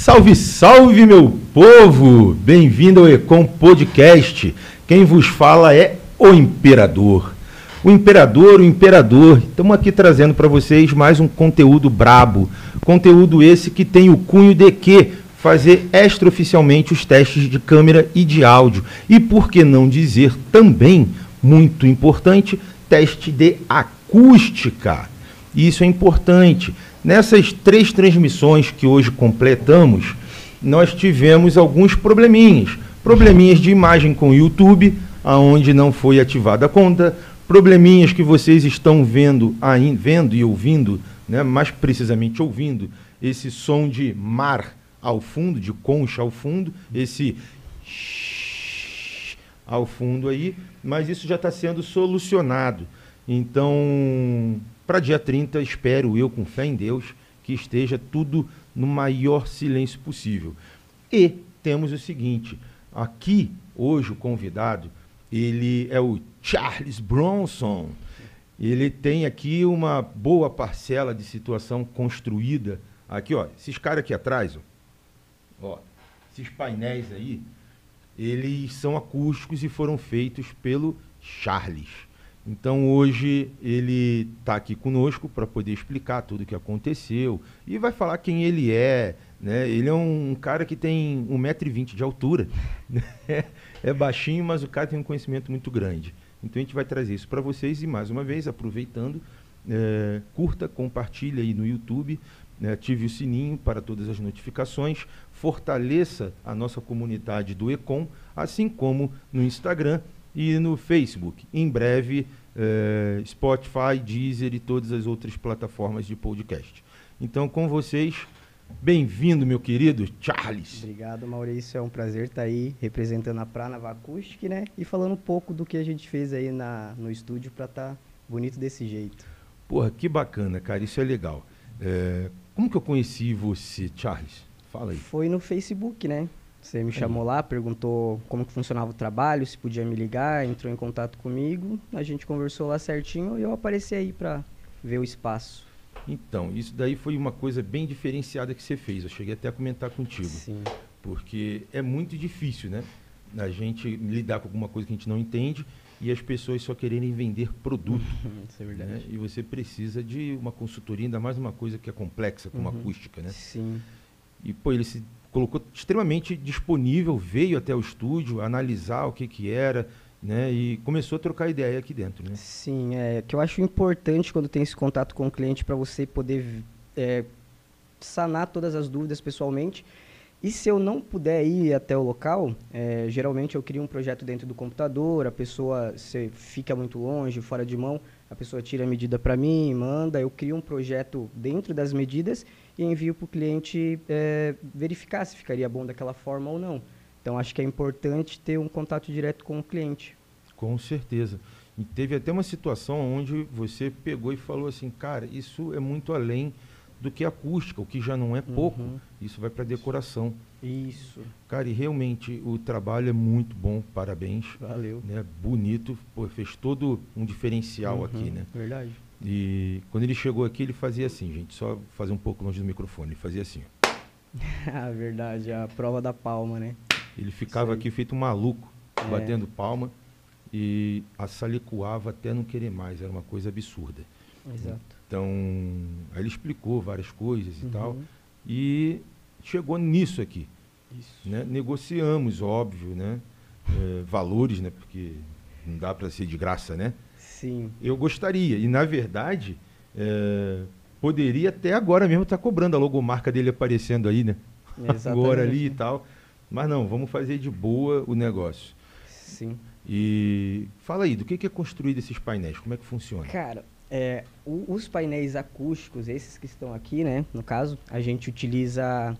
Salve, salve, meu povo! Bem-vindo ao Ecom Podcast. Quem vos fala é o Imperador. O Imperador, o Imperador. Estamos aqui trazendo para vocês mais um conteúdo brabo. Conteúdo esse que tem o cunho de que fazer extraoficialmente os testes de câmera e de áudio. E por que não dizer também, muito importante, teste de acústica. Isso é importante. Nessas três transmissões que hoje completamos, nós tivemos alguns probleminhas. Probleminhas de imagem com o YouTube, aonde não foi ativada a conta, probleminhas que vocês estão vendo, aí, vendo e ouvindo, né, mais precisamente ouvindo, esse som de mar ao fundo, de concha ao fundo, esse ao fundo aí, mas isso já está sendo solucionado. Então, para dia 30, espero eu, com fé em Deus, que esteja tudo no maior silêncio possível. E temos o seguinte: aqui, hoje, o convidado, ele é o Charles Bronson. Ele tem aqui uma boa parcela de situação construída. Aqui, ó, esses caras aqui atrás, ó, ó, esses painéis aí, eles são acústicos e foram feitos pelo Charles. Então hoje ele está aqui conosco para poder explicar tudo o que aconteceu e vai falar quem ele é. Né? Ele é um, cara que tem 1,20m de altura. Né? é baixinho, mas o cara tem um conhecimento muito grande. Então a gente vai trazer isso para vocês e mais uma vez, aproveitando, é, curta, compartilha aí no YouTube, né? ative o sininho para todas as notificações, fortaleça a nossa comunidade do Ecom, assim como no Instagram e no Facebook. Em breve, é, Spotify, Deezer e todas as outras plataformas de podcast. Então, com vocês, bem-vindo, meu querido Charles. Obrigado, Maurício. É um prazer estar aí representando a Pranava Acoustic, né? E falando um pouco do que a gente fez aí na, no estúdio para estar tá bonito desse jeito. Porra, que bacana, cara. Isso é legal. É, como que eu conheci você, Charles? Fala aí. Foi no Facebook, né? Você me chamou lá, perguntou como que funcionava o trabalho, se podia me ligar, entrou em contato comigo, a gente conversou lá certinho e eu apareci aí para ver o espaço. Então, isso daí foi uma coisa bem diferenciada que você fez. Eu cheguei até a comentar contigo. Sim. Porque é muito difícil, né? A gente lidar com alguma coisa que a gente não entende e as pessoas só quererem vender produto. Isso é verdade. Né? E você precisa de uma consultoria, ainda mais uma coisa que é complexa, como uhum. acústica, né? Sim. E, pô, ele se colocou extremamente disponível, veio até o estúdio analisar o que, que era, né? E começou a trocar ideia aqui dentro, né? Sim, é que eu acho importante quando tem esse contato com o cliente para você poder é, sanar todas as dúvidas pessoalmente. E se eu não puder ir até o local, é, geralmente eu crio um projeto dentro do computador, a pessoa se fica muito longe, fora de mão, a pessoa tira a medida para mim, manda, eu crio um projeto dentro das medidas e envio para o cliente é, verificar se ficaria bom daquela forma ou não. Então, acho que é importante ter um contato direto com o cliente. Com certeza. E teve até uma situação onde você pegou e falou assim, cara, isso é muito além do que acústica, o que já não é pouco, uhum. isso vai para decoração. Isso. Cara, e realmente o trabalho é muito bom, parabéns. Valeu. Né? Bonito, pô, fez todo um diferencial uhum. aqui, né? Verdade. E quando ele chegou aqui, ele fazia assim, gente, só fazer um pouco longe do microfone, ele fazia assim. a verdade, a prova da palma, né? Ele ficava aqui feito um maluco, é. batendo palma e assalicoava até não querer mais, era uma coisa absurda. Exato. Então, aí ele explicou várias coisas e uhum. tal, e chegou nisso aqui. Isso. Né? Negociamos, óbvio, né? É, valores, né? Porque não dá para ser de graça, né? Sim. Eu gostaria. E, na verdade, é, poderia até agora mesmo estar tá cobrando a logomarca dele aparecendo aí, né? Exatamente. agora ali e tal. Mas não, vamos fazer de boa o negócio. Sim. E fala aí, do que, que é construído esses painéis? Como é que funciona? Cara, é, o, os painéis acústicos, esses que estão aqui, né? No caso, a gente utiliza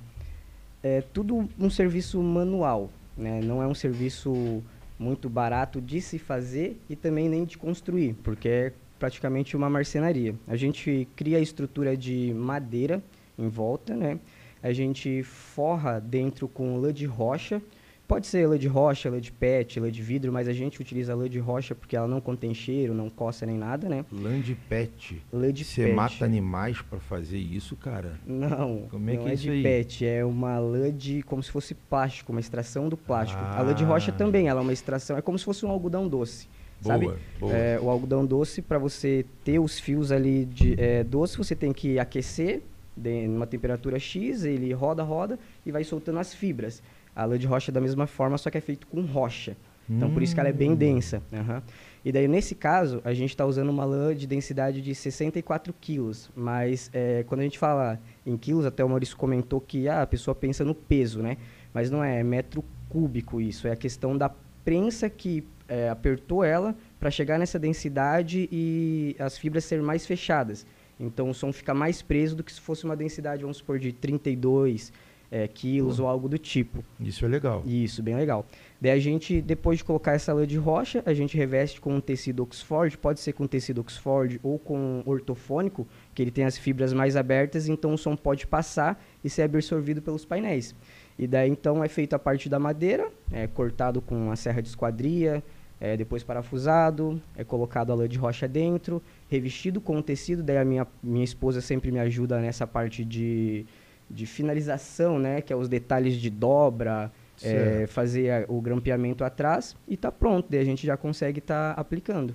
é, tudo um serviço manual, né? Não é um serviço muito barato de se fazer e também nem de construir, porque é praticamente uma marcenaria. A gente cria a estrutura de madeira em volta, né? A gente forra dentro com lã de rocha, Pode ser lã de rocha, lã de pet, lã de vidro, mas a gente utiliza lã de rocha porque ela não contém cheiro, não coça nem nada, né? Lã de pet. Lã de Você pet. mata animais para fazer isso, cara? Não, Como é não que é é isso de aí? pet, é uma lã de como se fosse plástico, uma extração do plástico. A lã de rocha Ah. também, ela é uma extração, é como se fosse um algodão doce, Boa, sabe? boa. É, o algodão doce, para você ter os fios ali de é, doce, você tem que aquecer de, numa temperatura X, ele roda, roda e vai soltando as fibras. A lã de rocha é da mesma forma, só que é feito com rocha. Então, por isso que ela é bem Hum. densa. aham. E daí, nesse caso, a gente está usando uma lã de densidade de 64 quilos. Mas é, quando a gente fala em quilos, até o Maurício comentou que ah, a pessoa pensa no peso, né? Mas não é, é metro cúbico isso. É a questão da prensa que é, apertou ela para chegar nessa densidade e as fibras serem mais fechadas. Então, o som fica mais preso do que se fosse uma densidade, vamos supor, de 32 é, quilos Pô. ou algo do tipo. Isso é legal. Isso, bem legal. Daí a gente, depois de colocar essa lã de rocha, a gente reveste com um tecido Oxford, pode ser com tecido Oxford ou com ortofônico, que ele tem as fibras mais abertas, então o som pode passar e ser absorvido pelos painéis. E daí então é feito a parte da madeira, é cortado com a serra de esquadria, é depois parafusado, é colocado a lã de rocha dentro, revestido com o tecido, daí a minha, minha esposa sempre me ajuda nessa parte de, de finalização, né, que é os detalhes de dobra, é, fazer a- o grampeamento atrás e tá pronto, daí a gente já consegue estar aplicando.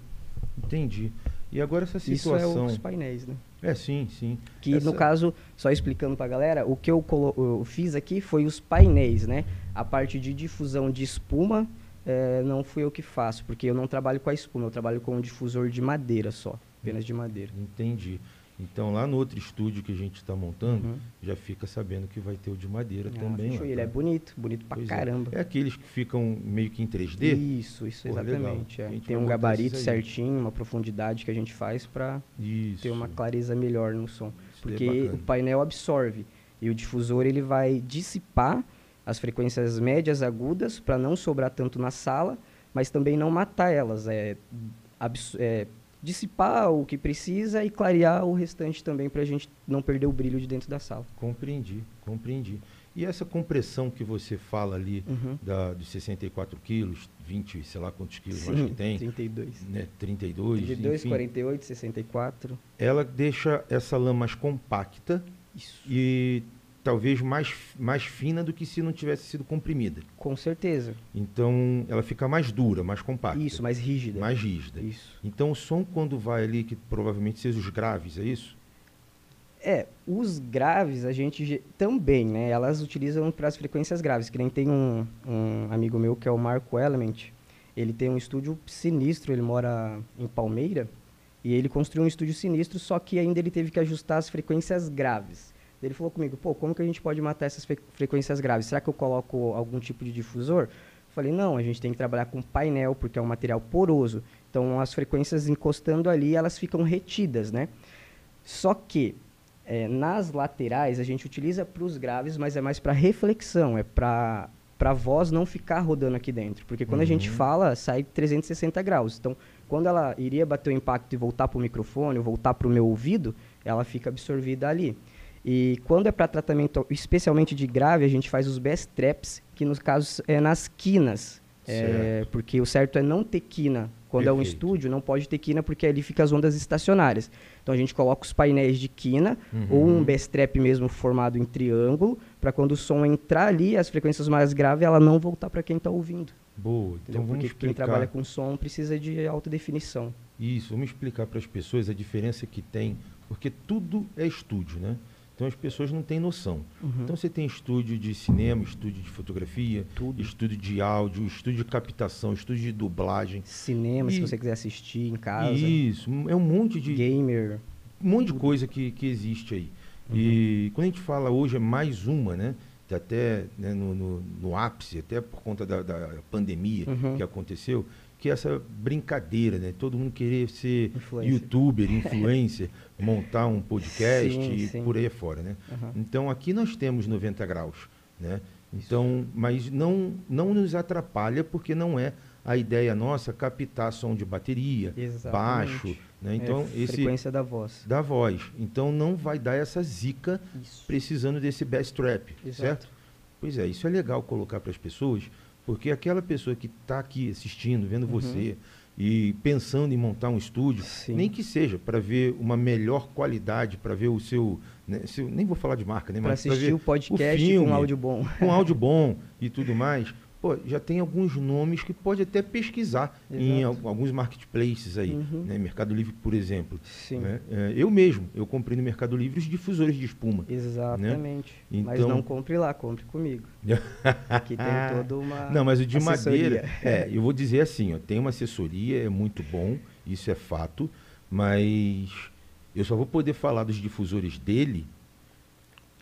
Entendi. E agora essa Isso é situação. os painéis, né? É, sim, sim. Que Essa- no caso, só explicando pra galera, o que eu, colo- eu fiz aqui foi os painéis, né? A parte de difusão de espuma eh, não fui eu que faço, porque eu não trabalho com a espuma, eu trabalho com um difusor de madeira só, apenas de madeira. Entendi. Então lá no outro estúdio que a gente está montando, Uhum. já fica sabendo que vai ter o de madeira Ah, também. fechou. lá, ele é tá? bonito, bonito pra Pois é. caramba. É. aqueles que ficam meio que em 3D. Isso, isso, Pô, exatamente. é. Tem um gabarito certinho, uma profundidade que a gente faz Isso. ter uma clareza melhor no som. Isso é Porque bacana. o painel absorve e o difusor ele vai dissipar as frequências médias agudas para não sobrar tanto na sala, mas também não matar elas, é, é, dissipar o que precisa e clarear o restante também para a gente não perder o brilho de dentro da sala. Compreendi, compreendi. E essa compressão que você fala ali Uhum. da, dos 64 quilos, 20, sei lá quantos quilos mais que tem, 32. né, 32, 32, enfim, 48, 64. ela deixa essa lã mais compacta Isso. e talvez mais, mais fina do que se não tivesse sido comprimida. Com certeza. Então ela fica mais dura, mais compacta. Isso, mais rígida. mais rígida. Isso. Então o som quando vai ali, que provavelmente seja os graves, é isso? É, os graves a gente ge- também, né? Elas utilizam para as frequências graves. Que nem tem um, um amigo meu que é o Marco Element. Ele tem um estúdio sinistro, ele mora em Palmeira. E ele construiu um estúdio sinistro, só que ainda ele teve que ajustar as frequências graves. Ele falou comigo, pô, como que a gente pode matar essas fre- frequências graves? Será que eu coloco algum tipo de difusor? Falei, não, a gente tem que trabalhar com painel, porque é um material poroso. Então, as frequências encostando ali, elas ficam retidas, né? Só que é, nas laterais a gente utiliza para os graves, mas é mais para reflexão, é para para a voz não ficar rodando aqui dentro, porque quando a gente Uhum. fala sai 360 graus. Então, quando ela iria bater o impacto e voltar para o microfone, ou voltar para o meu ouvido, ela fica absorvida ali. E quando é para tratamento especialmente de grave, a gente faz os best traps, que nos casos é nas quinas. É, porque o certo é não ter quina. Quando é um Perfeito. estúdio, não pode ter quina porque ali fica as ondas estacionárias. Então a gente coloca os painéis de quina ou Uhum. um best trap mesmo formado em triângulo, para quando o som entrar ali, as frequências mais graves, ela não voltar para quem está ouvindo. Boa. entendeu? Então vamos porque quem explicar trabalha com som precisa de alta definição. isso, vamos explicar para as pessoas a diferença que tem, porque tudo é estúdio, né? Então as pessoas não têm noção. Uhum. Então você tem estúdio de cinema, estúdio de fotografia, Tudo. estúdio de áudio, estúdio de captação, estúdio de dublagem. Cinema, se E- você quiser assistir em casa. Isso, é um monte de Gamer. um monte de coisa que, que existe aí. E quando a gente fala hoje é mais uma, né? que Até né, no, no, no ápice, até por conta da, da pandemia Uhum. que aconteceu, que é essa brincadeira, né? Todo mundo querer ser Influencer. youtuber, influencer, montar um podcast Sim, e sim. por aí fora, né? Aham. Então aqui nós temos 90 graus, né? Então, mas não não nos atrapalha porque não é a ideia nossa captar som de bateria, Exatamente. baixo, né? Então é, esse frequência da voz. da voz. Então não vai dar essa zica Isso. precisando desse bass trap, Exato. certo? Pois é, isso é legal colocar para as pessoas, Porque aquela pessoa que está aqui assistindo, vendo Uhum. você e pensando em montar um estúdio, Sim. nem que seja para ver uma melhor qualidade, para ver o seu, né, seu- Nem vou falar de marca, né? Para assistir o podcast filme, com áudio bom. com áudio bom e tudo mais, pô, já tem alguns nomes que pode até pesquisar em Exato. al- alguns marketplaces aí, Uhum. né? Mercado Livre, por exemplo. Sim. né? É, eu mesmo, eu comprei no Mercado Livre os difusores de espuma. Exatamente. Mas Então- não compre lá, compre comigo. Aqui tem toda uma. Não, mas o de assessoria. madeira, é, eu vou dizer assim, ó, tem uma assessoria, é muito bom, isso é fato, mas eu só vou poder falar dos difusores dele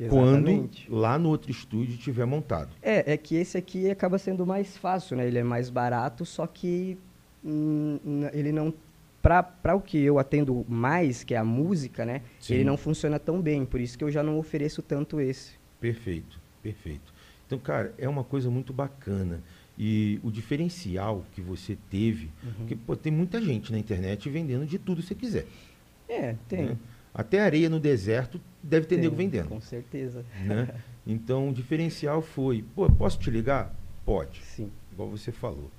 quando Exatamente. lá no outro estúdio tiver montado. É, é que esse aqui acaba sendo mais fácil, né? Ele é mais barato, só que hum, ele não. Para o que eu atendo mais, que é a música, né? Sim. Ele não funciona tão bem, por isso que eu já não ofereço tanto esse. Perfeito, perfeito. Então, cara, é uma coisa muito bacana. E o diferencial que você teve, Uhum. porque pô, tem muita gente na internet vendendo de tudo que você quiser. É, tem. né? Até areia no deserto deve ter tem, nego vendendo. Com certeza. Né? Então, o diferencial foi, pô, posso te ligar? Pode, Sim. igual você falou.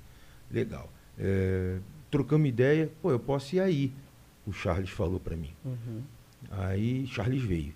Legal. É, trocamos ideia, pô, eu posso ir aí. O Charles falou para mim. Uhum. Aí, Charles veio.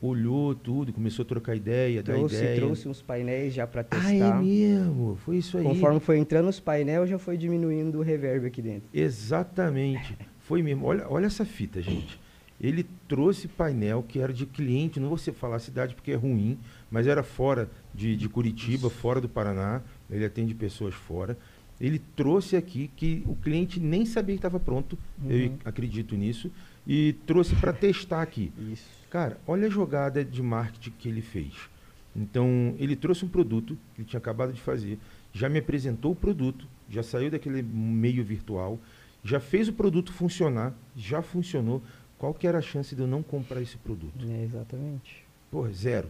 Olhou tudo, começou a trocar ideia, dar Trouxe, ideia. trouxe uns painéis já para testar. Ah, é mesmo? Foi isso aí. Conforme foi entrando os painéis, já foi diminuindo o reverb aqui dentro. Exatamente. Foi mesmo. Olha, olha essa fita, gente. Ele trouxe painel que era de cliente, não vou falar a cidade porque é ruim, mas era fora de, de Curitiba, fora do Paraná. Ele atende pessoas fora. Ele trouxe aqui que o cliente nem sabia que estava pronto, eu Uhum. acredito nisso, e trouxe para testar aqui. Isso. Cara, olha a jogada de marketing que ele fez. Então, ele trouxe um produto que ele tinha acabado de fazer, já me apresentou o produto, já saiu daquele meio virtual, já fez o produto funcionar, já funcionou. Qual que era a chance de eu não comprar esse produto? É, exatamente. Pô, zero.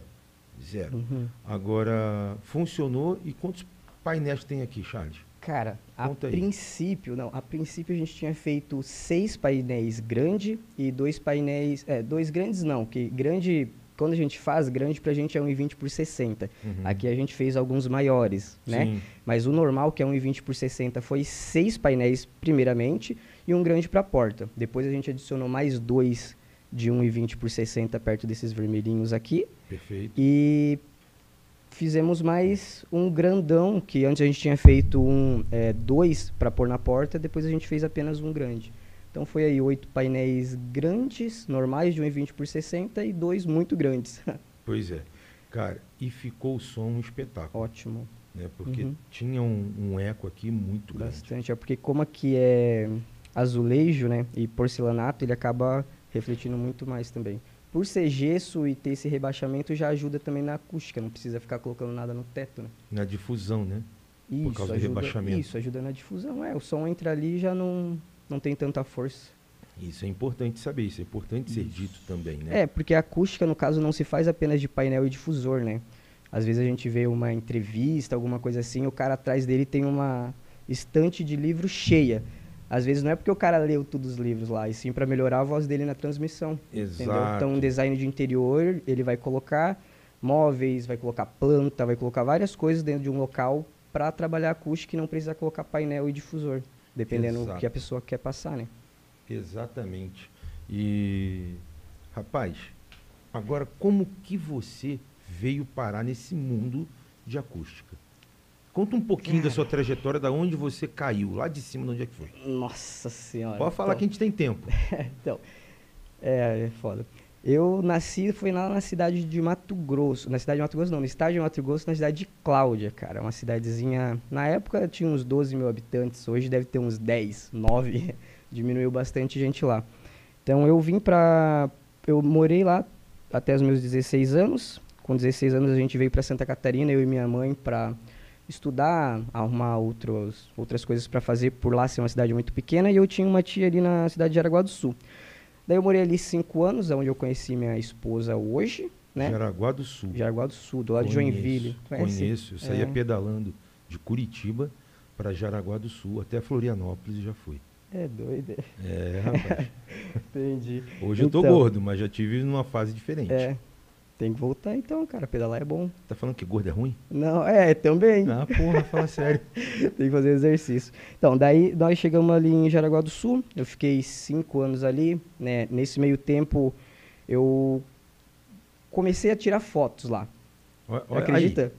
Zero. Uhum. Agora, funcionou e quantos painéis tem aqui, Charles? Cara, a Conta aí. princípio, não, a princípio a gente tinha feito seis painéis grande e dois painéis, é, dois grandes não, que grande, quando a gente faz grande pra gente é 1,20 por 60. Uhum. Aqui a gente fez alguns maiores, né? Sim. Mas o normal, que é 1,20 por 60, foi seis painéis primeiramente e um grande para a porta. Depois a gente adicionou mais dois de 1,20 por 60 perto desses vermelhinhos aqui. Perfeito. E fizemos mais um grandão, que antes a gente tinha feito um é, dois para pôr na porta, depois a gente fez apenas um grande. Então foi aí oito painéis grandes, normais, de 1,20 por 60 e dois muito grandes. Pois é. Cara, e ficou o som um espetáculo, Ótimo. né? Porque Uhum. tinha um, um eco aqui muito grande. Bastante. É porque como aqui é azulejo, né, e porcelanato, ele acaba refletindo muito mais também. Por ser gesso e ter esse rebaixamento já ajuda também na acústica, não precisa ficar colocando nada no teto, né? Na difusão, né? Isso, causa do ajuda, rebaixamento. Isso, ajuda na difusão. É, o som entra ali e já não, não tem tanta força. Isso é importante saber, isso é importante ser Isso. dito também, né? É, porque a acústica, no caso, não se faz apenas de painel e difusor, né? Às vezes a gente vê uma entrevista, alguma coisa assim, o cara atrás dele tem uma estante de livro cheia. Às vezes não é porque o cara leu todos os livros lá, e sim para melhorar a voz dele na transmissão. Entendeu? Exato. Então, um design de interior, ele vai colocar móveis, vai colocar planta, vai colocar várias coisas dentro de um local para trabalhar acústica e não precisar colocar painel e difusor, dependendo do Exato. que a pessoa quer passar, né? Exatamente. E, rapaz, agora como que você veio parar nesse mundo de acústica? Conta um pouquinho da sua trajetória, da onde você caiu, lá de cima, de onde é que foi. Nossa senhora. Pode falar Então- que a gente tem tempo. então, é, é foda. Eu nasci, foi lá na cidade de Mato Grosso. Na cidade de Mato Grosso, não, no estado de Mato Grosso, na cidade de Cláudia, cara. Uma cidadezinha. Na época tinha uns 12 mil habitantes, hoje deve ter uns 10, 9. Diminuiu bastante gente lá. Então eu vim pra. Eu morei lá até os meus 16 anos. Com 16 anos a gente veio pra Santa Catarina, eu e minha mãe, pra estudar, arrumar outros, outras coisas para fazer por lá ser uma cidade muito pequena. E eu tinha uma tia ali na cidade de Araguá do Sul. Daí eu morei ali cinco anos, onde eu conheci minha esposa hoje, né? Jaraguá do Sul. Jaraguá do Sul, do lado de Conheço, Joinville. Conhece? Conheço. Eu saía É. pedalando de Curitiba para Jaraguá do Sul, até Florianópolis e já fui. É doido. É, rapaz. Entendi. Hoje eu tô Então. gordo, mas já tive numa fase diferente. É. Tem que voltar então, cara. Pedalar é bom. Tá falando que gordo é ruim? Não, é, também. Ah, porra, fala sério. Tem que fazer exercício. Então, daí nós chegamos ali em Jaraguá do Sul. Eu fiquei cinco anos ali. Né? Nesse meio tempo, eu comecei a tirar fotos lá. Ó- ó- acredita?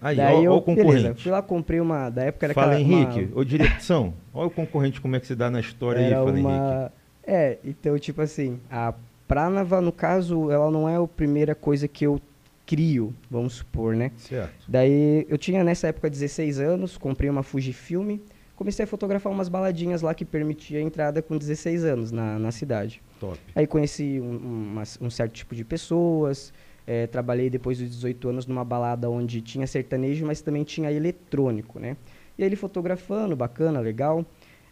Aí, daí ó, eu, ó o concorrente. beleza, fui lá, comprei uma. Da época era Fala, aquela- uma- Henrique. Ô, direção, olha o concorrente como é que se dá na história aí, Era fala, Henrique. uma... É, então, tipo assim, a Pránava, no caso, ela não é a primeira coisa que eu crio, vamos supor, né? Certo. Daí, eu tinha nessa época 16 anos, comprei uma Fujifilm, comecei a fotografar umas baladinhas lá que permitia a entrada com 16 anos na, na cidade. Top. Aí conheci um, uma- um certo tipo de pessoas, eh, trabalhei depois dos 18 anos numa balada onde tinha sertanejo, mas também tinha eletrônico, né? E aí ele fotografando, bacana, legal.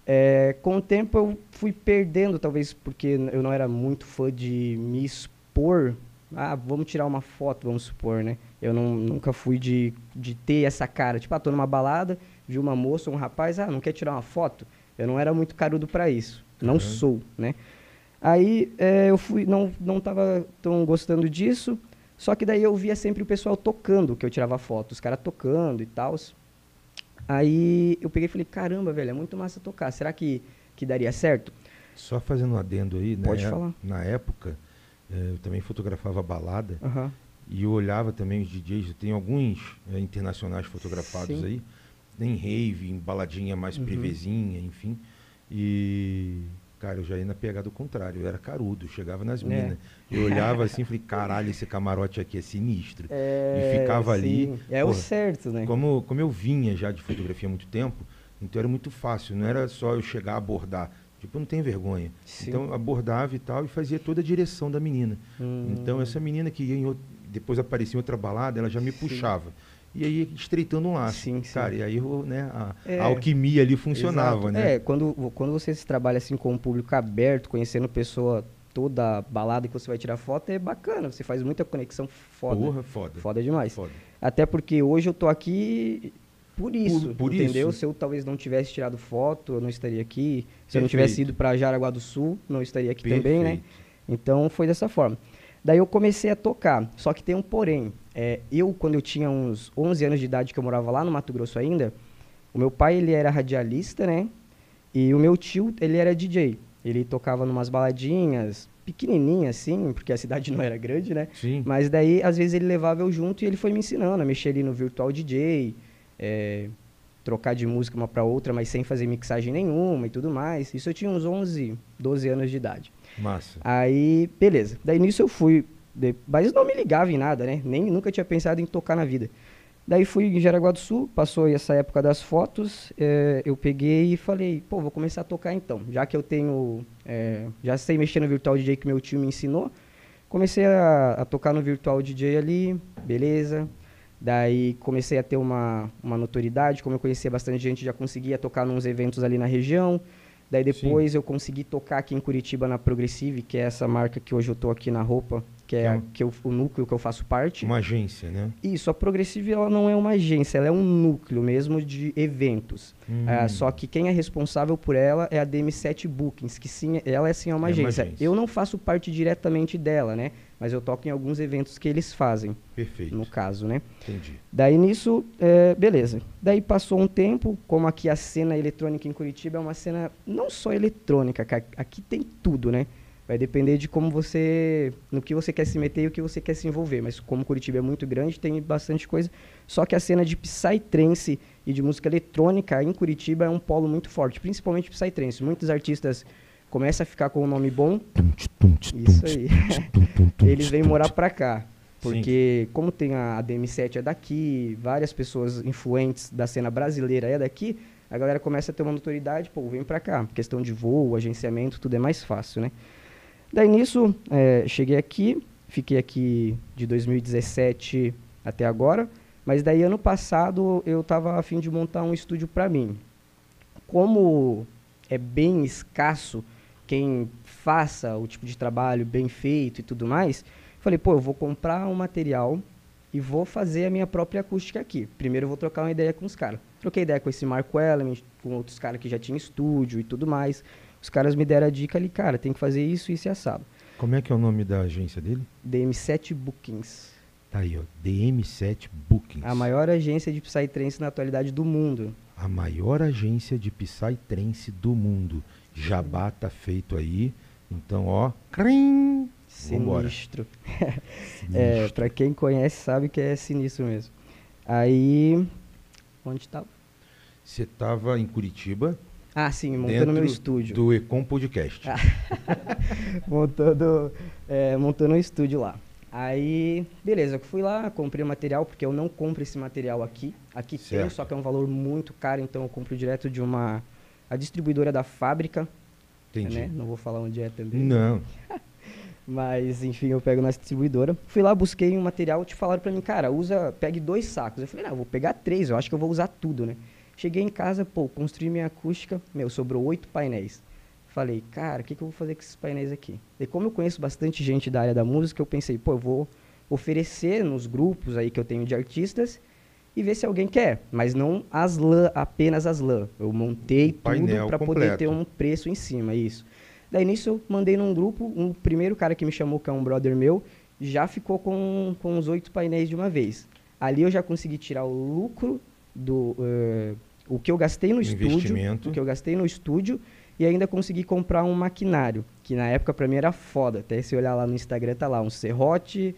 Eh, com o tempo eu fui perdendo, talvez porque eu não era muito fã de me expor. Ah, vamos tirar uma foto, vamos supor, né? Eu não, nunca fui de, de ter essa cara. Tipo, ah, tô numa balada, vi uma moça, um rapaz, ah, não quer tirar uma foto? Eu não era muito carudo para isso. Não Uhum. sou, né? Aí eh, eu fui, não, não tava tão gostando disso, só que daí eu via sempre o pessoal tocando, que eu tirava foto, os caras tocando e tal. Aí eu peguei e falei, caramba, velho, é muito massa tocar, será que, que daria certo? Só fazendo um adendo aí, Pode né? falar. Na época, eh, eu também fotografava balada Aham. e eu olhava também os DJs, tem alguns eh, internacionais fotografados Sim. aí, em rave, em baladinha mais Uhum. privezinha, enfim. E, cara, eu já ia na pegada contrária, eu era carudo, chegava nas É. minas. Eu olhava assim e falei, caralho, esse camarote aqui é sinistro. É, e ficava ali. sim. É o porra, certo, né? Como, como eu vinha já de fotografia há muito tempo, então era muito fácil, não era só eu chegar a abordar. Tipo, eu não tenho vergonha. Sim. Então abordava e tal e fazia toda a direção da menina. Hum. Então essa menina que ia em out- depois aparecia em outra balada, ela já me Sim. puxava. E aí estreitando um laço. Sim, sim. Cara, e aí né, a, É. a alquimia ali funcionava, Exato. né? É, quando, quando você se trabalha assim com um público aberto, conhecendo pessoa toda balada que você vai tirar foto, é bacana. Você faz muita conexão foda. Porra, foda. Foda demais. Foda. Até porque hoje eu tô aqui por isso, por entendeu? isso. Se eu talvez não tivesse tirado foto, eu não estaria aqui. Se eu não Perfeito. tivesse ido para Jaraguá do Sul, não estaria aqui também, né? Perfeito. Então foi dessa forma. Daí eu comecei a tocar, só que tem um porém. É, eu, quando eu tinha uns 11 anos de idade, que eu morava lá no Mato Grosso ainda, o meu pai, ele era radialista, né? E o meu tio, ele era DJ. Ele tocava numas baladinhas, pequenininhas assim, porque a cidade não era grande, né? Sim. Mas daí, às vezes, ele levava eu junto e ele foi me ensinando a mexer ali no Virtual DJ, é, trocar de música uma para outra, mas sem fazer mixagem nenhuma e tudo mais. Isso eu tinha uns 11, 12 anos de idade. Massa. Aí, beleza. Daí nisso eu fui, de- mas não me ligava em nada, né? Nem nunca tinha pensado em tocar na vida. Daí fui em Jaraguá do Sul, passou essa época das fotos, eh, eu peguei e falei, pô, vou começar a tocar então. Já que eu tenho, eh, já sei mexer no Virtual DJ que meu tio me ensinou, comecei a, a tocar no Virtual DJ ali, beleza. Daí comecei a ter uma, uma notoriedade, como eu conhecia bastante gente, já conseguia tocar nos eventos ali na região. Daí depois eu consegui tocar aqui em Curitiba na Progressive, que é essa marca que hoje eu tô aqui na roupa, que é, é um- que eu- o núcleo que eu faço parte. Uma agência, né? Isso, a Progressive ela não é uma agência, ela é um núcleo mesmo de eventos. Hum. Ah, só que quem é responsável por ela é a DM7 Bookings, que sim, ela é sim uma, É uma agência. Eu não faço parte diretamente dela, né? Mas eu toco em alguns eventos que eles fazem, Perfeito. no caso, né? Entendi. Daí nisso, é, beleza. Daí passou um tempo, como aqui a cena eletrônica em Curitiba é uma cena não só eletrônica, ca- aqui tem tudo, né? Vai depender de como você, no que você quer se meter e o que você quer se envolver. Mas como Curitiba é muito grande, tem bastante coisa. Só que a cena de Psytrance e de música eletrônica em Curitiba é um polo muito forte, principalmente Psytrance. Muitos artistas começam a ficar com um nome bom, isso aí. Eles vêm morar pra cá. Porque como tem a, a DM7 é daqui, várias pessoas influentes da cena brasileira é daqui, a galera começa a ter uma notoriedade, pô, vem pra cá. Questão de voo, agenciamento, tudo é mais fácil, né? Daí nisso, é, cheguei aqui, fiquei aqui de 2017 até agora, mas daí ano passado eu tava a fim de montar um estúdio pra mim. Como é bem escasso quem faça o tipo de trabalho bem feito e tudo mais, falei, pô, eu vou comprar um material e vou fazer a minha própria acústica aqui. Primeiro eu vou trocar uma ideia com os caras. Troquei ideia com esse Marco Element, com outros caras que já tinham estúdio e tudo mais. Os caras me deram a dica ali, cara, tem que fazer isso, isso e assado. Como é que é o nome da agência dele? DM7 Bookings. Aí, ó, DM7 Bookings. A maior agência de Psytrance na atualidade do mundo. A maior agência de Psytrance do mundo. Jabá tá feito aí. Então, ó, crim, Vambora. Sinistro. é, pra quem conhece sabe que é sinistro mesmo. Aí. Onde tava? Você tava em Curitiba, Ah, sim, montando meu estúdio. do Ecom Podcast. Ah. montando, é, montando um estúdio lá. Aí, beleza, eu fui lá, comprei o material, porque eu não compro esse material aqui. Aqui tem, Certo. só que é um valor muito caro, então eu compro direto de uma. A distribuidora da fábrica, Entendi. né? Não vou falar onde é também. Não. Mas, enfim, eu pego na distribuidora. Fui lá, busquei um material, te falaram pra mim, cara, usa, pegue dois sacos. Eu falei, não, eu vou pegar três, eu acho que eu vou usar tudo, né? Cheguei em casa, pô, construí minha acústica, meu, sobrou oito painéis. Falei, cara, o que, que eu vou fazer com esses painéis aqui? E como eu conheço bastante gente da área da música, eu pensei, pô, eu vou oferecer nos grupos aí que eu tenho de artistas e ver se alguém quer. Mas não as lã, apenas as lã. Eu montei tudo para poder ter um preço em cima, isso. Daí nisso eu mandei num grupo, um primeiro cara que me chamou, que é um brother meu, já ficou com, com os oito painéis de uma vez. Ali eu já consegui tirar o lucro do. eh, o que eu gastei no estúdio. O que eu gastei no estúdio e ainda consegui comprar um maquinário, que na época pra mim era foda. Até se olhar lá no Instagram tá lá um serrote,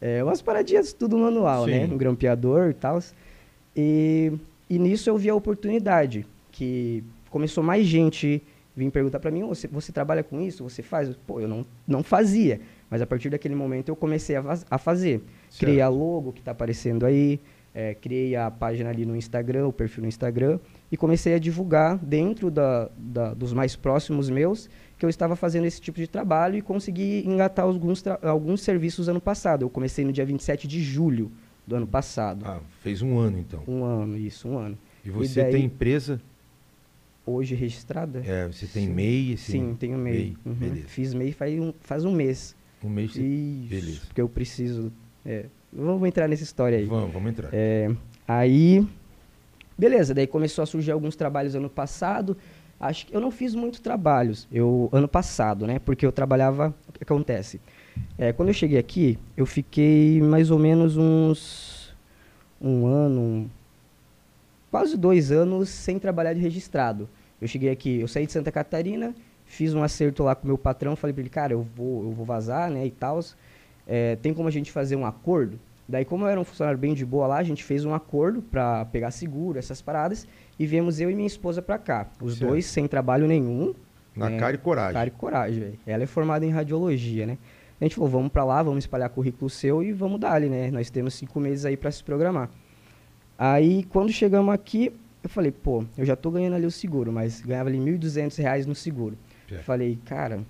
é, umas paradinhas tudo manual, né? Sim. Um grampeador e tal. E, e nisso eu vi a oportunidade, que começou mais gente vir perguntar pra mim, "Ô, você, você trabalha com isso? Você faz? Pô, eu não, não fazia. Mas a partir daquele momento eu comecei a, a fazer. Criei a logo que tá aparecendo aí, é, criei a página ali no Instagram, o perfil no Instagram, e comecei a divulgar dentro da, da- dos mais próximos meus que eu estava fazendo esse tipo de trabalho e consegui engatar alguns, alguns serviços ano passado. Eu comecei no dia 27 de julho do ano passado. Ah, fez um ano então. Um ano, isso, um ano. E você daí- tem empresa? Hoje registrada? É, você tem Sim. MEI? assim? Sim, tenho MEI. MEI, Uhum. beleza. Fiz MEI faz um, faz um mês. Um mês. Isso, beleza. porque eu preciso... é, vamos entrar nessa história aí. Vamos, vamos entrar. É, aí, beleza, daí começou a surgir alguns trabalhos ano passado. Acho que eu não fiz muitos trabalhos, eu ano passado, né? Porque eu trabalhava, o que acontece? É, quando eu cheguei aqui, eu fiquei mais ou menos uns um ano, um- quase dois anos sem trabalhar de registrado. Eu cheguei aqui, eu saí de Santa Catarina, fiz um acerto lá com o meu patrão, falei pra ele, cara, eu vou, eu vou vazar, né, e tal. É, tem como a gente fazer um acordo? Daí, como eu era um funcionário bem de boa lá, a gente fez um acordo para pegar seguro, essas paradas, e viemos eu e minha esposa pra cá. Os Certo. dois sem trabalho nenhum. Na é, cara e coragem. Cara e coragem, velho. Ela é formada em radiologia, né? A gente falou, vamos pra lá, vamos espalhar currículo seu e vamos dar ali, né? Nós temos cinco meses aí pra se programar. Aí, quando chegamos aqui, eu falei, pô, eu já tô ganhando ali o seguro, mas ganhava ali 1.200 reais no seguro. Certo. Falei, cara,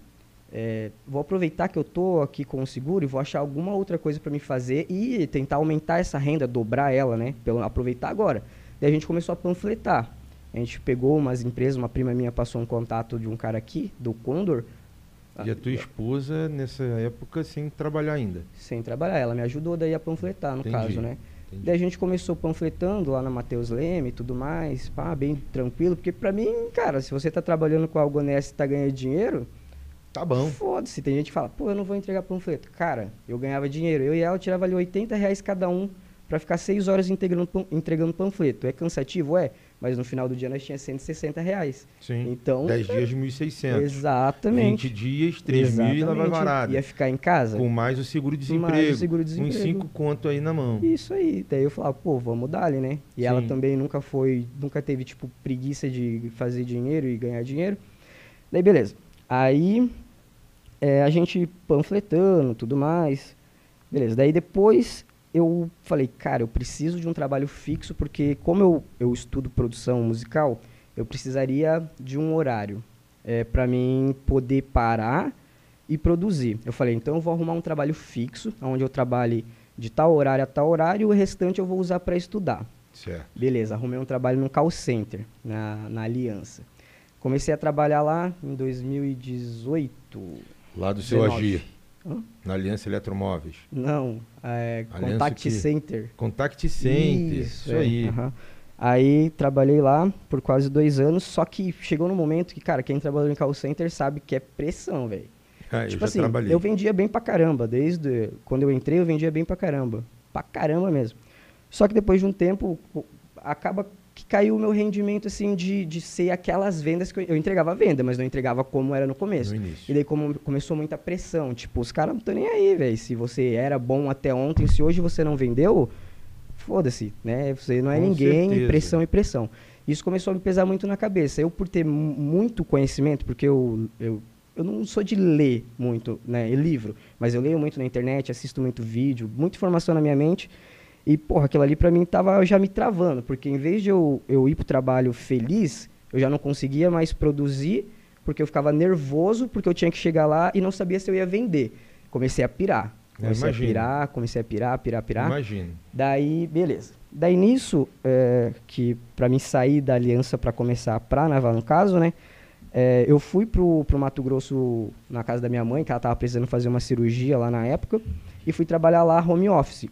é, vou aproveitar que eu tô aqui com o seguro e vou achar alguma outra coisa para me fazer e tentar aumentar essa renda, dobrar ela, né? Pelo aproveitar agora. Daí a gente começou a panfletar. A gente pegou umas empresas, uma prima minha passou um contato de um cara aqui, do Condor. E a tua esposa, nessa época, sem trabalhar ainda. Sem trabalhar, ela me ajudou daí a panfletar, no Entendi, caso, né? entendi. Daí a gente começou panfletando lá na Matheus Leme e tudo mais, pá, bem tranquilo, porque pra mim, cara, se você tá trabalhando com algo honesto e tá ganhando dinheiro, Tá bom. Foda-se, tem gente que fala, pô, eu não vou entregar panfleto. Cara, eu ganhava dinheiro. Eu e ela tirava ali 80 reais cada um pra ficar 6 horas entregando, entregando panfleto. É cansativo? É. Mas no final do dia nós tinha 160 reais. Sim. Então, 10 dias, 1.600. exatamente. 20 dias, 3 mil e lá vai varada. Ia ficar em casa. Com mais o Mais seguro-desemprego. o seguro-desemprego. Uns 5 conto aí na mão. Isso aí. Daí eu falava, pô, vamos dar ali, né? E ela Sim. também nunca foi, nunca teve, tipo, preguiça de fazer dinheiro e ganhar dinheiro. Daí, beleza. Aí, é, a gente panfletando, tudo mais. Beleza. Daí depois eu falei, cara, eu preciso de um trabalho fixo, porque como eu, eu estudo produção musical, eu precisaria de um horário é, para mim poder parar e produzir. Eu falei, então eu vou arrumar um trabalho fixo, onde eu trabalhe de tal horário a tal horário, e o restante eu vou usar para estudar. Certo. Beleza, arrumei um trabalho no call center, na, na Aliança. Comecei a trabalhar lá em 2018. Lá do seu 19. agir. Hã? Na Aliança Eletromóveis. Não, é, Aliança Contact que- Center. Contact Center. Isso, é, aí. aham. Aí trabalhei lá por quase dois anos, só que chegou no momento que, cara, quem trabalhou em call center sabe que é pressão, velho. Ah, eu tipo já assim, trabalhei. eu vendia bem pra caramba. Desde quando eu entrei, eu vendia bem pra caramba. pra caramba mesmo. Só que depois de um tempo, acaba que caiu o meu rendimento, assim, de, de ser aquelas vendas que eu, eu entregava a venda, mas não entregava como era no começo. No. E daí como começou muita pressão, tipo, os caras não estão nem aí, velho. Se você era bom até ontem, se hoje você não vendeu, foda-se, né? Você não é Com ninguém, certeza. pressão e pressão. Isso começou a me pesar muito na cabeça. Eu, por ter mu- muito conhecimento, porque eu, eu, eu não sou de ler muito, né, livro, mas eu leio muito na internet, assisto muito vídeo, muita informação na minha mente. E, porra, aquilo ali pra mim tava já me travando, porque em vez de eu, eu ir pro trabalho feliz, eu já não conseguia mais produzir, porque eu ficava nervoso, porque eu tinha que chegar lá e não sabia se eu ia vender. Comecei a pirar. Comecei a pirar, comecei a pirar, pirar, pirar. Imagino. Daí, beleza. Daí nisso, é, que pra mim sair da aliança pra começar pra naval, no caso, né? é, eu fui pro, pro Mato Grosso na casa da minha mãe, que ela tava precisando fazer uma cirurgia lá na época, e fui trabalhar lá home office.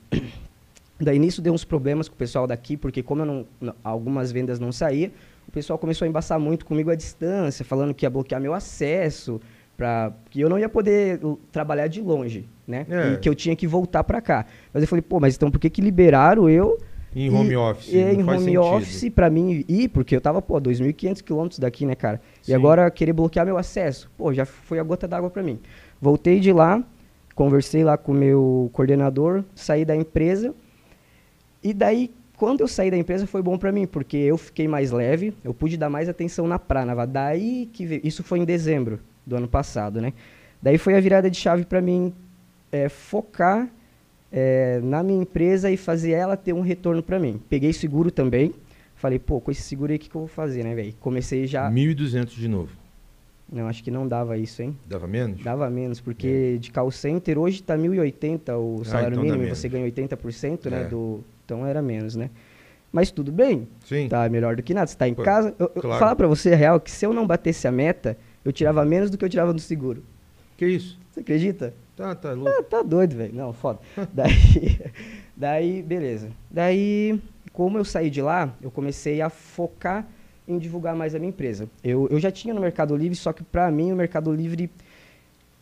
Daí nisso deu uns problemas com o pessoal daqui, porque como eu não, algumas vendas não saía, o pessoal começou a embaçar muito comigo à distância, falando que ia bloquear meu acesso, pra, que eu não ia poder trabalhar de longe, né? É. E que eu tinha que voltar pra cá. Mas eu falei, pô, mas então por que que liberaram eu Em e- home office. e não em home sentido. office pra mim ir, porque eu tava, pô, 2.500 quilômetros daqui, né, cara? Sim. E agora querer bloquear meu acesso. Pô, já foi a gota d'água pra mim. Voltei de lá, conversei lá com o meu coordenador, saí da empresa. E daí, quando eu saí da empresa, foi bom pra mim, porque eu fiquei mais leve, eu pude dar mais atenção na prana. Daí que veio, isso foi em dezembro do ano passado, né? Daí foi a virada de chave pra mim é, focar é, na minha empresa e fazer ela ter um retorno pra mim. Peguei seguro também. Falei, pô, com esse seguro aí, o que, que eu vou fazer, né, velho? Comecei já. 1.200 de novo. Não, acho que não dava isso, hein? Dava menos? Dava menos, porque de call center hoje tá 1.080 o salário então dá mínimo menos. você ganha 80%, né? É. Do, então era menos, né? Mas tudo bem, Sim. tá melhor do que nada. Você tá em Pô, casa. Eu, eu claro. falar pra você a real que se eu não batesse a meta, eu tirava menos do que eu tirava no seguro. Que isso? Você acredita? Tá, tá louco. Ah, tá doido, velho. Não, foda. daí, daí, beleza. Daí, como eu saí de lá, eu comecei a focar em divulgar mais a minha empresa. Eu, eu já tinha no Mercado Livre, só que pra mim o Mercado Livre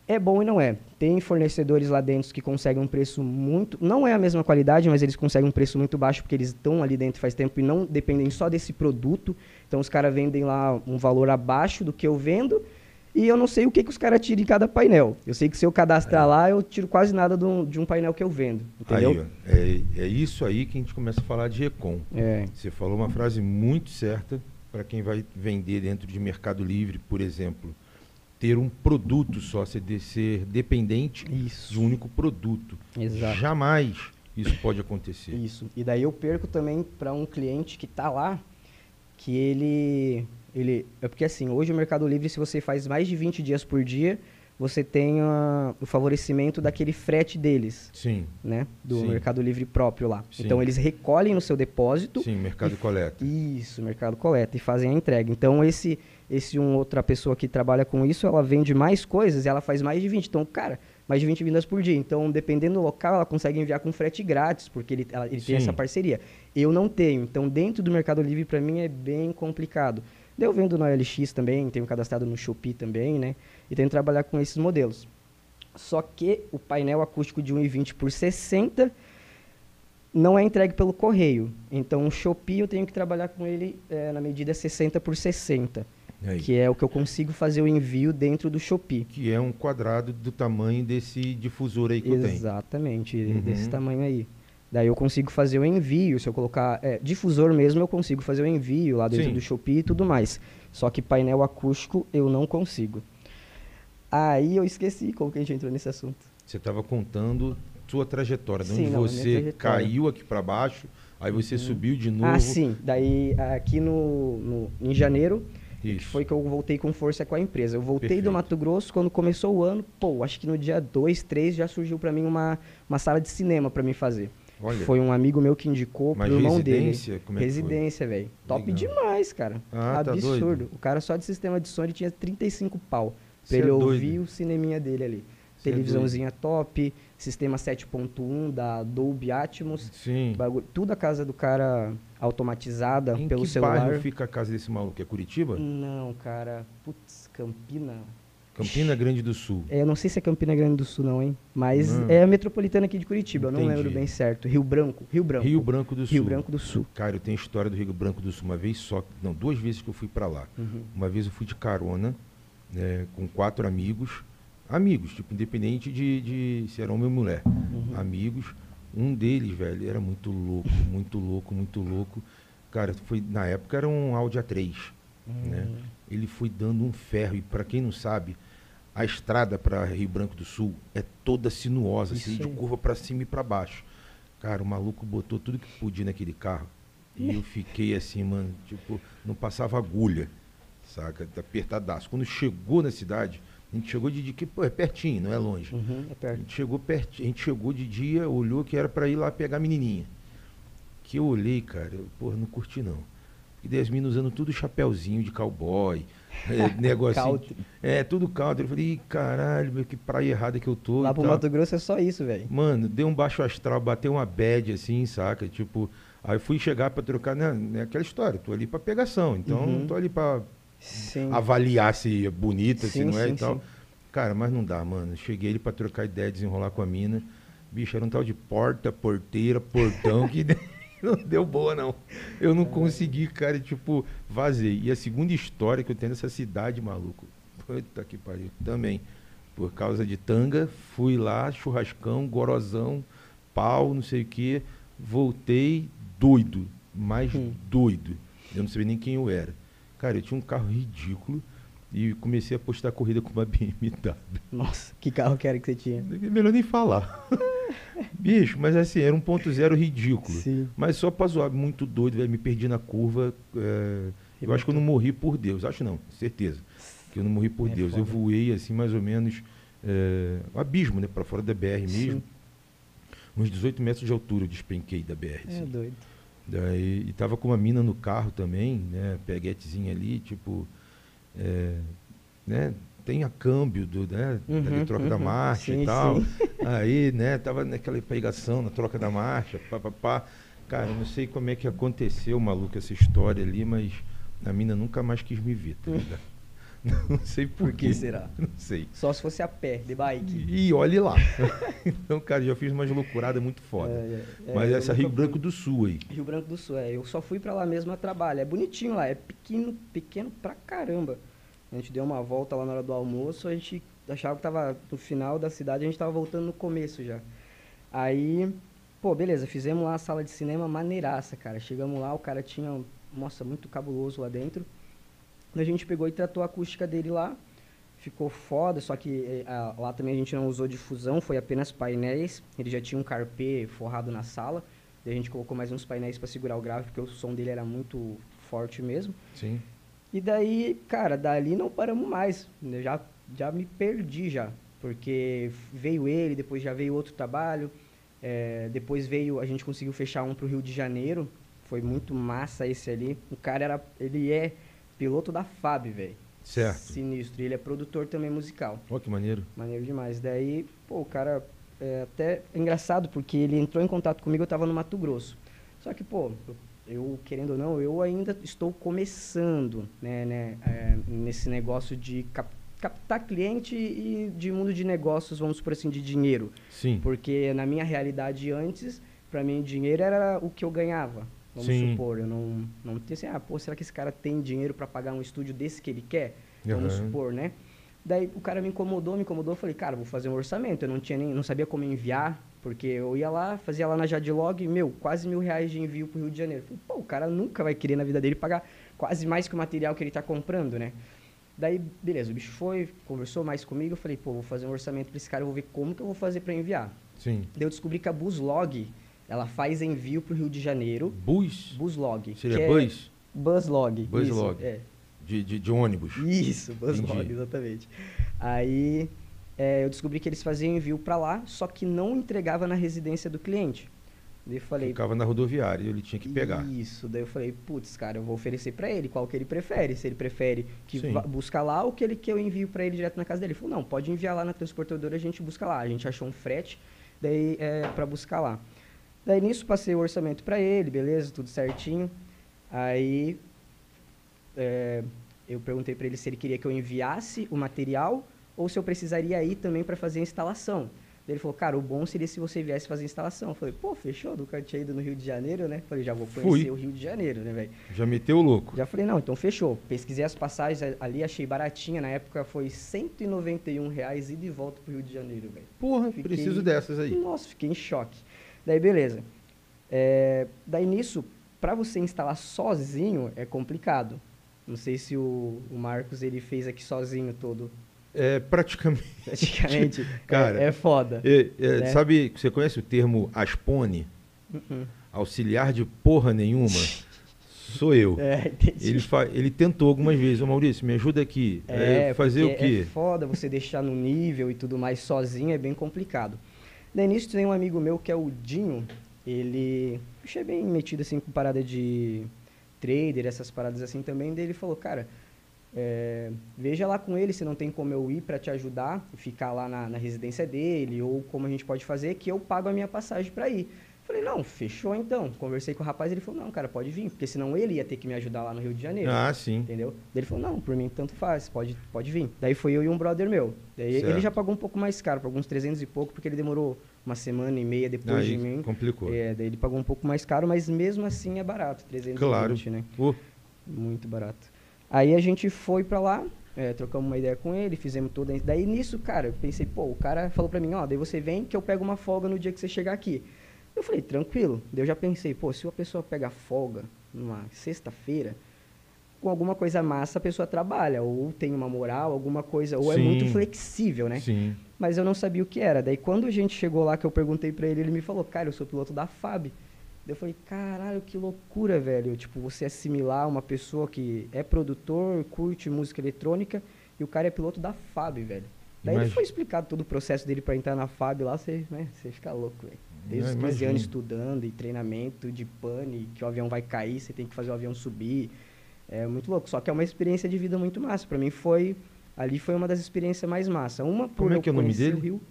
é bom e não é. Tem fornecedores lá dentro que conseguem um preço muito. Não é a mesma qualidade, mas eles conseguem um preço muito baixo porque eles estão ali dentro faz tempo e não dependem só desse produto. Então os caras vendem lá um valor abaixo do que eu vendo. E eu não sei o que, que os caras tiram em cada painel. Eu sei que se eu cadastrar lá, eu tiro quase nada de um, de um painel que eu vendo. Entendeu? Aí, é, é isso aí que a gente começa a falar de Recon. É. Você falou uma frase muito certa para quem vai vender dentro de Mercado Livre, por exemplo. Ter um produto só, ser, de- ser dependente Isso. de um único produto. Exato. Jamais isso pode acontecer. Isso. E daí eu perco também para um cliente que tá lá, que ele, ele. É porque assim, hoje o Mercado Livre, se você faz mais de 20 dias por dia, você tem ah, o favorecimento daquele frete deles, Sim, né? Do Sim. Mercado Livre próprio lá. Sim. Então eles recolhem no seu depósito. sim, mercado e- coleta. Isso, mercado coleta e fazem a entrega. Então esse esse um outra pessoa que trabalha com isso, ela vende mais coisas e ela faz mais de 20. Então, cara, mais de 20 vendas por dia. Então, dependendo do local, ela consegue enviar com frete grátis, porque ele, ela- ele Sim. tem essa parceria. Eu não tenho. Então, dentro do Mercado Livre, para mim, é bem complicado. Eu vendo no LX também, tenho cadastrado no Shopee também, né? E tento trabalhar com esses modelos. Só que o painel acústico de 1,20 por 60 não é entregue pelo correio. Então, o Shopee eu tenho que trabalhar com ele eh, na medida 60 por 60, Aí, que é o que eu consigo fazer o envio dentro do Shopee. que é um quadrado do tamanho desse difusor aí que eu tenho. Exatamente, Uhum. desse tamanho aí. Daí eu consigo fazer o envio, se eu colocar é, difusor mesmo, eu consigo fazer o envio lá dentro Sim. do Shopee e tudo mais. Só que painel acústico eu não consigo. Aí eu esqueci como que a gente entrou nesse assunto. Você estava contando sua trajetória, de Sim, onde não, você caiu aqui para baixo, aí você subiu de novo. Ah, sim. Daí aqui no, no- em janeiro, que Isso. foi que eu voltei com força com a empresa. Eu voltei Perfeito. do Mato Grosso quando começou o ano. Pô, acho que no dia 2, 3 já surgiu pra mim uma, uma sala de cinema pra mim fazer. Olha, Foi um amigo meu que indicou pro irmão dele. residência, como é que? Residência, velho. Top demais, cara. Ah, tá Absurdo. doido? o cara só de sistema de som ele tinha 35 pau. Pra Cê é ele doido. ouvir o cineminha dele ali. Cê é Televisãozinha top, sistema 7.1 da Dolby Atmos. Sim. bagulho- tudo a casa do cara automatizada Em pelo que celular. bairro fica a casa desse maluco? É Curitiba? Não, cara. Putz, Campina. Campina Grande do Sul. É, eu não sei se é Campina Grande do Sul, não, hein? Mas Não. é a metropolitana aqui de Curitiba, eu não Entendi. lembro bem certo. Rio Branco. Rio Branco. Rio Branco do Sul. Rio Branco do Sul. Cara, eu tenho história do Rio Branco do Sul uma vez só, não, duas vezes que eu fui pra lá. Uma vez eu fui de carona, né, com quatro amigos, amigos, tipo, independente de, de se era homem ou mulher, amigos. Um deles, velho, era muito louco, muito louco, muito louco. Cara, foi, na época era um Audi A3, né? Ele foi dando um ferro, e para quem não sabe, a estrada para Rio Branco do Sul é toda sinuosa, assim, de curva para cima e para baixo. Cara, o maluco botou tudo que podia naquele carro. E eu fiquei assim, mano, tipo, não passava agulha, saca? Apertadaço. Quando chegou na cidade, a gente chegou de dia, que, pô, é pertinho, não é longe. Uhum, é A perto. gente chegou perto, a gente chegou de dia, olhou que era para ir lá pegar a menininha. Que eu olhei, cara, eu, porra, não curti não. E daí as meninas usando tudo chapéuzinho de cowboy, é, negocinho. É, tudo country. Eu falei, "Ih, caralho, meu, que praia errada que eu tô. Lá pro tal." Mato Grosso é só isso, velho. Mano, deu um baixo astral, bateu uma bad assim, saca? Tipo, aí fui chegar pra trocar, né? né, Aquela história, tô ali pra pegação, então Uhum. não tô ali pra Sim. avaliar se é bonita, se Sim, não é sim, e tal. Cara, mas não dá, mano. Cheguei ali pra trocar ideia, desenrolar com a mina. Bicho, era um tal de porta, porteira, portão que não deu boa, não. Eu não consegui, cara, tipo, vazei. E a segunda história que eu tenho nessa cidade, maluco. Puta que pariu. Também. Por causa de tanga, fui lá, churrascão, gorozão, pau, não sei o quê. Voltei doido, mais Hum. doido. Eu não sabia nem quem eu era. Cara, eu tinha um carro ridículo e comecei a postar corrida com uma BMW. Nossa, que carro que era que você tinha? É melhor nem falar. Bicho, mas assim, era um ponto zero ridículo. Sim. Mas só pra zoar, muito doido, velho, me perdi na curva. é, eu acho que eu não morri por Deus. Acho não, certeza. Que eu não morri por É Deus. Eu foda. voei assim, mais ou menos, é, um abismo, né? Pra fora da BR mesmo. Sim. Uns 18 metros de altura eu despenquei da BR. É assim. doido. Daí, e tava com uma mina no carro também, né? Peguetezinha ali, tipo. é, né? Tem a câmbio do, né? Uhum, da troca da uhum. marcha Sim, e tal. sim. Aí, né, tava naquela pegação na troca da marcha, pá, pá, pá. Cara, eu não sei como é que aconteceu, maluco, essa história ali, mas a mina nunca mais quis me ver, tá ligado? Não sei por, Por que será? Não sei. Só se fosse a pé, de bike. E olhe lá. então, cara, já fiz umas loucuradas muito foda. É, é, mas eu essa Rio fui. Branco do Sul aí. Rio Branco do Sul, é. Eu só fui pra lá mesmo a trabalho. É bonitinho lá, é pequeno, pequeno pra caramba. A gente deu uma volta lá na hora do almoço, a gente achava que tava no final da cidade, a gente tava voltando no começo já. Aí, pô, beleza, fizemos lá a sala de cinema maneiraça, cara. Chegamos lá, o cara tinha, nossa, muito cabuloso lá dentro. A gente pegou e tratou a acústica dele lá. Ficou foda, só que eh, a- lá também a gente não usou difusão, foi apenas painéis. Ele já tinha um carpê forrado na sala. Daí a gente colocou mais uns painéis para segurar o grave, porque o som dele era muito forte mesmo. Sim. E daí, cara, dali não paramos mais. Eu já, já me perdi já. Porque veio ele, depois já veio outro trabalho. eh, depois veio, a gente conseguiu fechar um pro Rio de Janeiro. Foi muito massa esse ali. O cara era, ele é piloto da FAB, velho. Certo. Sinistro. E ele é produtor também musical. Olha que maneiro. Maneiro demais. Daí, pô, o cara é até engraçado, porque ele entrou em contato comigo, eu tava no Mato Grosso. Só que, pô, eu, eu, querendo ou não, eu ainda estou começando, né, né, é, nesse negócio de cap- captar cliente e de mundo de negócios, vamos por assim, de dinheiro. Sim. Porque na minha realidade antes, para mim, dinheiro era o que eu ganhava. Vamos Sim. supor, eu não, não tinha assim, ah, pô, será que esse cara tem dinheiro para pagar um estúdio desse que ele quer? Vamos Aham. supor, né? Daí o cara me incomodou, me incomodou, eu falei, cara, vou fazer um orçamento. Eu não tinha nem, não sabia como enviar, porque eu ia lá, fazia lá na Jadlog, meu, quase mil reais de envio pro Rio de Janeiro. Eu falei, pô, o cara nunca vai querer na vida dele pagar quase mais que o material que ele tá comprando, né? Daí, beleza, o bicho foi, conversou mais comigo, eu falei, pô, vou fazer um orçamento pra esse cara, eu vou ver como que eu vou fazer para enviar. Sim. Daí eu descobri que a Buslog, ela faz envio pro Rio de Janeiro. Bus? Buslog. Seria é- bus? Buslog. Buslog. Isso, é. De, de, de ônibus. Isso, Entendi. exatamente. Aí é, eu descobri que eles faziam envio para lá, só que não entregava na residência do cliente. Daí eu falei, Ficava na rodoviária e ele tinha que pegar. isso. Daí eu falei, putz, cara, eu vou oferecer para ele qual que ele prefere. Se ele prefere que buscar lá ou que ele que eu envio para ele direto na casa dele. Ele falou, não, pode enviar lá na transportadora, a gente busca lá. A gente achou um frete, daí é para buscar lá. Daí nisso passei o orçamento para ele, beleza, tudo certinho. Aí é, eu perguntei para ele se ele queria que eu enviasse o material ou se eu precisaria ir também para fazer a instalação. Ele falou, cara, o bom seria se você viesse fazer a instalação. Eu falei, pô, fechou, nunca tinha ido no Rio de Janeiro, né? Falei, já vou conhecer Fui. o Rio de Janeiro, né, velho? Já meteu o louco. Já falei, não, então fechou. Pesquisei as passagens ali, achei baratinha. Na época foi 191 reais ida e volta pro Rio de Janeiro, velho. Porra, Fiquei- preciso dessas aí. Nossa, fiquei em choque. Daí, beleza. É, daí nisso, para você instalar sozinho é complicado. Não sei se o, o Marcos ele fez aqui sozinho todo. É praticamente. Praticamente. Cara, é, é foda. É, é, Né? Sabe, você conhece o termo aspone? Uh-uh. Auxiliar de porra nenhuma? Sou eu. É, entendi. Ele, ele tentou algumas vezes, ô Maurício, me ajuda aqui. É, fazer o porque quê? É foda você deixar no nível e tudo mais sozinho, é bem complicado. Daí nisso tem um amigo meu que é o Dinho. Ele. Achei bem metido assim com parada de trader, essas paradas assim também. Daí ele falou, cara, é, veja lá com ele se não tem como eu ir para te ajudar, ficar lá na, na residência dele, ou como a gente pode fazer, que eu pago a minha passagem para ir. Falei, não, fechou então. Conversei com o rapaz, ele falou, não, cara, pode vir, porque senão ele ia ter que me ajudar lá no Rio de Janeiro. Ah, sim. Entendeu? Daí ele falou, não, por mim tanto faz, pode, pode vir. Daí foi eu e um brother meu. Daí Certo. ele já pagou um pouco mais caro, por alguns 300 e pouco, porque ele demorou uma semana e meia depois de Aí mim. complicou. É, daí ele pagou um pouco mais caro, mas mesmo assim é barato, 320, Claro. né? Pô, Muito barato. Aí a gente foi pra lá, é, trocamos uma ideia com ele, fizemos toda. Daí nisso, cara, eu pensei, pô, o cara falou pra mim, ó, daí você vem que eu pego uma folga no dia que você chegar aqui. Eu falei, tranquilo. Daí eu já pensei, pô, se uma pessoa pega folga numa sexta-feira, com alguma coisa massa a pessoa trabalha, ou tem uma moral, alguma coisa, ou é Sim. muito flexível, né? sim. Mas eu não sabia o que era. Daí quando a gente chegou lá, que eu perguntei pra ele, ele me falou, cara, eu sou piloto da FAB. Eu falei, caralho, que loucura, velho. Tipo, você assimilar uma pessoa que é produtor, curte música eletrônica, e o cara é piloto da FAB, velho. Daí ele Imagina. foi explicado todo o processo dele pra entrar na FAB lá, você, né, você fica louco, velho. Desde os 15 imagino. anos estudando e treinamento de pane, que o avião vai cair, você tem que fazer o avião subir. É muito louco. Só que é uma experiência de vida muito massa. Pra mim foi. Ali foi uma das experiências mais massa. Uma por Como é que é o nome dele? o Rio.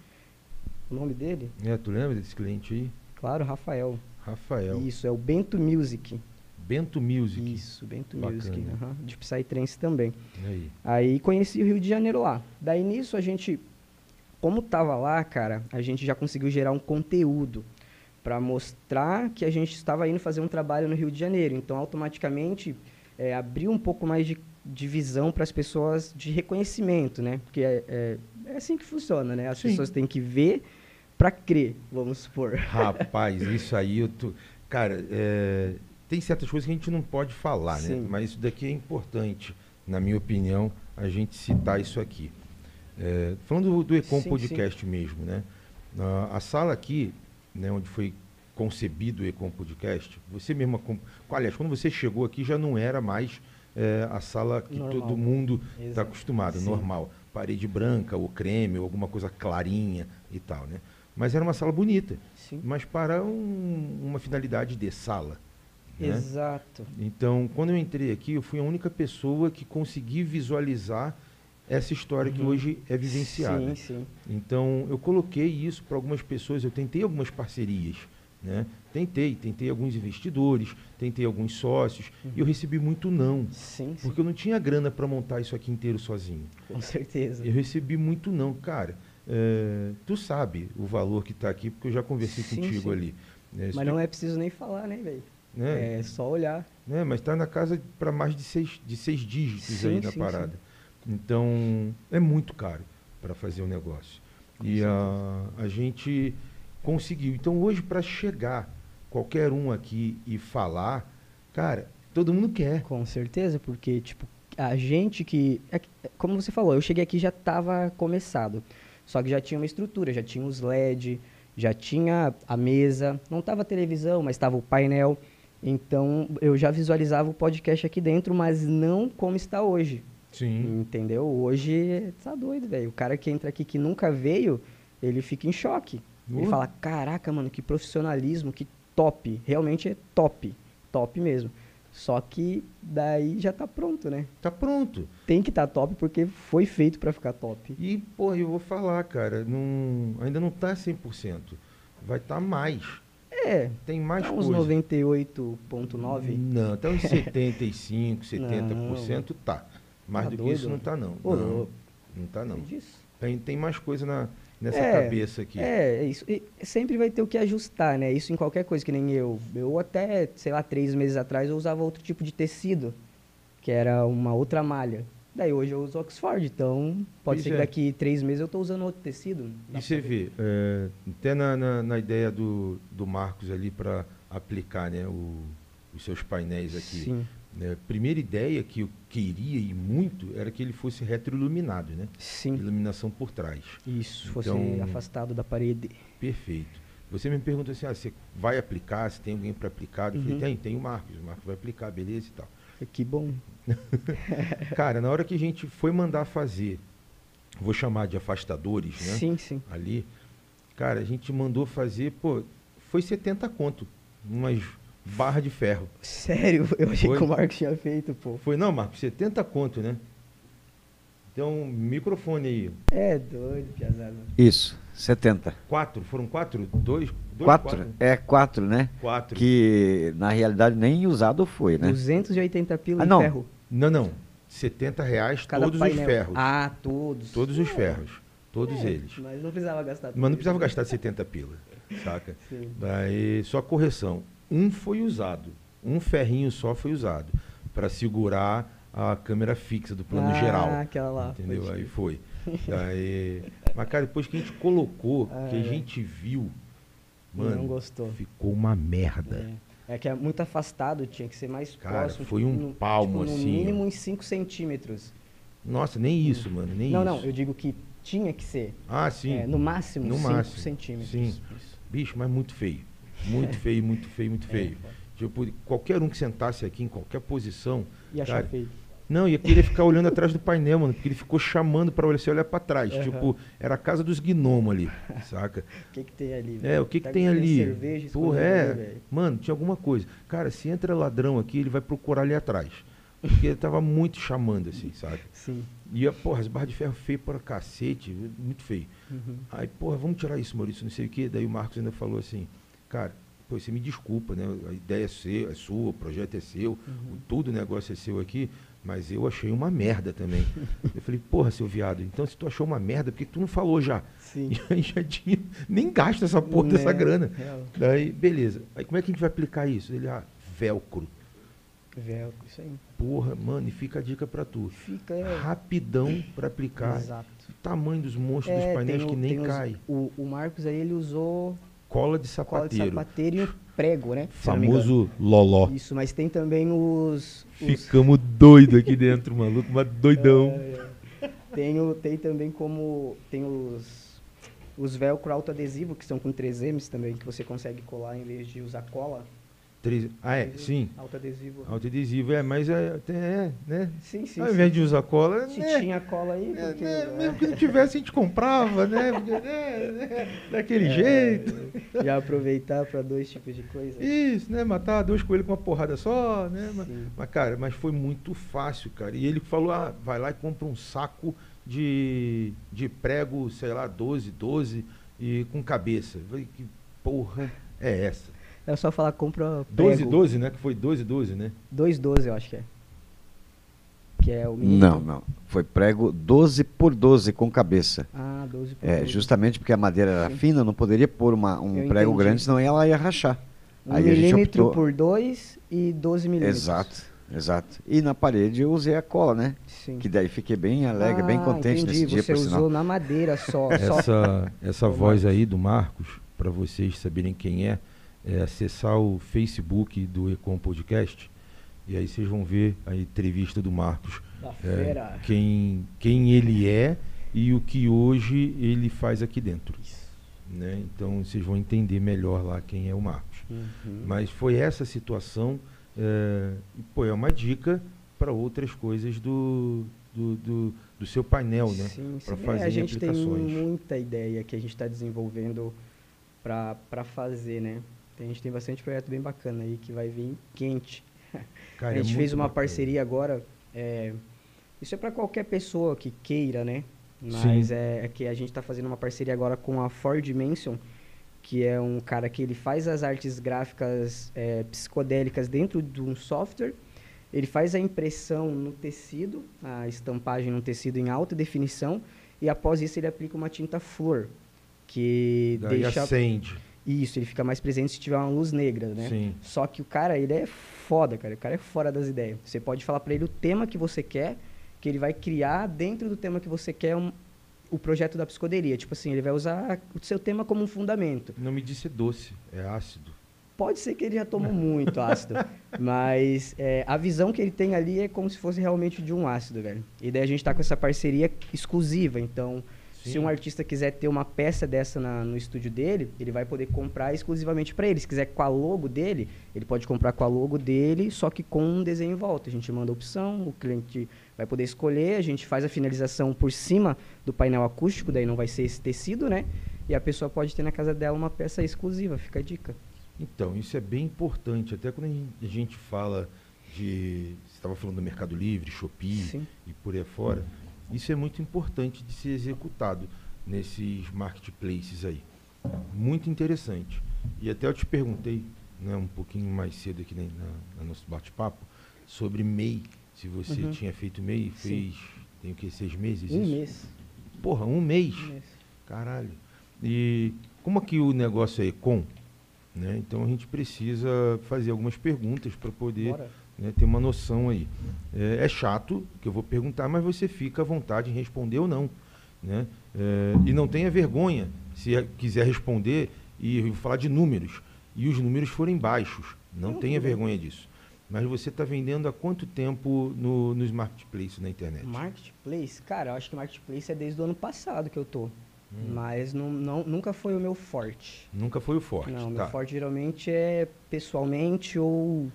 O nome dele? É, tu lembra desse cliente aí? Claro, Rafael. Rafael. Isso, é o Bento Music. Bento Music. Isso, Bento Bacana. Music. aham, De Psytrance também. Aí. Aí conheci o Rio de Janeiro lá. Daí nisso a gente, como tava lá, cara, a gente já conseguiu gerar um conteúdo para mostrar que a gente estava indo fazer um trabalho no Rio de Janeiro. Então, automaticamente, é, abriu um pouco mais de, de visão para as pessoas de reconhecimento, né? Porque é, é, é assim que funciona, né? As Sim. pessoas têm que ver para crer, vamos supor. Rapaz, isso aí eu tô. Cara, é, tem certas coisas que a gente não pode falar, né? Sim. Mas isso daqui é importante, na minha opinião, a gente citar isso aqui. É, falando do, do Ecom Sim, Podcast mesmo, né? Ah, a sala aqui, né, onde foi concebido o Ecom Podcast, você mesmo. acom- Aliás, quando você chegou aqui já não era mais é, a sala que Normal. todo mundo está acostumado, Sim. normal. Parede branca, ou creme, ou alguma coisa clarinha e tal, né? Mas era uma sala bonita Sim. mas para um- uma finalidade de sala. né? Exato. Então, quando eu entrei aqui, eu fui a única pessoa que consegui visualizar essa história que Uhum. hoje é vivenciada. Sim, sim. Então, eu coloquei isso para algumas pessoas, eu tentei algumas parcerias. Né? Tentei, tentei alguns investidores, tentei alguns sócios, e eu recebi muito não, Sim, sim. porque eu não tinha grana para montar isso aqui inteiro sozinho. Com certeza. Eu recebi muito não, cara. é, tu sabe o valor que está aqui, porque eu já conversei Sim, contigo ali. né? Mas não é preciso nem falar, né, velho? né? É só olhar. né? Mas está na casa para mais de seis, de seis dígitos aí na sim, parada. Então, é muito caro para fazer o negócio. E a, a gente conseguiu. Então, hoje, para chegar qualquer um aqui e falar, cara, todo mundo quer. Com certeza, porque, tipo, a gente que. é é como você falou, eu cheguei aqui e já estava começado. Só que já tinha uma estrutura, já tinha os LED, já tinha a mesa, não tava a televisão, mas estava o painel. Então eu já visualizava o podcast aqui dentro, mas não como está hoje. Sim. Entendeu? Hoje tá doido, velho. O cara que entra aqui que nunca veio, ele fica em choque. Ele Uh. fala: caraca, mano, que profissionalismo, que top. Realmente é top. Top mesmo. Só que daí já tá pronto, né? Tá pronto. Tem que estar tá top porque foi feito pra ficar top. E, pô, eu vou falar, cara, não, ainda não tá 100%. Vai estar mais. É, Tem mais tá uns coisa. 98.9. Não, até uns 75, 70% tá. Mais Tá do que doido, isso não tá não. Ô, não, não tá não. Tem, tem mais coisa na, nessa É, cabeça aqui. É, isso. E sempre vai ter o que ajustar, né? Isso em qualquer coisa, que nem eu. Eu até, sei lá, três meses atrás eu usava outro tipo de tecido, que era uma outra malha. Daí hoje eu uso Oxford, então pode Pois ser é. que daqui três meses eu estou usando outro tecido. E você vê, é, até na, na, na ideia do, do Marcos ali para aplicar né, o- os seus painéis aqui. Sim, né, primeira ideia que eu queria e muito era que ele fosse retroiluminado, né? sim. Iluminação por trás. Isso, fosse Então- afastado da parede. Perfeito. Você me pergunta assim, ah, você vai aplicar, se tem alguém para aplicar? Eu falei, Uhum. tem, tem o Marcos, o Marcos vai aplicar, beleza e tal. Que bom. Cara, na hora que a gente foi mandar fazer, vou chamar de afastadores, né? Sim, sim. ali, cara, a gente mandou fazer, pô, foi 70 conto, umas barra de ferro. Sério, eu achei Foi? que o Marcos tinha feito, pô. Foi, não, Marcos, 70 conto, né? Então, microfone aí. É doido, piazada. Isso, 70. Quatro, foram quatro? Dois? dois Quatro? É quatro, né? Quatro. Que na realidade nem usado foi, né? 280 pila Ah, não. ferro. Não, não. 70 reais Cada todos painel. os ferros. Ah, todos. Todos os ferros. Todos É, eles. Mas não precisava gastar Mas não precisava gastar 70 pila, saca? Sim. Daí, só correção. Um foi usado. Um ferrinho só foi usado. para segurar a câmera fixa do plano ah, geral. aquela lá. Entendeu? pode Aí foi. Daí, mas, cara, depois que a gente colocou, que a é. gente viu, Não mano, gostou. ficou uma merda. É. É que é muito afastado, tinha que ser mais Cara, próximo. foi tipo, um no, palmo, tipo, no assim, ó. mínimo uns 5 centímetros. Nossa, nem isso, mano, nem não, isso. não, eu digo que tinha que ser. Ah, sim. É, no máximo No 5 máximo, centímetros. sim. Bicho, mas muito feio. Muito feio, muito feio, muito É, feio. Tipo, qualquer um que sentasse aqui em qualquer posição. E achar feio. Não, ia querer ficar olhando atrás do painel, mano, porque ele ficou chamando pra olhar, você olhar pra trás. Aham. Tipo, era a casa dos gnomos ali, saca? O que que tem ali? É, o que que Tá tem bebendo ali? Cerveja, Porra, é. ali. Mano, tinha alguma coisa. Cara, se entra ladrão aqui, ele vai procurar ali atrás. Porque ele tava muito chamando, assim, sabe? Sim. E, a, porra, as barras de ferro feio para cacete, muito feio. Uhum. Aí, porra, vamos tirar isso, Maurício, não sei o quê. Daí o Marcos ainda falou assim, cara, pô, você me desculpa, né? A ideia é, seu, é sua, o projeto é seu, Uhum. todo o negócio é seu aqui, mas eu achei uma merda também. eu falei, porra, seu viado, então se tu achou uma merda, por que tu não falou já? Sim. E aí já tinha, nem gasta essa porra dessa Né? grana. Real. Daí, beleza. Aí como é que a gente vai aplicar isso? Ele, ah, velcro. Velcro, isso aí. Porra, mano, e fica a dica pra tu. Fica. É, Rapidão pra aplicar. Exato. O tamanho dos monstros É, dos painéis que nem tem os- cai. O, o Marcos aí, ele usou Cola de cola de sapateiro. sapateiro e prego, né? Famoso loló. Isso, mas tem também os. os- Ficamos doido aqui dentro, maluco, mas doidão. É, é. Tem, o, tem também como. Tem os. Os velcro autoadesivo, que são com 3Ms também, que você consegue colar em vez de usar cola. Três- Ah, é, sim. Autoadesivo. Autoadesivo, é, mas é, tem- é né? Sim, sim. Ao sim. invés de usar cola, Se né? tinha cola aí, É, porque. né, mesmo que não tivesse, a gente comprava, né? Porque, né, Daquele É, jeito. Já aproveitar para dois tipos de coisa. Isso, né? Matar dois coelhos com uma porrada só, né? Mas, Sim. mas, cara, mas foi muito fácil, cara. E ele falou, ah, vai lá e compra um saco de, de prego, sei lá, 12, 12 e com cabeça. Eu falei, que porra é essa? É só falar, compra 12, prego. 12, né? Que foi 12, 12, né? 2,12 eu acho que é. Que é o mínimo. Não, não. Foi prego 12 por 12 com cabeça. Ah, 12 por É, 12. justamente porque a madeira era Sim. fina, não poderia pôr uma- um Eu prego entendi. grande, senão ela ia rachar. Um Aí milímetro optou- por 2 e 12 milímetros. Exato, exato. E na parede eu usei a cola, né? Sim. Que daí fiquei bem alegre, bem Ah, contente entendi. nesse dia, Você por usou sinal. na madeira só. só. Essa, essa Ô, voz aí do Marcos, para vocês saberem quem é, é acessar o Facebook do Ecom Podcast. E aí vocês vão ver a entrevista do Marcos. Da é, fera. quem, quem ele é e o que hoje ele faz aqui dentro. Né? Então vocês vão entender melhor lá quem é o Marcos. Uhum. Mas foi essa situação, é, e, pô, é uma dica para outras coisas do, do, do, do seu painel, né? Sim. fazer é, a gente tem muita ideia que a gente está desenvolvendo para fazer, né? A gente tem bastante projeto bem bacana aí que vai vir quente. Cara, a é gente fez muito uma bacana. parceria agora. é, isso é para qualquer pessoa que queira, né? Mas é, é que a gente está fazendo uma parceria agora com a Ford Dimension, que é um cara que ele faz as artes gráficas é, psicodélicas dentro de um software. Ele faz a impressão no tecido, a estampagem no tecido em alta definição, e após isso ele aplica uma tinta flor, que Daí deixa... acende. Isso, ele fica mais presente se tiver uma luz negra, né? Sim. Só que o cara, ele é foda, cara. O cara é fora das ideias. Você pode falar pra ele o tema que você quer, que ele vai criar dentro do tema que você quer um- o projeto da psicodelia. Tipo assim, ele vai usar o seu tema como um fundamento. Não me disse doce, é ácido. Pode ser que ele já tomou muito ácido, mas é, a visão que ele tem ali é como se fosse realmente de um ácido, velho. E daí a gente tá com essa parceria exclusiva, então se um artista quiser ter uma peça dessa na- no estúdio dele, ele vai poder comprar exclusivamente para ele. Se quiser com a logo dele, ele pode comprar com a logo dele, só que com um desenho em volta. A gente manda a opção, o cliente vai poder escolher, a gente faz a finalização por cima do painel acústico, daí não vai ser esse tecido, né? E a pessoa pode ter na casa dela uma peça exclusiva, fica a dica. Então, isso é bem importante. Até quando a gen- a gente fala de. Você estava falando do Mercado Livre, Shopee Sim. e por aí fora. Isso é muito importante de ser executado nesses marketplaces aí. Muito interessante. E até eu te perguntei, né, um pouquinho mais cedo aqui na, na- no nosso bate-papo, sobre MEI. Se você Uhum. tinha feito MEI, Sim. fez. Tem o que? Seis meses? Um isso? mês. Porra, um mês. Um mês. Caralho. E como aqui o negócio é com, né? Então a gente precisa fazer algumas perguntas para poder Bora. Né, ter uma noção aí. É, é chato que eu vou perguntar, mas você fica à vontade em responder ou não. Né? É, e não tenha vergonha se é- quiser responder e falar de números e os números forem baixos. Não Não, tenha vergonha disso. Mas você está vendendo há quanto tempo no, nos marketplaces na internet? Marketplace? Cara, eu acho que Marketplace é desde o ano passado que eu tô. Hum. Mas não, não, nunca foi o meu forte. Nunca foi o forte. não, tá. meu forte geralmente é pessoalmente ou.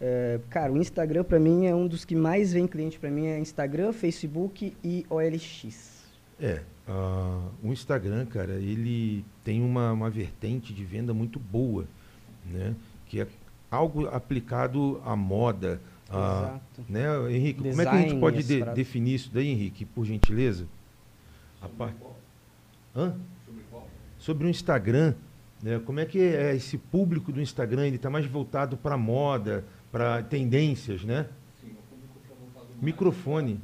É, cara, o Instagram pra mim é um dos que mais vem cliente pra mim é Instagram, Facebook e OLX. É, ah, o Instagram, cara, ele tem uma, uma vertente de venda muito boa, né? Que é algo aplicado à moda. a- Exato. né? Henrique, como é que a gente Design, pode de- definir isso daí, Henrique, por gentileza? A par... Hã? Sobre o Instagram, né? Como é que é esse público do Instagram? Ele está mais voltado para moda, para tendências, né? Microfone.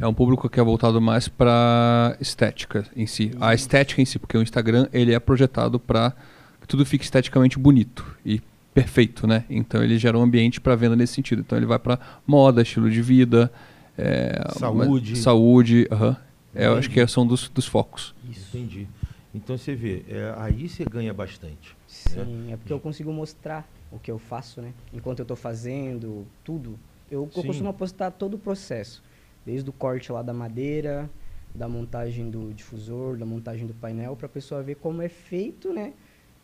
É um público que é voltado mais para estética em si. A estética em si, porque o Instagram ele é projetado para que tudo fique esteticamente bonito e perfeito, né? Então ele gera um ambiente para venda nesse sentido. Então ele vai para moda, estilo de vida, é, Saúde. uma- saúde, aham. É, eu acho que são dos, dos focos. Isso. Entendi. Então você vê, é, aí você ganha bastante. Sim, é porque eu consigo mostrar o que eu faço, né? Enquanto eu tô fazendo tudo. Eu, eu costumo postar todo o processo. Desde o corte lá da madeira, da montagem do difusor, da montagem do painel, para a pessoa ver como é feito, né?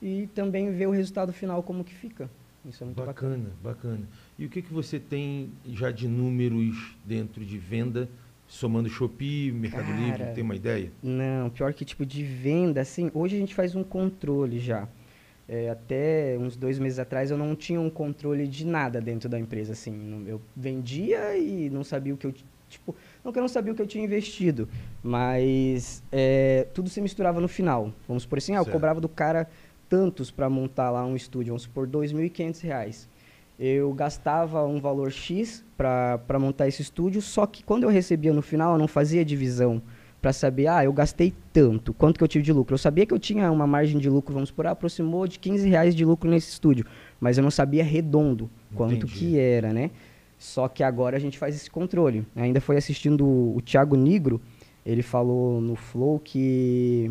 E também ver o resultado final, como que fica. Isso é muito bacana. Bacana, bacana. E o que, que você tem já de números dentro de venda, somando Shopee, Mercado Cara. Livre, tem uma ideia? Não, pior que tipo de venda, assim, hoje a gente faz um controle já. É, até uns dois meses atrás eu não tinha um controle de nada dentro da empresa, assim. Não- Eu vendia e não sabia o que eu, ti- tipo, não que eu não sabia o que eu tinha investido, mas é, tudo se misturava no final. Vamos supor assim, ah, eu cobrava do cara tantos para montar lá um estúdio, vamos supor, 2.500 reais. Eu gastava um valor X para montar esse estúdio, só que quando eu recebia no final, eu não fazia divisão para saber, ah, eu gastei tanto, quanto que eu tive de lucro. Eu sabia que eu tinha uma margem de lucro, vamos por, aproximou de 15 reais de lucro nesse estúdio, mas eu não sabia redondo quanto Entendi. que era, né? Só que agora a gente faz esse controle. Ainda foi assistindo o, o Thiago Nigro, ele falou no Flow que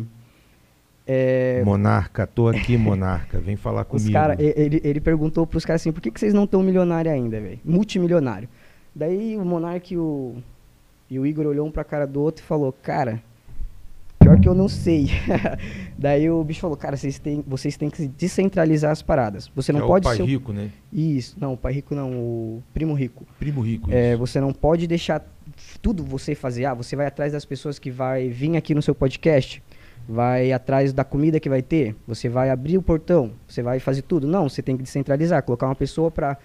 é, Monarca, tô aqui, Monarca, vem falar os comigo. cara, e- ele, ele perguntou pros caras assim, por que, que vocês não estão milionário ainda, velho? Multimilionário. Daí o Monark e o, e o Igor olhou um pra cara do outro e falou, cara, pior que eu não sei. Daí o bicho falou, cara, vocês têm, vocês têm que descentralizar as paradas. Você não é pode o pai ser... rico, né? Isso, não, o pai rico não, o primo rico. Primo rico. É, isso. você não pode deixar tudo você fazer. Ah, você vai atrás das pessoas que vai vir aqui no seu podcast, vai atrás da comida que vai ter, você vai abrir o portão, você vai fazer tudo. Não, você tem que descentralizar, colocar uma pessoa para.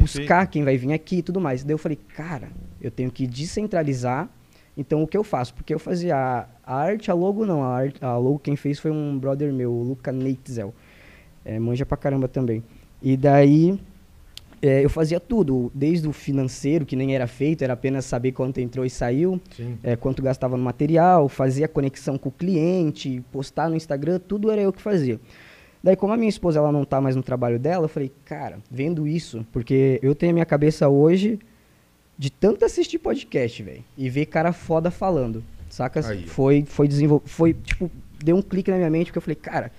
Buscar quem vai vir aqui e tudo mais. Daí eu falei, cara, eu tenho que descentralizar. Então o que eu faço? Porque eu fazia a, a arte, a logo não, a, arte, a logo quem fez foi um brother meu, o Luca Neitzel. É, manja pra caramba também. E daí é, eu fazia tudo, desde o financeiro, que nem era feito, era apenas saber quanto entrou e saiu, é, quanto gastava no material, fazia conexão com o cliente, postar no Instagram, tudo era eu que fazia. Daí, como a minha esposa ela não tá mais no trabalho dela, eu falei, cara, vendo isso, porque eu tenho a minha cabeça hoje de tanto assistir podcast, velho, e ver cara foda falando, saca? Aí. Foi, foi desenvolver, foi, tipo, deu um clique na minha mente, porque eu falei, cara,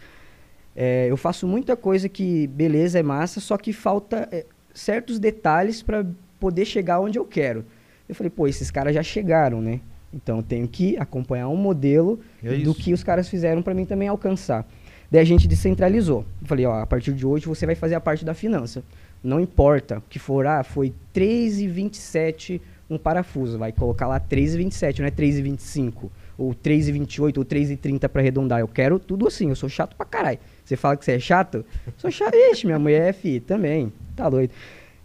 é, eu faço muita coisa que, beleza, é massa, só que falta é, certos detalhes para poder chegar onde eu quero. Eu falei, pô, esses caras já chegaram, né? Então eu tenho que acompanhar um modelo É do que os caras fizeram para mim também alcançar. Daí a gente descentralizou. Falei, ó, a partir de hoje você vai fazer a parte da finança. Não importa que for, ah, foi 3,27 um parafuso, vai colocar lá 3,27, não é 3,25 ou 3,28 ou 3,30 para arredondar. Eu quero tudo assim, eu sou chato pra caralho. Você fala que você é chato? Sou chato. Ixi, minha mulher é fi, também. Tá doido.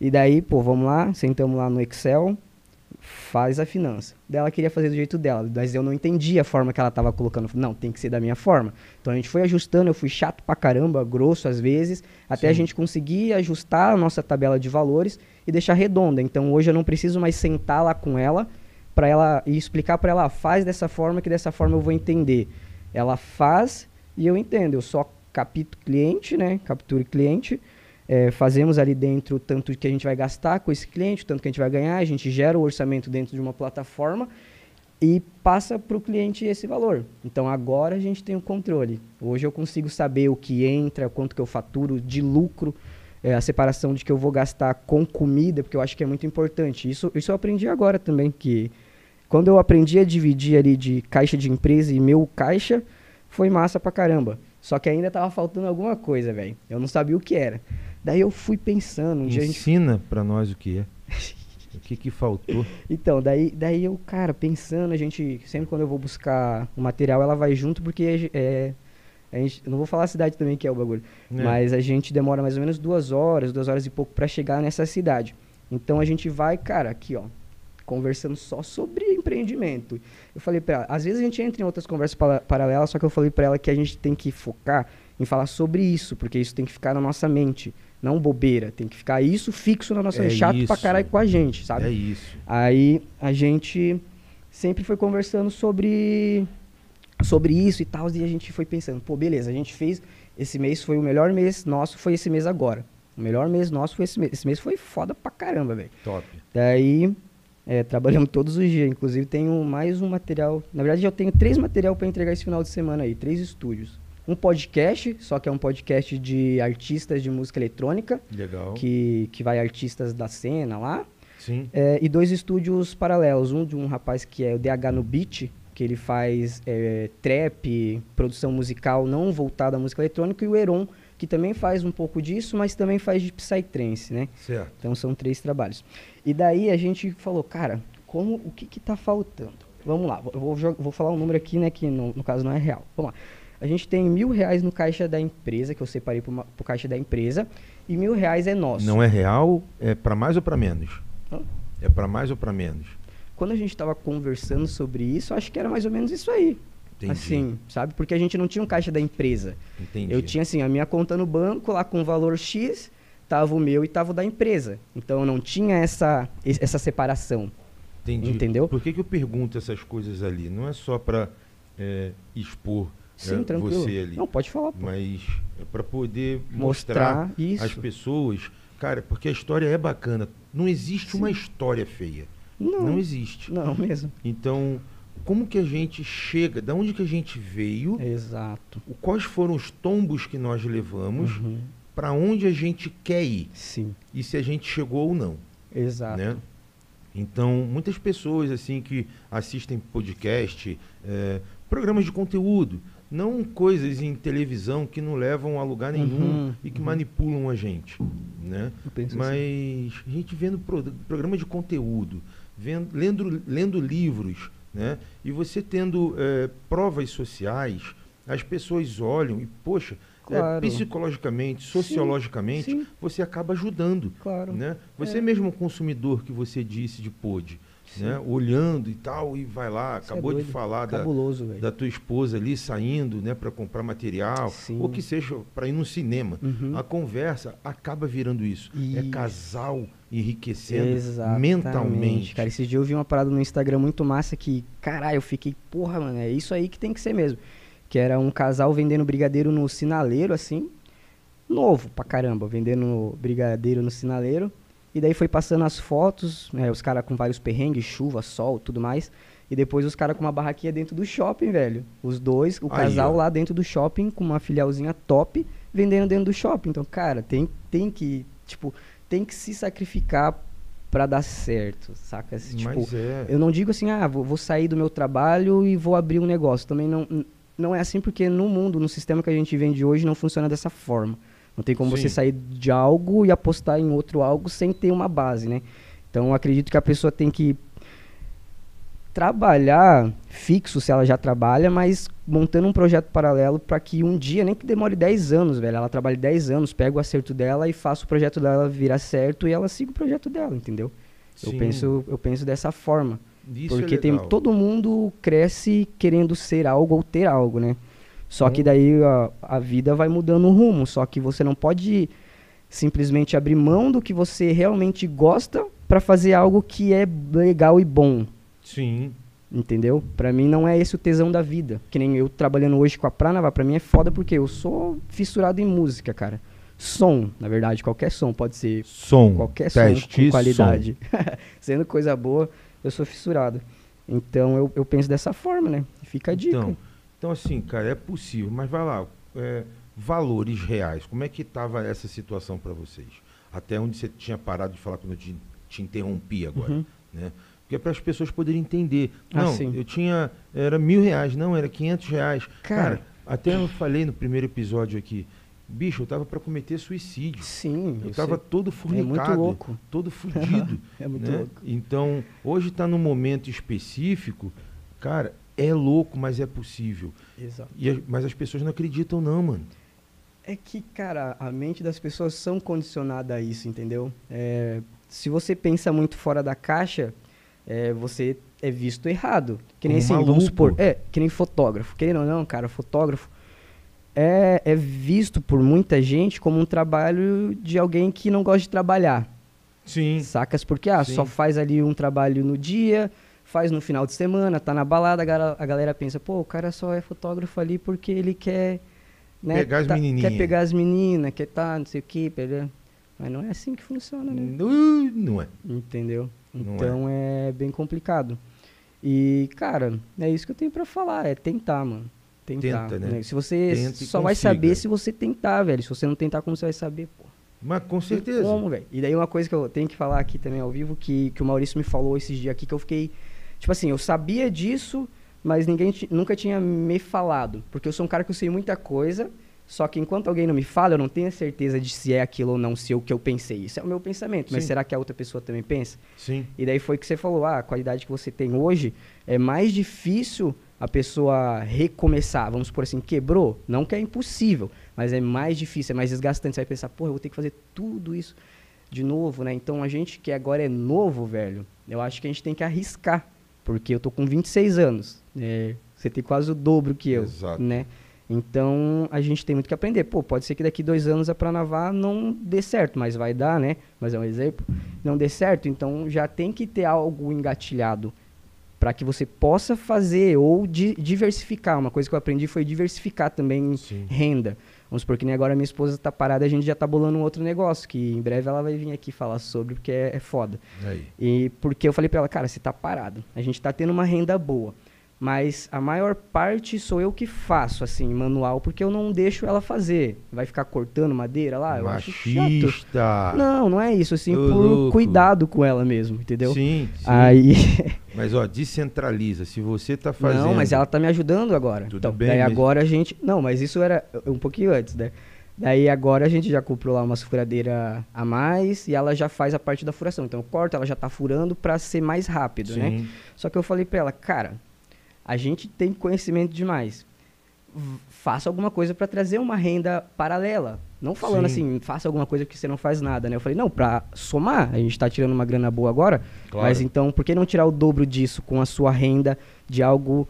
E daí, pô, vamos lá, sentamos lá no Excel, faz a finança. Ela queria fazer do jeito dela, mas eu não entendia a forma que ela tava colocando. Não, tem que ser da minha forma. Então a gente foi ajustando, eu fui chato pra caramba, grosso às vezes, até a Sim. gente conseguir ajustar a nossa tabela de valores e deixar redonda. Então hoje eu não preciso mais sentar lá com ela para ela e explicar para ela, "Ah, faz dessa forma que dessa forma eu vou entender. Ela faz e eu entendo. Eu só capto cliente, né? Capture cliente. É, fazemos ali dentro tanto que a gente vai gastar com esse cliente, tanto que a gente vai ganhar, a gente gera o orçamento dentro de uma plataforma e passa para o cliente esse valor. Então agora a gente tem o controle. Hoje eu consigo saber o que entra, quanto que eu faturo de lucro, é, a separação de que eu vou gastar com comida, porque eu acho que é muito importante. Isso, isso eu aprendi agora também, que quando eu aprendi a dividir ali de caixa de empresa e meu caixa, foi massa pra caramba. Só que ainda tava faltando alguma coisa, velho. Eu não sabia o que era. Daí eu fui pensando, um dia a gente Ensina pra nós o que é. o que que faltou. Então, daí, daí eu, cara, pensando, a gente, sempre quando eu vou buscar o material, ela vai junto, porque é, a gente, não vou falar a cidade também que é o bagulho, É. mas a gente demora mais ou menos duas horas, duas horas e pouco pra chegar nessa cidade. Então a gente vai, cara, aqui, ó, conversando só sobre empreendimento. Eu falei pra ela, às vezes a gente entra em outras conversas para- paralelas, só que eu falei pra ela que a gente tem que focar em falar sobre isso, porque isso tem que ficar na nossa mente, não bobeira, tem que ficar isso fixo na nossa É chato pra isso. caralho com a gente, sabe? É isso. Aí a gente sempre foi conversando sobre sobre isso e tal, e a gente foi pensando, pô, beleza, a gente fez esse mês foi o melhor mês nosso, foi esse mês agora. O melhor mês nosso foi esse mês. Esse mês foi foda pra caramba, velho. Top. Daí é, trabalhamos todos os dias, inclusive tenho mais um material. Na verdade, eu tenho três material para entregar esse final de semana aí, três estúdios. Um podcast, só que é um podcast de artistas de música eletrônica, Legal. que, que vai artistas da cena lá. Sim. É, e dois estúdios paralelos. Um de um rapaz que é o DH no Beat, que ele faz é, trap, produção musical não voltada à música eletrônica, e o Heron, que também faz um pouco disso, mas também faz de psytrance, né? Certo. Então são três trabalhos. E daí a gente falou, cara, como o que que tá faltando? Vamos lá, eu vou, vou falar um número aqui, né, que no, no caso não é real. Vamos lá. A gente tem mil reais no caixa da empresa, que eu separei ma- pro caixa da empresa, e mil reais é nosso. Não é real, é pra mais ou pra menos? Hã? É pra mais ou pra menos? Quando a gente tava conversando sobre isso, acho que era mais ou menos isso aí. Entendi. Assim, sabe? Porque a gente não tinha um caixa da empresa. Entendi. Eu tinha assim, a minha conta no banco, lá com o valor X, tava o meu e tava o da empresa. Então eu não tinha essa, es- essa separação. Entendi. Entendeu? Por que, que eu pergunto essas coisas ali? Não é só pra é, expor Sim, é, tranquilo. você ali. Não, pode falar, pô. Mas é pra poder mostrar, Mostrar isso. às pessoas. Cara, porque a história é bacana. Não existe uma história feia. Não, Não existe. não mesmo. Então, como que a gente chega? Da onde que a gente veio? Exato. Quais foram os tombos que nós levamos? Uhum. Para onde a gente quer ir? Sim, E se a gente chegou ou não? exato. né? Então, muitas pessoas assim que assistem podcast, é, programas de conteúdo, não coisas em televisão que não levam a lugar nenhum Uhum, e que uhum. manipulam a gente, né? Assim. Mas a gente vendo pro, programa de conteúdo, vendo, lendo, lendo livros, né? E você tendo é, provas sociais, as pessoas olham e, poxa, é, Claro. psicologicamente, sociologicamente, sim. você acaba ajudando. Claro. Né? Você É. mesmo é um consumidor que você disse de pod. Né? Olhando e tal, e vai lá, Isso é acabou de doido. falar da, Cabuloso, velho. da tua esposa ali saindo, né, para comprar material, Sim. ou que seja para ir no cinema. Uhum. A conversa acaba virando isso. É Isso. casal enriquecendo Exatamente. mentalmente. Cara, esses dias eu vi uma parada no Instagram muito massa que, caralho, eu fiquei, porra, mano, é isso aí que tem que ser mesmo. Que era um casal vendendo brigadeiro no sinaleiro, assim, novo pra caramba, vendendo brigadeiro no sinaleiro. E daí foi passando as fotos, né, os caras com vários perrengues, chuva, sol, tudo mais. E depois os caras com uma barraquinha dentro do shopping, velho. Os dois, o Aí, casal ó. lá dentro do shopping, com uma filialzinha top, vendendo dentro do shopping. Então, cara, tem, tem que, tipo, tem que se sacrificar pra dar certo, saca? Esse, Tipo, Mas é. eu não digo assim, ah, vou, vou sair do meu trabalho e vou abrir um negócio. Também não, não é assim porque no mundo, no sistema que a gente vende hoje, não funciona dessa forma. Não tem como Sim. você sair de algo e apostar em outro algo sem ter uma base, né? Então, eu acredito que a pessoa tem que trabalhar fixo se ela já trabalha, mas montando um projeto paralelo para que um dia, nem que demore 10 anos, velho, ela trabalhe 10 anos, pega o acerto dela e faça o projeto dela virar certo e ela siga o projeto dela, entendeu? Eu Sim, penso, eu penso dessa forma. isso é Porque tem, legal. todo mundo cresce querendo ser algo ou ter algo, né? Só que Hum. daí a, a vida vai mudando o rumo. Só que você não pode simplesmente abrir mão do que você realmente gosta pra fazer algo que é legal e bom. Sim. Entendeu? Pra mim não é esse o tesão da vida. Que nem eu trabalhando hoje com a Pranava, pra mim é foda porque eu sou fissurado em música, cara. Som, na verdade, qualquer som pode ser Som. qualquer som teste, com qualidade. Sendo coisa boa, eu sou fissurado. Então eu, eu penso dessa forma, né? Fica a dica. Então, então, assim, cara, é possível. Mas vai lá. é, valores reais. Como é que estava essa situação para vocês? Até onde você tinha parado de falar quando eu te, te interrompi agora. Uhum. Né? Porque é para as pessoas poderem entender. Ah, não, sim. eu tinha. Era mil reais, não, era quinhentos reais. Cara. Cara, até eu falei no primeiro episódio aqui. Bicho, eu tava para cometer suicídio. Sim, Eu eu tava sei. todo é fornicado. muito louco. todo fudido. É muito né? louco. Então, hoje está num momento específico, cara, é louco, mas é possível. Exato. E as- mas as pessoas não acreditam, não, mano. É que, cara, a mente das pessoas são condicionadas a isso, entendeu? É, se você pensa muito fora da caixa, é, você é visto errado. Que nem assim, vamos supor, é, que nem fotógrafo. Querendo ou não, cara, fotógrafo é, é visto por muita gente como um trabalho de alguém que não gosta de trabalhar. Sim. Sacas? Porque, ah, Sim. só faz ali um trabalho no dia, faz no final de semana, tá na balada, a galera, a galera pensa, pô, o cara só é fotógrafo ali porque ele quer... Né, Pegar as tá- menininhas. Quer pegar as meninas, quer tá, não sei o que, mas não é assim que funciona, né? Uh, Não é. Entendeu? Não Então é. bem complicado. E, cara, é isso que eu tenho pra falar, é tentar, mano. Tentar. Tenta, né? Se você Tenta só vai saber se você tentar, velho. Se você não tentar, como você vai saber, pô? Mas com certeza. Como, velho? E daí uma coisa que eu tenho que falar aqui também ao vivo, que, que o Maurício me falou esses dias aqui, que eu fiquei. Tipo assim, eu sabia disso, mas ninguém nunca tinha me falado. Porque eu sou um cara que eu sei muita coisa, só que enquanto alguém não me fala, eu não tenho certeza de se é aquilo ou não, se é o que eu pensei. Isso é o meu pensamento. Mas Sim. será que a outra pessoa também pensa? Sim. E daí foi que você falou, ah, a qualidade que você tem hoje é mais difícil a pessoa recomeçar. Vamos supor assim, quebrou? Não que é impossível, mas é mais difícil, é mais desgastante. Você vai pensar, porra, eu vou ter que fazer tudo isso de novo, né? Então a gente que agora é novo, velho, eu acho que a gente tem que arriscar. Porque eu tô com 26 anos. é, você tem quase o dobro que eu, Exato. né? Então a gente tem muito que aprender. Pô, pode ser que daqui dois anos a Pranavá não dê certo, mas vai dar, né? Mas é um exemplo. Não dê certo, então já tem que ter algo engatilhado para que você possa fazer ou di- diversificar. Uma coisa que eu aprendi foi diversificar também Sim. renda. Vamos supor que nem agora minha esposa tá parada, a gente já tá bolando um outro negócio, que em breve ela vai vir aqui falar sobre, porque é, é foda. Aí. E porque eu falei pra ela, cara, você tá parado. A gente tá tendo uma renda boa. Mas a maior parte sou eu que faço, assim, manual, porque eu não deixo ela fazer. Vai ficar cortando madeira lá? Eu acho chato. Machista. Não, não é isso, assim, Ô, por louco. cuidado com ela mesmo, entendeu? Sim, sim. Aí. Mas, ó, descentraliza. Se você tá fazendo... Não, mas ela tá me ajudando agora. Tudo então, bem, daí agora a gente. Não, mas isso era um pouquinho antes, né? Daí agora a gente já comprou lá umas furadeiras a mais e ela já faz a parte da furação. Então eu corto, ela já tá furando pra ser mais rápido, né? Sim. Só que eu falei pra ela, cara, a gente tem conhecimento demais. Faça alguma coisa pra trazer uma renda paralela. Não falando Sim. assim, faça alguma coisa que você não faz nada, né? Eu falei, não, pra somar, a gente tá tirando uma grana boa agora, Claro. mas então, por que não tirar o dobro disso com a sua renda de algo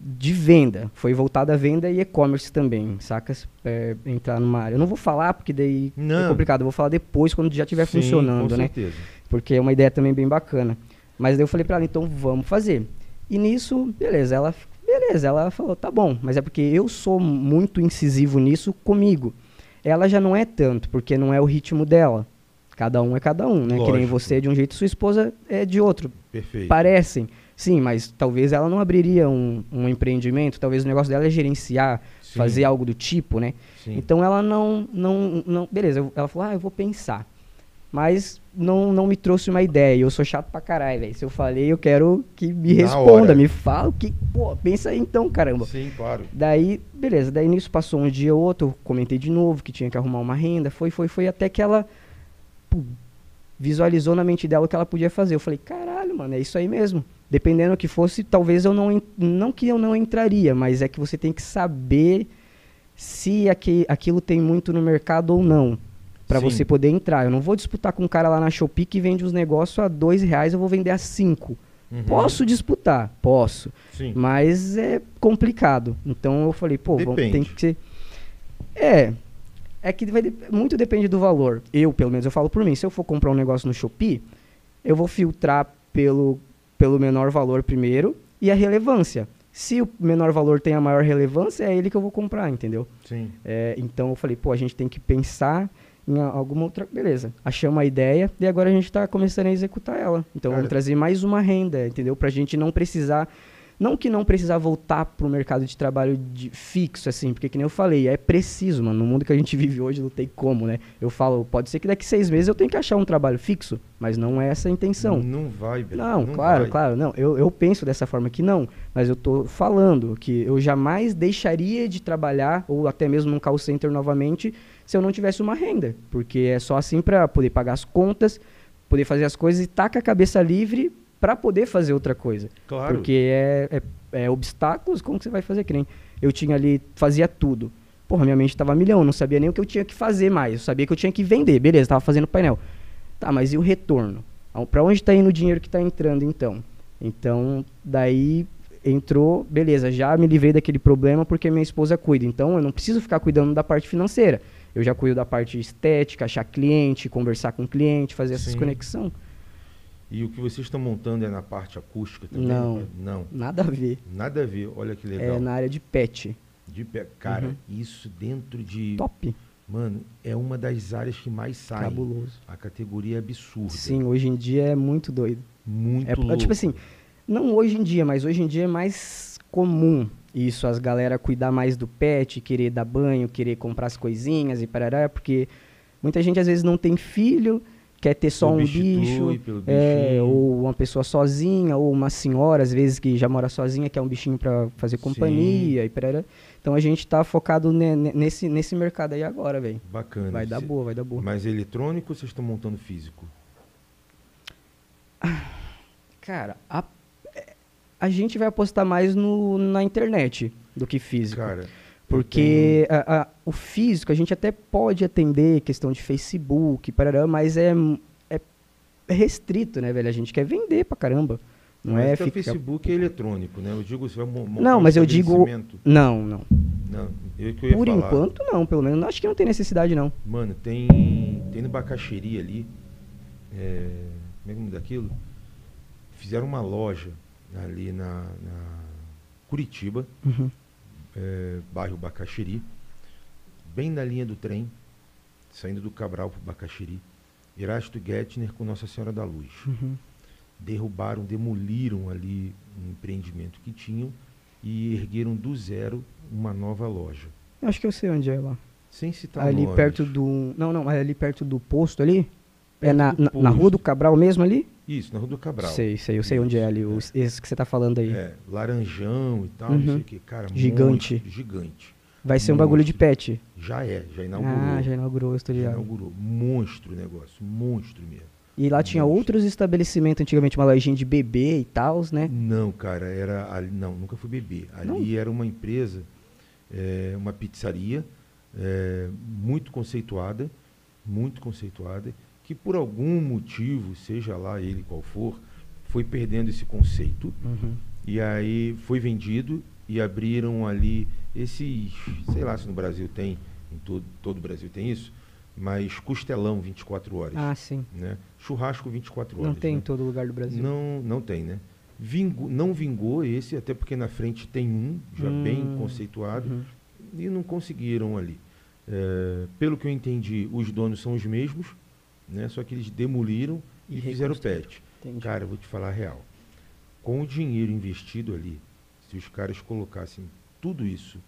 de venda? Foi voltado à venda e e-commerce também, saca? É, entrar numa área. Eu não vou falar porque daí é Não. complicado, eu vou falar depois quando já estiver funcionando, com né? certeza. Porque é uma ideia também bem bacana. Mas daí eu falei pra ela, então vamos fazer. E nisso, beleza, ela, beleza, ela falou, tá bom, mas é porque eu sou muito incisivo nisso comigo. Ela já não é tanto, porque não é o ritmo dela. Cada um é cada um, né? Que nem Lógico. você é de um jeito, sua esposa é de outro. Perfeito. Parecem, sim, mas talvez ela não abriria um, um empreendimento, talvez o negócio dela é gerenciar, Sim, fazer algo do tipo, né? sim. Então ela não, não, não beleza, eu- ela falou, ah, eu vou pensar. Mas não, não me trouxe uma ideia. Eu sou chato pra caralho, velho. Se eu falei, eu quero que me Na responda, hora. me fala o que, pô, pensa aí então, caramba. Sim, claro. Daí, beleza, daí nisso passou um dia ou outro, eu comentei de novo que tinha que arrumar uma renda, foi, foi, foi, até que ela pô, visualizou na mente dela o que ela podia fazer. Eu falei, caralho, mano, é isso aí mesmo. Dependendo do que fosse, talvez eu não, não que eu não entraria, mas é que você tem que saber se aqui, aquilo tem muito no mercado ou não. Pra Sim. você poder entrar. Eu não vou disputar com um cara lá na Shopee que vende os negócios a dois reais, eu vou vender a cinco. Uhum. Posso disputar? Posso. Sim. Mas é complicado. Então eu falei, pô, vamos, tem que ser. É. É que vai, muito depende do valor. Eu, pelo menos, eu falo por mim. Se eu for comprar um negócio no Shopee, eu vou filtrar pelo, pelo menor valor primeiro e a relevância. Se o menor valor tem a maior relevância, é ele que eu vou comprar, entendeu? Sim. É, então eu falei, pô, a gente tem que pensar em a- alguma outra. Beleza, achamos a ideia e agora a gente está começando a executar ela. Então vamos trazer mais uma renda, entendeu? Pra gente não precisar. Não que não precisar voltar pro mercado de trabalho de fixo, assim, porque que nem eu falei, é preciso, mano. No mundo que a gente vive hoje não tem como, né? Eu falo, pode ser que daqui seis meses eu tenha que achar um trabalho fixo, mas não é essa a intenção. Não vai, velho. Não, claro, vai. claro, não. Eu, eu penso dessa forma que não, mas eu tô falando que eu jamais deixaria de trabalhar ou até mesmo num call center novamente se eu não tivesse uma renda, porque é só assim para poder pagar as contas, poder fazer as coisas e tá com a cabeça livre para poder fazer outra coisa. Claro. Porque é, é, é obstáculos, como que você vai fazer? Que nem eu tinha ali, fazia tudo. Porra, minha mente tava milhão, não sabia nem o que eu tinha que fazer mais. Eu sabia que eu tinha que vender, beleza, tava fazendo painel. Tá, mas e o retorno? Pra onde tá indo o dinheiro que tá entrando, então? Então, daí entrou, beleza, já me livrei daquele problema porque minha esposa cuida. Então, eu não preciso ficar cuidando da parte financeira. Eu já cuido da parte estética, achar cliente, conversar com cliente, fazer essas conexões. E o que vocês estão montando é na parte acústica também? Não. Não. Nada a ver. Nada a ver. Olha que legal. É na área de pet. De pé. Cara, Uhum. isso dentro de. Top. Mano, é uma das áreas que mais sai. Cabuloso. A categoria é absurda. Sim, hoje em dia é muito doido. Muito É, louco. tipo assim, não hoje em dia, mas hoje em dia é mais comum isso, as galera cuidar mais do pet, querer dar banho, querer comprar as coisinhas e parará, porque muita gente às vezes não tem filho, quer ter só um bicho, é, ou uma pessoa sozinha, ou uma senhora, às vezes que já mora sozinha, quer um bichinho pra fazer companhia e parará. Então a gente tá focado ne- ne- nesse, nesse mercado aí agora, velho. Bacana. Vai dar boa, vai dar boa. Mas eletrônico ou vocês estão montando físico? Cara, a, é, a gente vai apostar mais no, na internet do que físico. Cara. Porque a- a- o físico a gente até pode atender questão de Facebook, parará, mas é, é restrito, né, velho? A gente quer vender pra caramba. Não Mas é teu ficar... Facebook é eletrônico, né? Eu digo, você vai mo- montar Não, um mas eu digo-. Não, não. Não, eu que eu ia Por falar. enquanto, não. Pelo menos acho que não tem necessidade, não. Mano, tem, tem no Bacaxeri ali. é, como é que é o nome daquilo? Fizeram uma loja ali na, na Curitiba, Uhum. É, bairro Bacaxeri, bem na linha do trem, saindo do Cabral para Bacaxeri. Erasto Gettner com Nossa Senhora da Luz. Uhum. Derrubaram, demoliram ali um empreendimento que tinham e ergueram do zero uma nova loja. Eu acho que eu sei onde é lá. Sem citar ali nomes. perto do... Não, não, ali perto do posto ali? é Perto na, do na, na posto. Rua do Cabral mesmo ali? Isso, na Rua do Cabral. Sei, sei. Eu sei onde é ali. Isso, Os, esse que você tá falando aí. É, laranjão e tal, Uhum. não sei o que. Cara, Gigante. monstro, gigante. Vai ser um bagulho de pet. Já é, já inaugurou. Ah, já inaugurou, estou Já ligado. inaugurou. Monstro o negócio, monstro mesmo. E lá tinha Monstro. outros estabelecimentos, antigamente uma lojinha de bebê e tal, né? Não, cara, era ali, não, nunca fui beber. Ali era uma empresa, é, uma pizzaria, é, muito conceituada, muito conceituada, que por algum motivo, seja lá ele qual for, foi perdendo esse conceito Uhum. e aí foi vendido e abriram ali esses, sei lá se no Brasil tem, em todo, todo o Brasil tem isso, mas costelão 24 horas, Ah, sim. né? Churrasco 24 horas. Não tem em né? todo lugar do Brasil. Não, não tem, né? Vingo, não vingou esse, até porque na frente tem um, já Hum, bem conceituado, Uhum. e não conseguiram ali. É, pelo que eu entendi, os donos são os mesmos, né? Só que eles demoliram e, E fizeram pet. Entendi. Cara, eu vou te falar a real. Com o dinheiro investido ali, se os caras colocassem tudo isso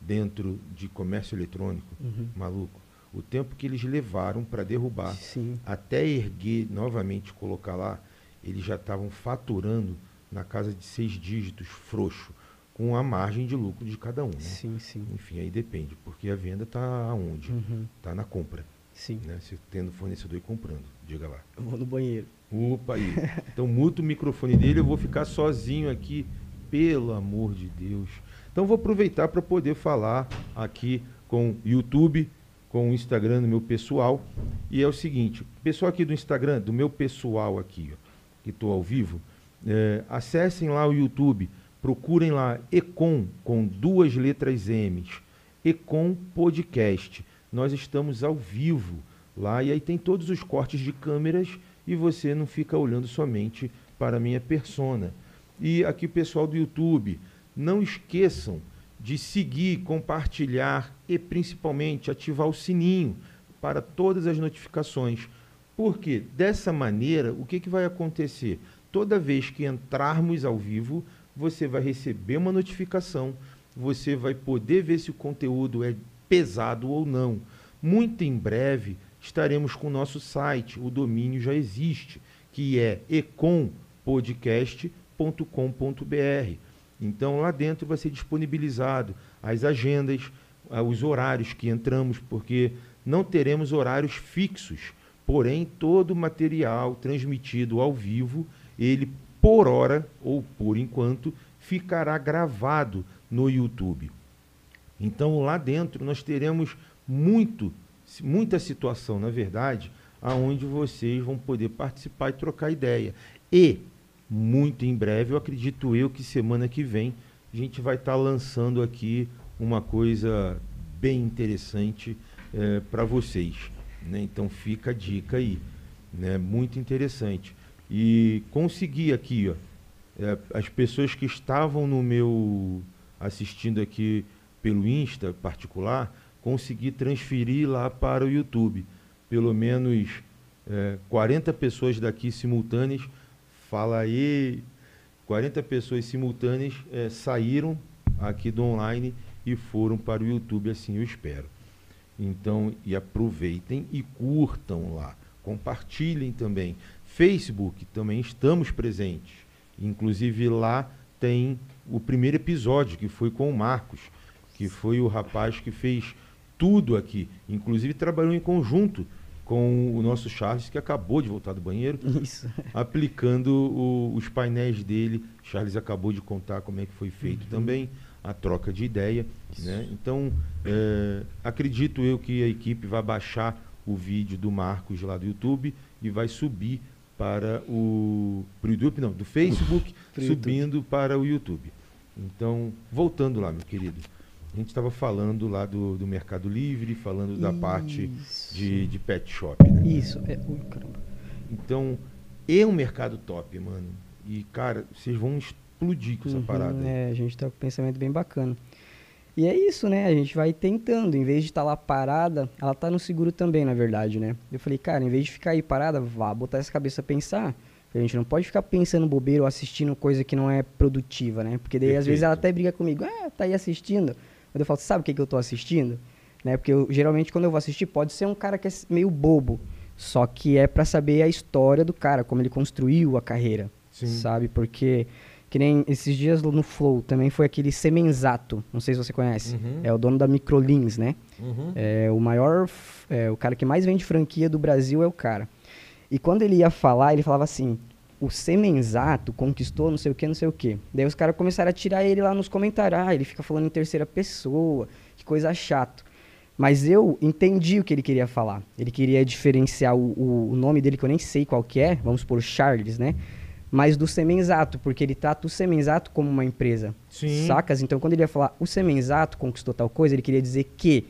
dentro de comércio eletrônico, Uhum. maluco, o tempo que eles levaram para derrubar Sim. até erguer novamente colocar lá, eles já estavam faturando na casa de seis dígitos frouxo, com a margem de lucro de cada um. Né? Sim, sim. Enfim, aí depende, porque a venda está aonde? Uhum. Está na compra, Sim. né? Se tendo fornecedor e comprando, diga lá. Eu vou no banheiro. Opa aí. Então muta o microfone dele, eu vou ficar sozinho aqui, pelo amor de Deus. Então vou aproveitar para poder falar aqui com o YouTube, com o Instagram do meu pessoal. E é o seguinte, pessoal aqui do Instagram, do meu pessoal aqui, ó, que estou ao vivo, é, acessem lá o YouTube, procurem lá Econ com duas letras M's, Econ Podcast. Nós estamos ao vivo lá e aí tem todos os cortes de câmeras e você não fica olhando somente para a minha persona. E aqui pessoal do YouTube, não esqueçam de seguir, compartilhar e principalmente ativar o sininho para todas as notificações. Porque dessa maneira, o que, que vai acontecer? Toda vez que entrarmos ao vivo, você vai receber uma notificação, você vai poder ver se o conteúdo é pesado ou não. Muito em breve estaremos com o nosso site, o domínio já existe, que é ecompodcast.com.br. Então lá dentro vai ser disponibilizado as agendas, ah, os horários que entramos, porque não teremos horários fixos, porém todo o material transmitido ao vivo, ele por hora ou por enquanto ficará gravado no YouTube. Então lá dentro nós teremos muito, muita situação, na verdade, aonde vocês vão poder participar e trocar ideia. E muito em breve, eu acredito eu que semana que vem a gente vai estar lançando aqui uma coisa bem interessante para vocês. Né? Então fica a dica aí, né? muito interessante. E consegui aqui, ó, é, as pessoas que estavam no meu assistindo aqui pelo Insta particular, consegui transferir lá para o YouTube. Pelo menos é, 40 pessoas daqui simultâneas, fala aí, 40 pessoas simultâneas é, saíram aqui do online e foram para o YouTube, assim eu espero. Então, e aproveitem e curtam lá, compartilhem também. Facebook também estamos presentes. Inclusive lá tem o primeiro episódio, que foi com o Marcos, que foi o rapaz que fez tudo aqui. Inclusive trabalhou em conjunto com o nosso Charles, que acabou de voltar do banheiro, Isso. aplicando o- os painéis dele. Charles acabou de contar como é que foi feito também, a troca de ideia. Né? Então, é, acredito eu que a equipe vai baixar o vídeo do Marcos lá do YouTube e vai subir para o pro YouTube, não, do Facebook, subindo para o YouTube. Então, voltando lá, meu querido. A gente estava falando lá do, do Mercado Livre, falando da parte Isso. de, de pet shop, né? Isso. É... Ui, caramba. Então, é um mercado top, mano. E, cara, vocês vão explodir com essa Uhum, parada. É, a gente tá com um pensamento bem bacana. E é isso, né? A gente vai tentando. Em vez de estar lá parada, ela tá no seguro também, na verdade, né? Eu falei, cara, em vez de ficar aí parada, vá botar essa cabeça a pensar. A gente não pode ficar pensando bobeira ou assistindo coisa que não é produtiva, né? Porque daí às vezes ela Perfeito. até briga comigo, ah, tá aí assistindo. Mas eu falo, sabe o que, que eu tô assistindo? Né? Porque eu, geralmente quando eu vou assistir, pode ser um cara que é meio bobo. Só que é pra saber a história do cara, como ele construiu a carreira. Sim. Sabe? Porque, que nem esses dias no Flow, também foi aquele Semenzato. Não sei se você conhece. Uhum. É o dono da Microlins, né? Uhum. É o maior, é, o cara que mais vende franquia do Brasil é o cara. E quando ele ia falar, ele falava assim: o Semenzato conquistou não sei o que, não sei o que. Daí os caras começaram a tirar ele lá nos comentários. Ah, ele fica falando em terceira pessoa, que coisa chato. Mas eu entendi o que ele queria falar. Ele queria diferenciar o, o, o nome dele, que eu nem sei qual que é, vamos por Charles, né? Mas do Semenzato, porque ele trata o Semenzato como uma empresa. Sim. Sacas? Então, quando ele ia falar o Semenzato conquistou tal coisa, ele queria dizer que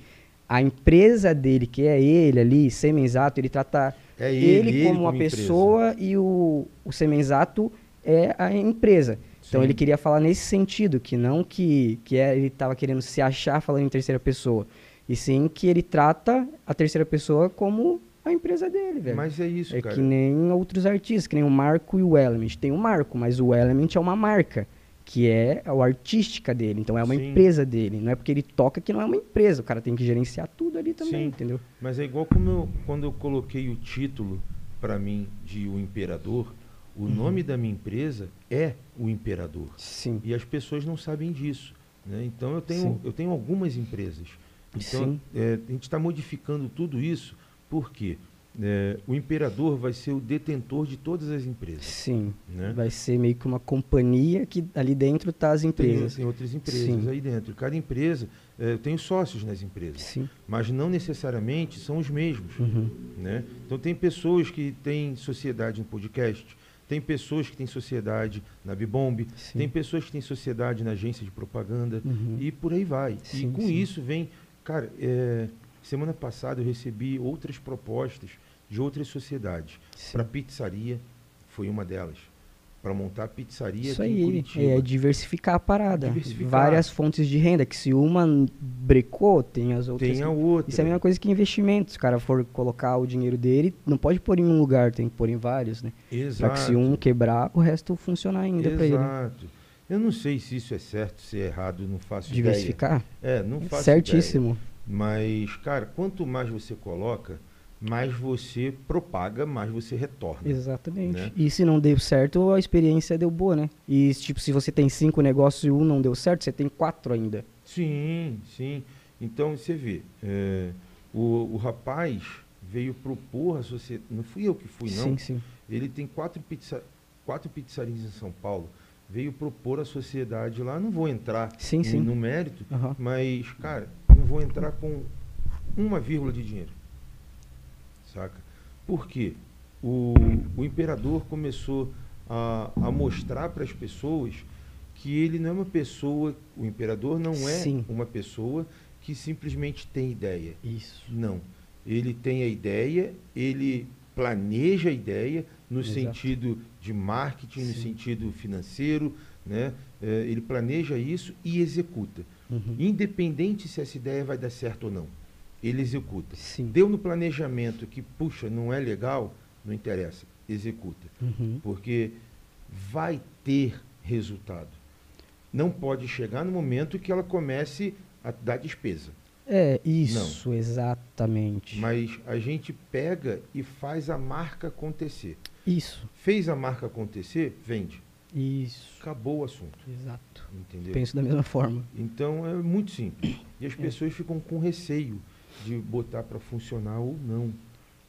a empresa dele, que é ele ali, Semenzato, ele trata É ele, ele, como uma empresa. pessoa e o, o Semenzato é a empresa. Então Sim. ele queria falar nesse sentido, que não que, que é, ele estava querendo se achar falando em terceira pessoa. E sim que ele trata a terceira pessoa como a empresa dele, velho. Mas é isso, é cara. que nem outros artistas, que nem o Marco e o Element. Tem o Marco, mas o Element é uma marca, que é a artística dele. Então é uma Sim. empresa dele. Não é porque ele toca que não é uma empresa. O cara tem que gerenciar tudo ali também, Sim. entendeu? Mas é igual como eu- quando eu coloquei o título para mim de O Imperador, o Uhum. nome da minha empresa é O Imperador. Sim. E as pessoas não sabem disso. né? Então eu tenho, Sim. eu tenho algumas empresas. Então Sim. é, a gente está modificando tudo isso porque é, o imperador vai ser o detentor de todas as empresas. Sim. Né? Vai ser meio que uma companhia que ali dentro tá as Tem, empresas. tem outras empresas Sim. aí dentro. Cada empresa, é, tenho sócios nas empresas, Sim. mas não necessariamente são os mesmos. Uhum. né? Então tem pessoas que têm sociedade em podcast, tem pessoas que têm sociedade na Bibomb, Sim. tem pessoas que têm sociedade na agência de propaganda Uhum. e por aí vai. Sim, e com sim. isso vem, cara, é, semana passada eu recebi outras propostas de outras sociedades para pizzaria, foi uma delas, para montar pizzaria Isso aí, é diversificar a parada. Diversificar. Várias fontes de renda, que se uma brecou, tem as outras. Tem a outra. Isso é a mesma coisa que investimento. Se o cara for colocar o dinheiro dele, não pode pôr em um lugar, tem que pôr em vários, né? Exato. que se um quebrar, o resto funcionar ainda pra ele. né? Exato. Eu não sei se isso é certo, se é errado, não faço ideia. Diversificar? É, não faço Certíssimo. ideia. Mas, cara, quanto mais você coloca, mais você propaga, mais você retorna. Exatamente. Né? E se não deu certo, a experiência deu boa, né? E tipo, se você tem cinco negócios e um não deu certo, você tem quatro ainda. Sim, sim. Então, você vê, é, o, o rapaz veio propor a sociedade, não fui eu que fui, não. Sim, sim. Ele tem quatro, pizza, quatro pizzarias em São Paulo, veio propor a sociedade lá, não vou entrar Sim, no, sim. no mérito, Aham. Mas, cara, vou entrar com uma vírgula de dinheiro. Saca? Por quê? O, o imperador começou a, a mostrar para as pessoas que ele não é uma pessoa, o imperador não é Sim. uma pessoa que simplesmente tem ideia. Isso. Não. Ele tem a ideia, ele planeja a ideia no Exato. sentido de marketing, no Sim. sentido financeiro, né? Eh, ele planeja isso e executa. Uhum. Independente se essa ideia vai dar certo ou não. Ele executa. Sim. Deu no planejamento que, puxa, não é legal, não interessa, executa. Uhum. Porque vai ter resultado. Não pode chegar no momento que ela comece a dar despesa. É, isso, exatamente. Mas a gente pega e faz a marca acontecer. Isso, Fez a marca acontecer, vende. Isso. Acabou o assunto. Exato. Entendeu? Penso da mesma forma. Então é muito simples. E as pessoas ficam com receio de botar para funcionar ou não,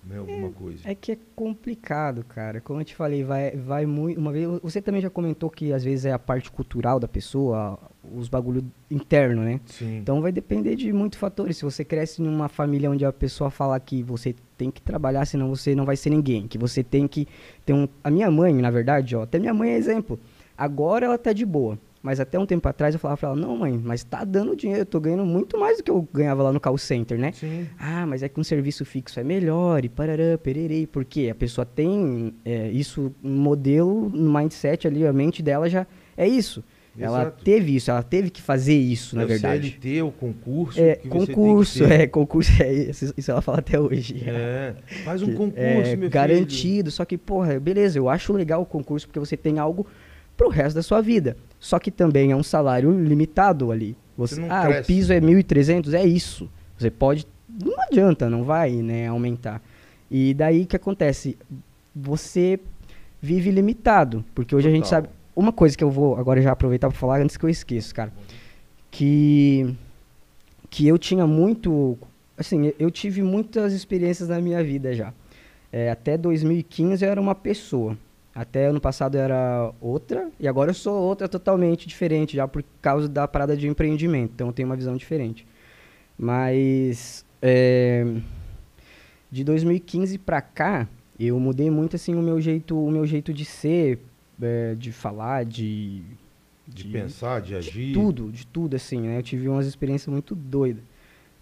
né, alguma coisa. É que é complicado, cara. Como eu te falei, vai, vai muito. Uma vez, você também já comentou que às vezes é a parte cultural da pessoa, os bagulho interno, né? Sim. Então vai depender de muitos fatores. Se você cresce numa família onde a pessoa fala que você tem que trabalhar, senão você não vai ser ninguém. Que você tem que ter um. A minha mãe, na verdade, ó, até minha mãe é exemplo. Agora ela tá de boa. Mas até um tempo atrás eu falava pra ela, não, mãe, mas tá dando dinheiro, eu tô ganhando muito mais do que eu ganhava lá no call center, né? Sim. Ah, mas é que um serviço fixo é melhor, e parará, pererei. Por quê? A pessoa tem é, isso, um modelo, no mindset ali, a mente dela já é isso. Ela Exato. teve isso, ela teve que fazer isso, na É o verdade. CLT, o concurso. É, concurso, é, concurso, é isso, isso ela fala até hoje. É, faz um concurso, é, meu garantido, só que, porra, beleza, eu acho legal o concurso porque você tem algo pro resto da sua vida. Só que também é um salário limitado ali. Você, Você ah, o cresce. piso é 1.300, é isso. Você pode, não adianta, não vai, né, aumentar. E daí o que acontece? Você vive limitado, porque hoje a gente Total. sabe, uma coisa que eu vou agora já aproveitar para falar antes que eu esqueça, cara, que que eu tinha muito, assim, eu tive muitas experiências na minha vida já. É, até 2015 eu era uma pessoa. Até ano passado era outra. E agora eu sou outra totalmente diferente, já por causa da parada de empreendimento. Então eu tenho uma visão diferente. Mas é, de 2015 pra cá, eu mudei muito assim o meu jeito, o meu jeito de ser, é, de falar, de De, pensar, de agir. de tudo, de tudo assim, né? Eu tive umas experiências muito doidas.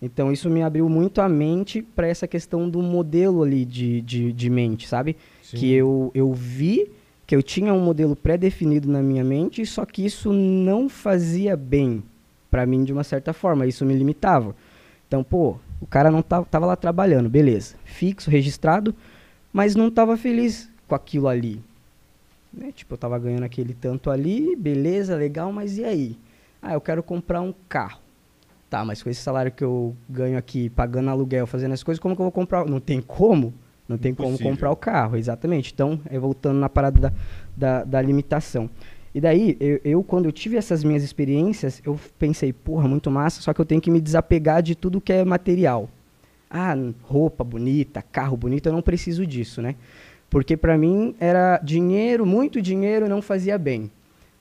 Então isso me abriu muito a mente para essa questão do modelo ali de, de, de mente, sabe? Sim. Que eu, eu vi que eu tinha um modelo pré-definido na minha mente, só que isso não fazia bem para mim de uma certa forma, isso me limitava. Então, pô, o cara não tava, tava lá trabalhando, beleza, fixo, registrado, mas não tava feliz com aquilo ali. Né? Tipo, eu tava ganhando aquele tanto ali, beleza, legal, mas e aí? Ah, eu quero comprar um carro. Tá, mas com esse salário que eu ganho aqui, pagando aluguel, fazendo as coisas, como que eu vou comprar? Não tem como? Não tem como Impossível. comprar o carro, exatamente. Então, é voltando na parada da, da, da limitação. E daí, eu, eu, quando eu tive essas minhas experiências, eu pensei, porra, muito massa, só que eu tenho que me desapegar de tudo que é material. Ah, roupa bonita, carro bonito, eu não preciso disso, né? Porque pra mim era dinheiro, muito dinheiro não fazia bem.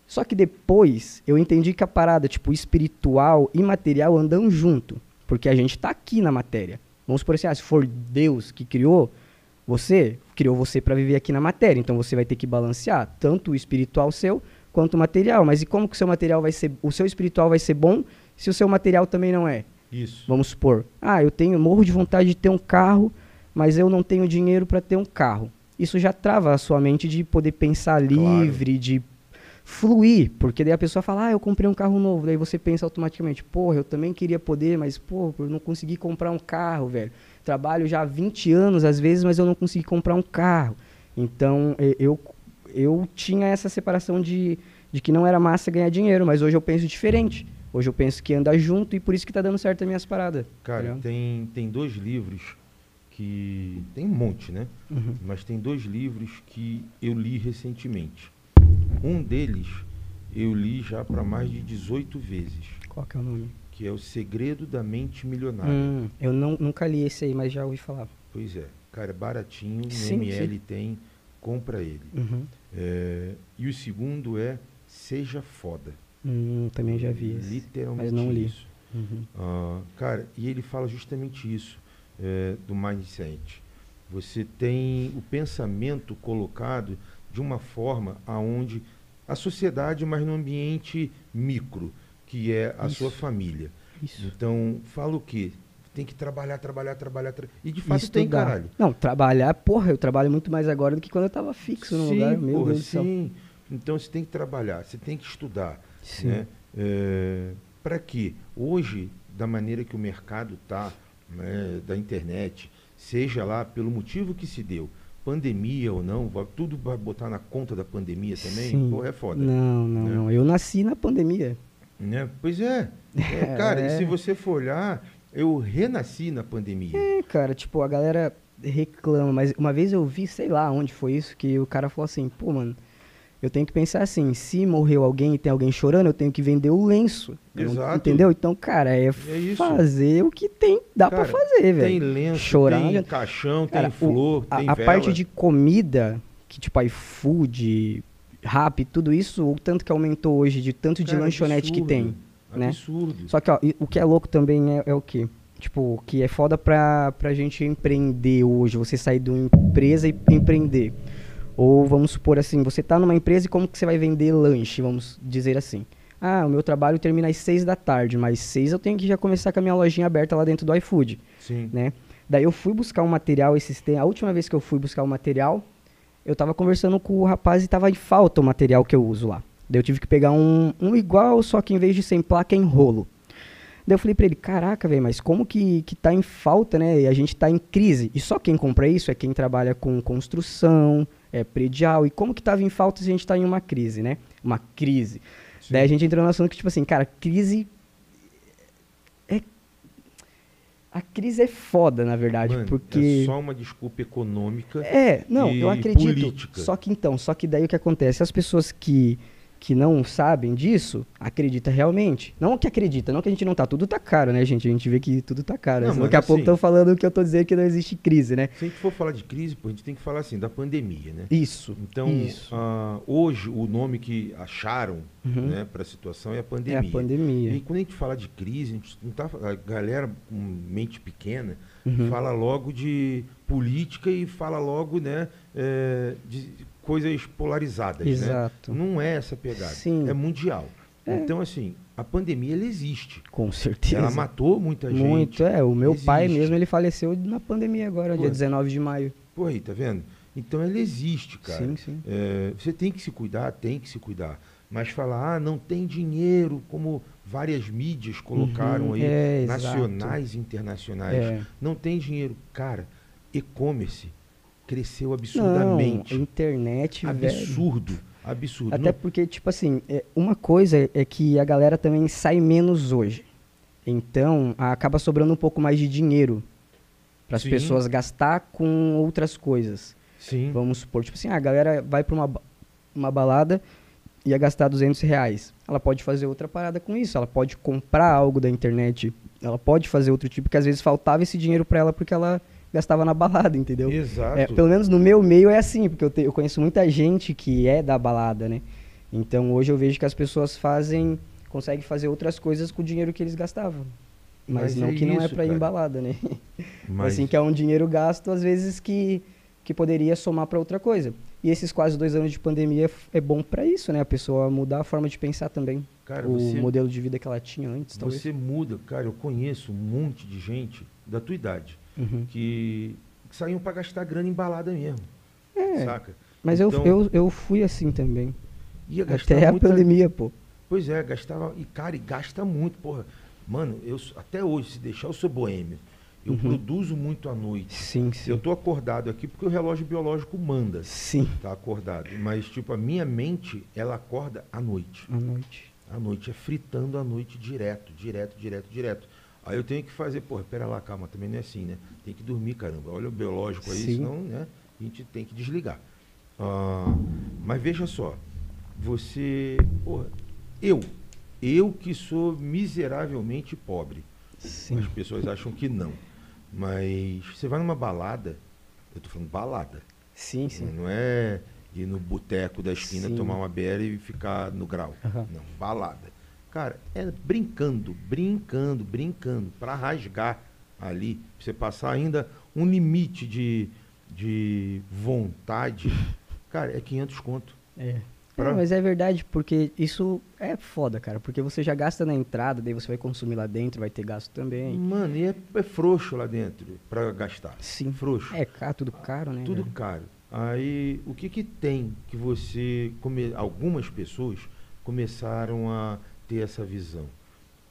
Só que depois eu entendi que a parada, tipo, espiritual e material andam junto. Porque a gente tá aqui na matéria. Vamos por assim, ah, se for Deus que criou você, criou você para viver aqui na matéria. Então você vai ter que balancear tanto o espiritual seu quanto o material. Mas e como que o seu material vai ser, o seu espiritual vai ser bom se o seu material também não é? Isso. Vamos supor, ah, eu tenho morro de vontade de ter um carro, mas eu não tenho dinheiro para ter um carro. Isso já trava a sua mente de poder pensar Claro. livre, de fluir, porque daí a pessoa fala, ah, eu comprei um carro novo, daí você pensa automaticamente, porra, eu também queria poder, mas porra, eu não consegui comprar um carro, velho. Trabalho já há 20 anos às vezes, mas eu não consegui comprar um carro. Então, eu eu tinha essa separação de, de que não era massa ganhar dinheiro, mas hoje eu penso diferente. Hoje eu penso que anda junto e por isso que tá dando certo as minhas paradas. tá Cara, ligado? tem, tem dois livros que. Tem um monte, né? Uhum. Mas tem dois livros que eu li recentemente. Um deles eu li já para mais de 18 vezes, Qual que é o nome? Que é O Segredo da Mente Milionária. Hum, eu não, nunca li esse aí, mas já ouvi falar. Pois é, cara, é baratinho, no Sim, ML tem, compra ele. Uhum. É, e o segundo é Seja Foda. Hum, também já vi esse. Literalmente mas não li. isso. Uhum. Ah, cara, e ele fala justamente isso é, do mindset. Você tem o pensamento colocado de uma forma aonde a sociedade, mas no ambiente micro, que é a sua Isso. família. Isso. Então, fala o quê? Tem que trabalhar, trabalhar, trabalhar. tra- E de fato tem, Estudar. caralho. Não, trabalhar, porra, eu trabalho muito mais agora do que quando eu tava fixo no sim, lugar. Meu porra, Deus do céu. sim. Então você tem que trabalhar, você tem que estudar. Sim. Né? Para quê? Hoje, da maneira que o mercado está, da internet, seja lá pelo motivo que se deu, pandemia ou não, tudo vai botar na conta da pandemia também, Sim. porra, é foda. Não, não, né? não. Eu nasci na pandemia. Né? Pois é. É, cara, e É. se você for olhar, eu renasci na pandemia. É, cara, tipo, a galera reclama, mas uma vez eu vi, sei lá onde foi isso, que o cara falou assim, pô, mano, eu tenho que pensar assim, se morreu alguém e tem alguém chorando, eu tenho que vender o lenço. Exato. Entendeu? Então, cara, é, É isso. fazer o que tem, dá Cara, pra fazer, Tem velho. lenço, Chorar, tem já- caixão, Cara, tem o- flor, a, tem a vela. parte de comida, que tipo iFood, Rap, tudo isso, o tanto que aumentou hoje, de tanto de Cara, lanchonete que absurdo, tem. né? Absurdo. Só que, ó, o que é louco também é, é o quê? Tipo, que é foda pra, pra gente empreender hoje, você sair de uma empresa e empreender. Ou vamos supor assim, você tá numa empresa e como que você vai vender lanche, vamos dizer assim. Ah, o meu trabalho termina às seis da tarde, mas seis eu tenho que já começar com a minha lojinha aberta lá dentro do iFood, Sim. né? Daí eu fui buscar um material esses tempos, a última vez que eu fui buscar o material, eu tava conversando com o rapaz e tava em falta o material que eu uso lá. Daí eu tive que pegar um, um igual, só que em vez de sem placa é em rolo. Daí eu falei pra ele, caraca, velho, mas como que, que tá em falta, né? E a gente tá em crise. E só quem compra isso é quem trabalha com construção, é predial. E como que tava em falta se a gente tá em uma crise, né? Uma crise. Sim. Daí a gente entrou no assunto que, tipo assim, cara, crise. É. A crise é foda, na verdade, Mano, porque. é só uma desculpa econômica. É, não, e eu acredito. política. Só que então, só que daí o que acontece? As pessoas que que não sabem disso, acredita realmente. Não que acredita, não que a gente não tá. Tudo tá caro, né, gente? A gente vê que tudo tá caro. Não, mas Daqui a pouco assim- estão falando que eu tô dizendo que não existe crise, né? Se a gente for falar de crise, pô, a gente tem que falar assim, da pandemia, né? Isso. Então, isso. ah, hoje, o nome que acharam Uhum. né, para a situação é a é pandemia. a pandemia. E quando a gente fala de crise, a, gente não tá, a galera com mente pequena Uhum. fala logo de política e fala logo né, é, de coisas polarizadas. né? Exato. Não é essa pegada. Sim. É mundial. É. Então, assim, a pandemia ela existe. Com certeza. Ela matou muita gente. Muito, é. O meu pai Existe. mesmo, ele faleceu na pandemia agora, Pô. dia 19 de maio. Pô, aí, tá vendo? Então ela existe, cara. Sim, sim. É, você tem que se cuidar, tem que se cuidar. Mas falar, ah, não tem dinheiro, como várias mídias colocaram Uhum, aí, é, nacionais e internacionais. É. Não tem dinheiro. Cara, e-commerce cresceu Não, absurdamente. a internet, velho. absurdo. Absurdo. Até Não- porque, tipo assim, é, uma coisa é que a galera também sai menos hoje. Então, acaba sobrando um pouco mais de dinheiro para as pessoas gastar com outras coisas. Sim. Vamos supor, tipo assim, a galera vai para uma, uma balada e ia gastar 200 reais. Ela pode fazer outra parada com isso. Ela pode comprar algo da internet. Ela pode fazer outro tipo, que às vezes faltava esse dinheiro para ela porque ela gastava na balada, entendeu? Exato. É, pelo menos no meu meio é assim, porque eu, te- eu conheço muita gente que é da balada, né? Então hoje eu vejo que as pessoas fazem, conseguem fazer outras coisas com o dinheiro que eles gastavam. Mas, Mas não é que não é isso, pra ir em balada, né? Mas, Assim, que é um dinheiro gasto, às vezes, que, que poderia somar pra outra coisa. E esses quase dois anos de pandemia é bom pra isso, né? A pessoa mudar a forma de pensar também. cara, o você, modelo de vida que ela tinha antes, talvez. você muda. Cara, eu conheço um monte de gente da tua idade Uhum. que, que saíam para gastar grana em balada mesmo. É, Saca? mas Então, eu, eu, eu fui assim também. ia gastar Até a muita- pandemia, pô. Pois é, gastava. E, cara, e gasta muito, porra. Mano, eu, até hoje, se deixar, eu sou boêmio. Eu Uhum. produzo muito à noite. Sim, sim. Eu tô acordado aqui porque o relógio biológico manda Sim, tá acordado. Mas, tipo, a minha mente, ela acorda à noite. à noite. À noite, é fritando à noite direto, direto, direto, direto. Aí eu tenho que fazer, porra, pera lá, calma, também não é assim, né? Tem que dormir, caramba. Olha o biológico aí, Sim. senão, né? A gente tem que desligar. Ah, mas veja só, você, porra, eu, eu que sou miseravelmente pobre. Sim. As pessoas acham que não. Mas você vai numa balada, eu tô falando balada, Sim, sim. não é ir no boteco da esquina Sim. tomar uma beira e ficar no grau. Aham. Não, balada. Cara, é brincando, brincando, brincando, para rasgar ali, pra você passar ainda um limite de, de vontade. Cara, é 500 conto. É. Pra- É, mas é verdade, porque isso é foda, cara. Porque você já gasta na entrada, daí você vai consumir lá dentro, vai ter gasto também. Mano, e é, é frouxo lá dentro para gastar. Sim. Frouxo. É caro, tudo caro, né? Tudo velho? caro. Aí, o que que tem que você... Come... Algumas pessoas começaram a ter essa visão.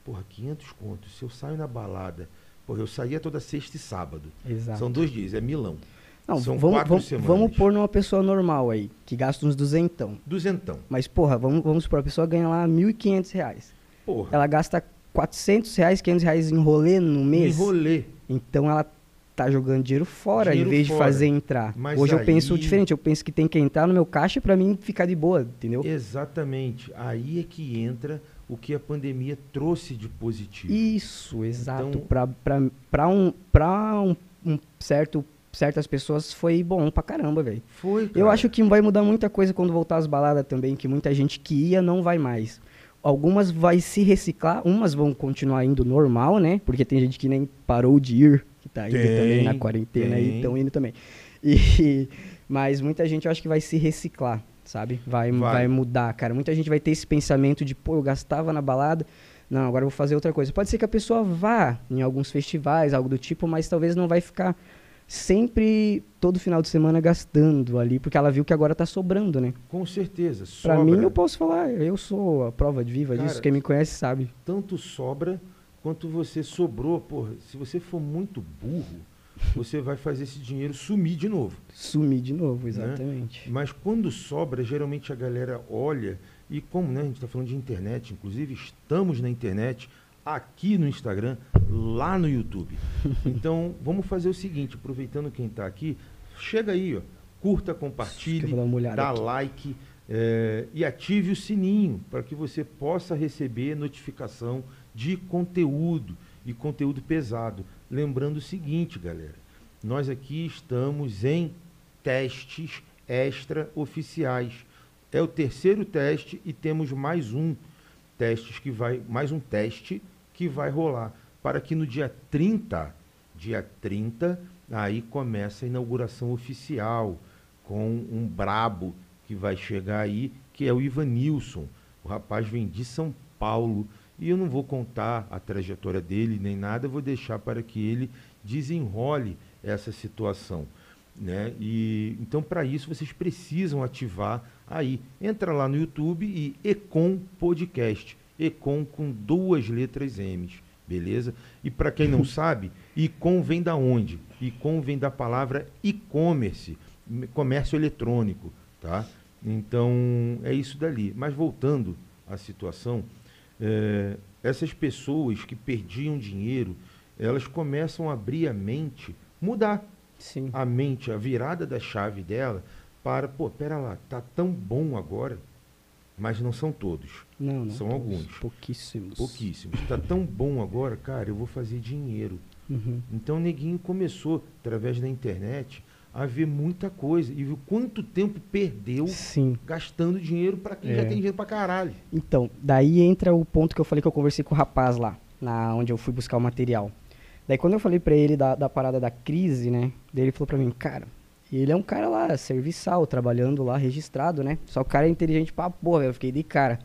Porra, 500 contos. Se eu saio na balada... Porra, eu saía toda sexta e sábado. Exato. São dois dias, é Milão. Não, São vamos, quatro vamos, semanas. vamos pôr numa pessoa normal aí, que gasta uns duzentão. Duzentão. Mas, porra, vamos, vamos supor, a pessoa ganha lá 1.500 reais. Porra, Ela gasta 400 reais, 500 reais em rolê no mês. enrolê. Então ela tá jogando dinheiro fora Dinheiro em vez fora. de fazer entrar. Mas Hoje eu aí- penso diferente, eu penso que tem que entrar no meu caixa pra mim ficar de boa, entendeu? Exatamente. Aí é que entra o que a pandemia trouxe de positivo. Isso, exato. Então- Pra, pra, pra, um, pra um, um certo, certas pessoas foi bom pra caramba, velho. Foi, cara. Eu acho que vai mudar muita coisa quando voltar às baladas também, que muita gente que ia não vai mais. Algumas vai se reciclar, umas vão continuar indo normal, né? Porque tem gente que nem parou de ir, que tá indo Tem, também na quarentena tem. e estão indo também. E, mas muita gente eu acho que vai se reciclar, sabe? Vai, Vai. vai. mudar, cara. Muita gente vai ter esse pensamento de, pô, eu gastava na balada, não, agora eu vou fazer outra coisa. Pode ser que a pessoa vá em alguns festivais, algo do tipo, mas talvez não vai ficar sempre, todo final de semana, gastando ali, porque ela viu que agora tá sobrando, né? Com certeza. Pra sobra. mim, eu posso falar, eu sou a prova de viva Cara, disso. Quem me conhece sabe. Tanto sobra quanto você sobrou. Porra, se você for muito burro, você vai fazer esse dinheiro sumir de novo. Sumir de Né? novo, exatamente. Mas quando sobra, geralmente a galera olha, e como né, a gente está falando de internet, inclusive estamos na internet, aqui no Instagram, lá no YouTube. Então, vamos fazer o seguinte, aproveitando quem está aqui, chega aí, ó, curta, compartilhe, dá aqui. like, É, e ative o sininho para que você possa receber notificação de conteúdo e conteúdo pesado. Lembrando o seguinte, galera, nós aqui estamos em testes extra-oficiais. É o terceiro teste e temos mais um testes que vai, mais um teste que vai rolar para que no dia 30, dia 30, aí começa a inauguração oficial com um brabo que vai chegar aí, que é o Ivanilson. O rapaz vem de São Paulo e eu não vou contar a trajetória dele nem nada, vou deixar para que ele desenrole essa situação. Né? E, então, para isso, vocês precisam ativar aí. Entra lá no YouTube e Econ Podcast. Econ com duas letras M, beleza? E para quem não sabe, Econ vem da onde? Econ vem da palavra e-commerce, comércio eletrônico, tá? Então, é isso dali. Mas voltando à situação, é, essas pessoas que perdiam dinheiro, elas começam a abrir a mente, mudar Sim. a mente, a virada da chave dela para, pô, pera lá, tá tão bom agora, mas não são todos. Não, não. São todos, alguns. Pouquíssimos. Pouquíssimos. Tá tão bom agora, cara, eu vou fazer dinheiro. Uhum. Então o neguinho começou, através da internet, a ver muita coisa. E viu quanto tempo perdeu Sim. gastando dinheiro para quem já É. tem dinheiro pra caralho. Então, daí entra o ponto que eu falei que eu conversei com o rapaz lá, na onde eu fui buscar o material. Daí quando eu falei pra ele da, da parada da crise, né? Daí ele falou pra mim, cara, ele é um cara lá, serviçal, trabalhando lá, registrado, né? Só o cara é inteligente pra porra, eu fiquei de cara.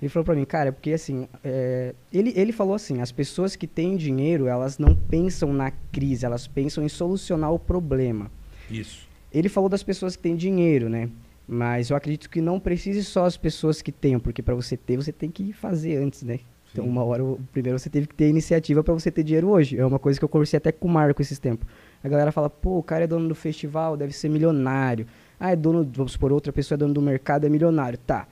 Ele falou pra mim, cara, é porque assim, é, ele, ele falou assim, as pessoas que têm dinheiro, elas não pensam na crise, elas pensam em solucionar o problema. Isso. Ele falou das pessoas que têm dinheiro, né? Mas eu acredito que não precise só as pessoas que tenham, porque para você ter, você tem que fazer antes, né? Então, Sim. uma hora, primeiro você teve que ter iniciativa para você ter dinheiro hoje. É uma coisa que eu conversei até com o Marco esses tempos. A galera fala, pô, o cara é dono do festival, deve ser milionário. Ah, é dono, vamos supor, outra pessoa é dono do mercado, é milionário. Tá,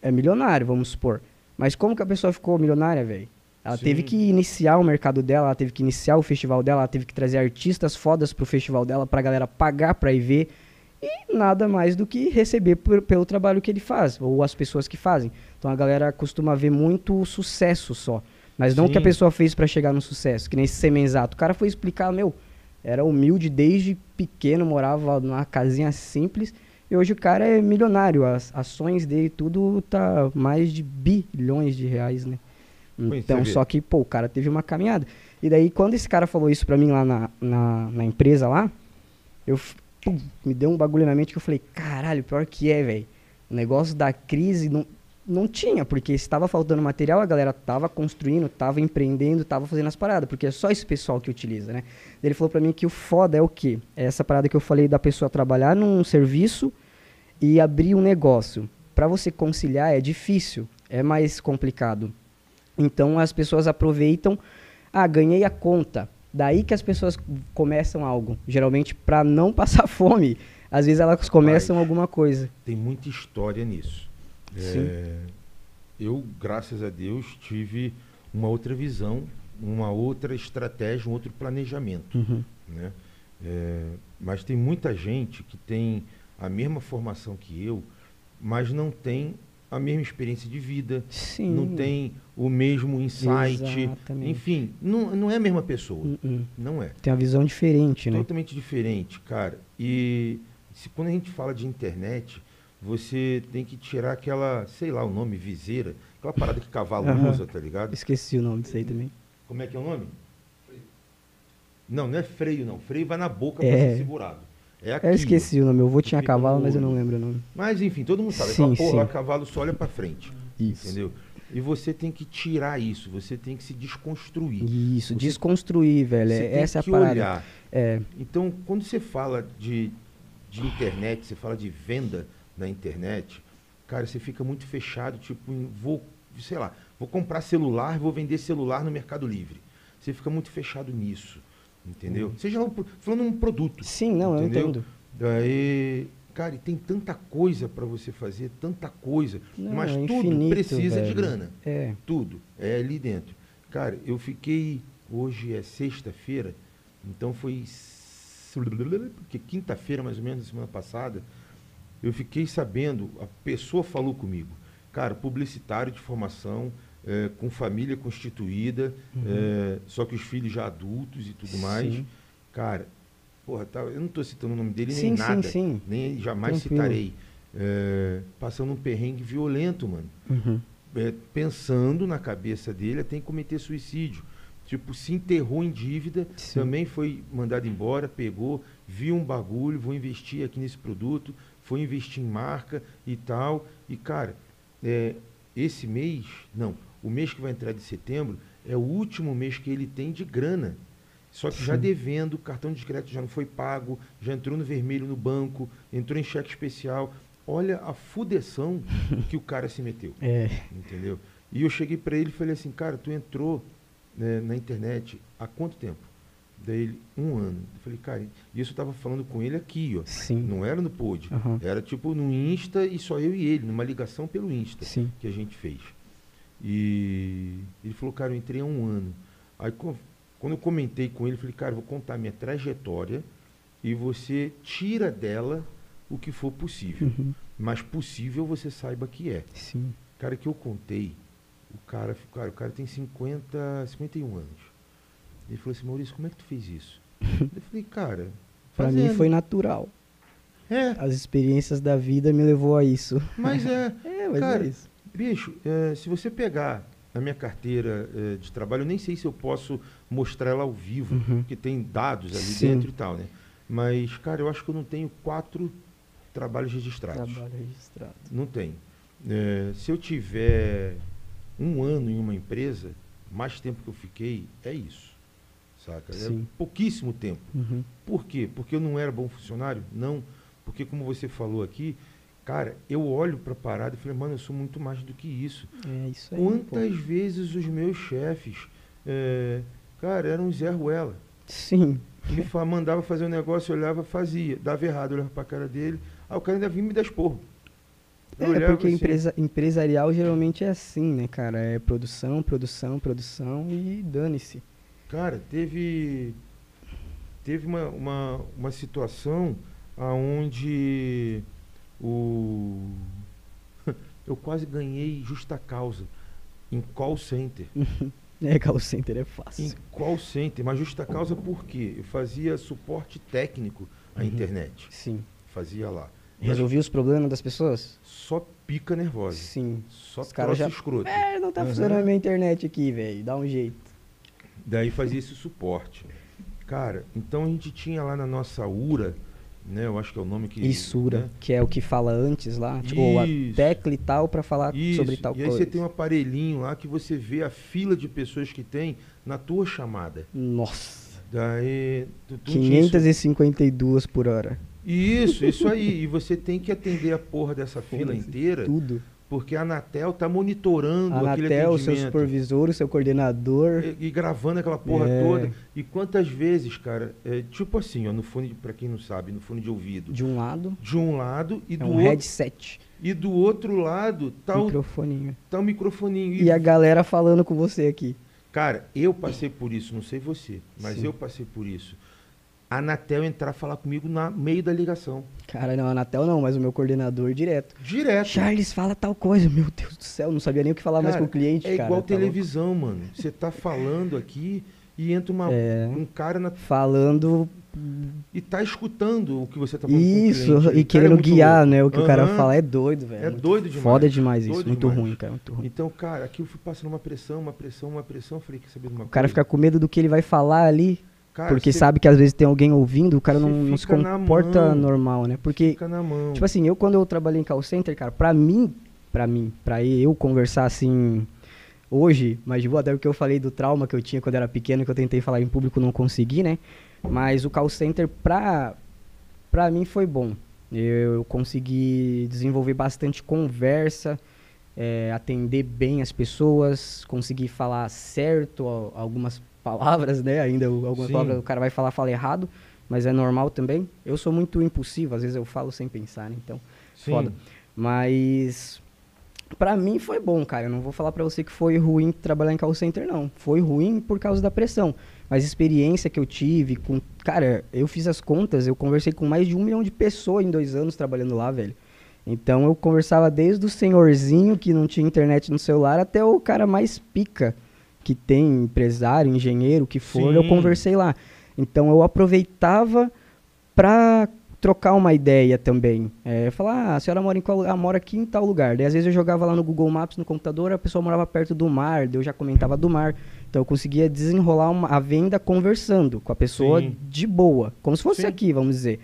é milionário, vamos supor. Mas como que a pessoa ficou milionária, velho? Ela Sim. teve que iniciar o mercado dela, ela teve que iniciar o festival dela, ela teve que trazer artistas fodas pro festival dela pra galera pagar pra ir ver. E nada mais do que receber por- pelo trabalho que ele faz, ou as pessoas que fazem. Então a galera costuma ver muito sucesso só. Mas não o que a pessoa fez pra chegar no sucesso, que nem esse semenzato. O cara foi explicar, meu, era humilde desde pequeno, morava numa casinha simples. E hoje o cara é milionário. As ações dele, tudo tá mais de bilhões de reais, né? Então, só que, pô, o cara teve uma caminhada. E daí, quando esse cara falou isso pra mim lá na, na, na empresa lá, eu pum, me deu um bagulho na mente que eu falei, caralho, pior que é, velho. O negócio da crise não, não tinha, porque estava faltando material, a galera tava construindo, tava empreendendo, tava fazendo as paradas, porque é só esse pessoal que utiliza, né? Ele falou pra mim que o foda é o quê? É essa parada que eu falei da pessoa trabalhar num serviço e abrir um negócio. Pra você conciliar é difícil, é mais complicado. Então as pessoas aproveitam, ah, ganhei a conta. Daí que as pessoas começam algo, geralmente pra não passar fome. Às vezes elas começam alguma coisa. Tem muita história nisso. Sim. É, eu, graças a Deus, tive uma outra visão, uma outra estratégia, um outro planejamento. né? É, mas tem muita gente que tem a mesma formação que eu, mas não tem a mesma experiência de vida, Sim. não tem o mesmo insight, Exatamente. enfim, não, não é a mesma pessoa, Hum, hum. não é. Tem uma visão diferente, né? Totalmente diferente, cara. E se, quando a gente fala de internet, você tem que tirar aquela, sei lá o nome, viseira, aquela parada que cavalo usa, tá ligado? Esqueci o nome disso aí também. Como é que é o nome? Não, não é freio, não. Freio vai na boca É. pra ser segurado. É aqui. Eu esqueci o nome. Eu vou tinha cavalo, mas eu não lembro o nome. Mas enfim, todo mundo sabe. Sim, Aquela porra sim. lá, cavalo só olha pra frente. Isso. Entendeu? E você tem que tirar isso, você tem que se desconstruir. Isso, Você- desconstruir, velho. Você é- Essa é a que parada. olhar. É, Então, quando você fala de, de internet, você fala de venda na internet, cara, você fica muito fechado, tipo, em, vou, sei lá, vou comprar celular, vou vender celular no Mercado Livre. Você fica muito fechado nisso, entendeu? Seja um pro- falando um produto. sim, não, Entendeu? eu entendo. Daí, cara, e tem tanta coisa para você fazer, tanta coisa, Não, mas é tudo infinito, precisa de velho. grana. É. Tudo. É ali dentro. Cara, eu fiquei. Hoje é sexta-feira, então foi. Porque quinta-feira, mais ou menos, semana passada, Eu fiquei sabendo, a pessoa falou comigo, cara, publicitário de formação, é, com família constituída, é, só que os filhos já adultos e tudo mais. Sim. Cara, porra, tá, eu não estou citando o nome dele Sim, nem nada, sim. nem jamais Tranquilo. citarei. É, passando um perrengue violento, mano Uhum. é, pensando na cabeça dele até em cometer suicídio. Tipo, se enterrou em dívida, também foi mandado embora, pegou, viu um bagulho, vou investir aqui nesse produto, foi investir em marca e tal. E, cara, é, esse mês, não, o mês que vai entrar de setembro é o último mês que ele tem de grana. Só que já Sim. devendo, o cartão de crédito já não foi pago, já entrou no vermelho no banco, entrou em cheque especial. Olha a fudeção que o cara se meteu É. entendeu? E eu cheguei para ele e falei assim, cara, tu entrou né, na internet há quanto tempo? Daí ele, um ano. Eu falei, cara, e isso eu tava falando com ele aqui, ó. Sim. Não era no pod. Aham. Era tipo no Insta e só eu e ele, numa ligação pelo Insta Sim. que a gente fez. E ele falou, cara, eu entrei há um ano. Aí quando eu comentei com ele, eu falei, cara, vou contar minha trajetória e você tira dela o que for possível. Uhum. Mas possível você saiba que é. Sim. Cara, que eu contei, o cara, cara, o cara tem 50, 51 anos. Ele falou assim, Maurício, como é que tu fez isso? eu falei, cara, Pra mim foi natural. É, As experiências da vida me levou a isso. mas é, É, mas Cara, é isso. Bicho, é, se você pegar a minha carteira é, de trabalho, eu nem sei se eu posso mostrar ela ao vivo, Uhum. porque tem dados ali Sim. dentro e tal, né? Mas, cara, eu acho que eu não tenho quatro trabalhos registrados. Trabalho registrado. Não tem. É, se eu tiver um ano em uma empresa, mais tempo que eu fiquei, é isso. Saca? É Sim. pouquíssimo tempo. Uhum. Por quê? Porque eu não era bom funcionário? Não. Porque, como você falou aqui, cara, eu olho para a parada e falei, mano, eu sou muito mais do que isso. É isso aí. Quantas pô. vezes os meus chefes, é, cara, eram Zé Ruela. Sim. Me fa- mandava fazer um negócio, olhava, fazia. Dava errado, olhava para a cara dele. Ah, o cara ainda vinha me dar esporro. Eu É, porque assim, empresa, empresarial geralmente é assim, né, cara? É produção, produção, produção e dane-se. Cara, teve teve uma, uma, uma situação aonde o eu quase ganhei justa causa em call center. É, call center é Em fácil. call center, mas justa causa por quê? Eu fazia suporte técnico à Uhum. internet. Sim. Fazia lá. Mas Resolvi os problemas das pessoas? Só pica nervosa. Sim. Só Os caras já- escroto. É, não tá Aham. funcionando a minha internet aqui, velho. Dá um jeito. Daí fazia esse suporte. Cara, então a gente tinha lá na nossa URA, né? Eu acho que é o nome que. Isura, né? que é o que fala antes lá. Tipo, a tecla e tal pra falar Isso. sobre tal e aí coisa. você tem um aparelhinho lá que você vê a fila de pessoas que tem na tua chamada. Nossa. Daí. Tu, tu não tinha isso- 552 por hora. Isso, isso aí. E você tem que atender a porra dessa fila inteira, Tudo. Porque a Anatel tá monitorando A aquele Anatel, seu atendimento. supervisor, o seu coordenador. E, e gravando aquela porra É. toda. E quantas vezes, cara, é, tipo assim, ó, no fone, pra quem não sabe, no fone de ouvido. De um lado, De um lado e é do um outro. headset. E do outro lado tá o, microfoninho. tá o microfoninho. E a galera falando com você aqui. Cara, eu passei por isso, não sei você, mas Sim. eu passei por isso. A Anatel entrar falar comigo no meio da ligação. Cara, não, Anatel não, mas o meu coordenador direto. Direto. Charles, fala tal coisa. Meu Deus do céu, não sabia nem o que falar mais Cara, com o cliente, é cara. igual tá louco. televisão, mano. Você tá falando aqui e entra uma, É. um cara na- Falando e tá escutando o que você tá falando com o isso. O cara e é querendo muito guiar, louco. né? O que o cara fala é doido, velho. É doido demais. Foda demais isso, Doido muito demais. ruim, cara, muito ruim. Então, cara, aqui eu fui passando uma pressão, uma pressão, uma pressão. Falei, quer saber de uma O cara coisa? fica com medo do que ele vai falar ali, Cara, porque cê sabe que às vezes tem alguém ouvindo, o cara não, não se comporta mão. normal, né? Porque, tipo assim, eu quando eu trabalhei em call center, cara, pra mim, pra mim, pra eu conversar assim hoje, mas boa, até porque eu falei do trauma que eu tinha quando era pequeno, que eu tentei falar em público não consegui, né? Mas o call center pra, pra mim foi bom. Eu consegui desenvolver bastante conversa, é, atender bem as pessoas, conseguir falar certo al- algumas palavras, né? Ainda algumas Sim. palavras o cara vai falar, fala errado, mas é normal também. Eu sou muito impulsivo, às vezes eu falo sem pensar, né? Então, Sim. foda. Mas pra mim foi bom, cara. Eu não vou falar pra você que foi ruim trabalhar em call center, não. Foi ruim por causa da pressão. Mas experiência que eu tive com. Cara, eu fiz as contas, eu conversei com mais de um milhão de pessoas em dois anos trabalhando lá, velho. Então eu conversava desde o senhorzinho que não tinha internet no celular até o cara mais pica que tem, empresário, engenheiro, o que for, eu Sim. conversei lá. Então eu aproveitava pra trocar uma ideia também. É, falar, ah, a senhora mora em qual? Ah, mora aqui em tal lugar. Daí às vezes eu jogava lá no Google Maps no computador, a pessoa morava perto do mar, daí eu já comentava do mar. Então eu conseguia desenrolar uma- a venda conversando com a pessoa Sim. de boa, como se fosse Sim. aqui, vamos dizer.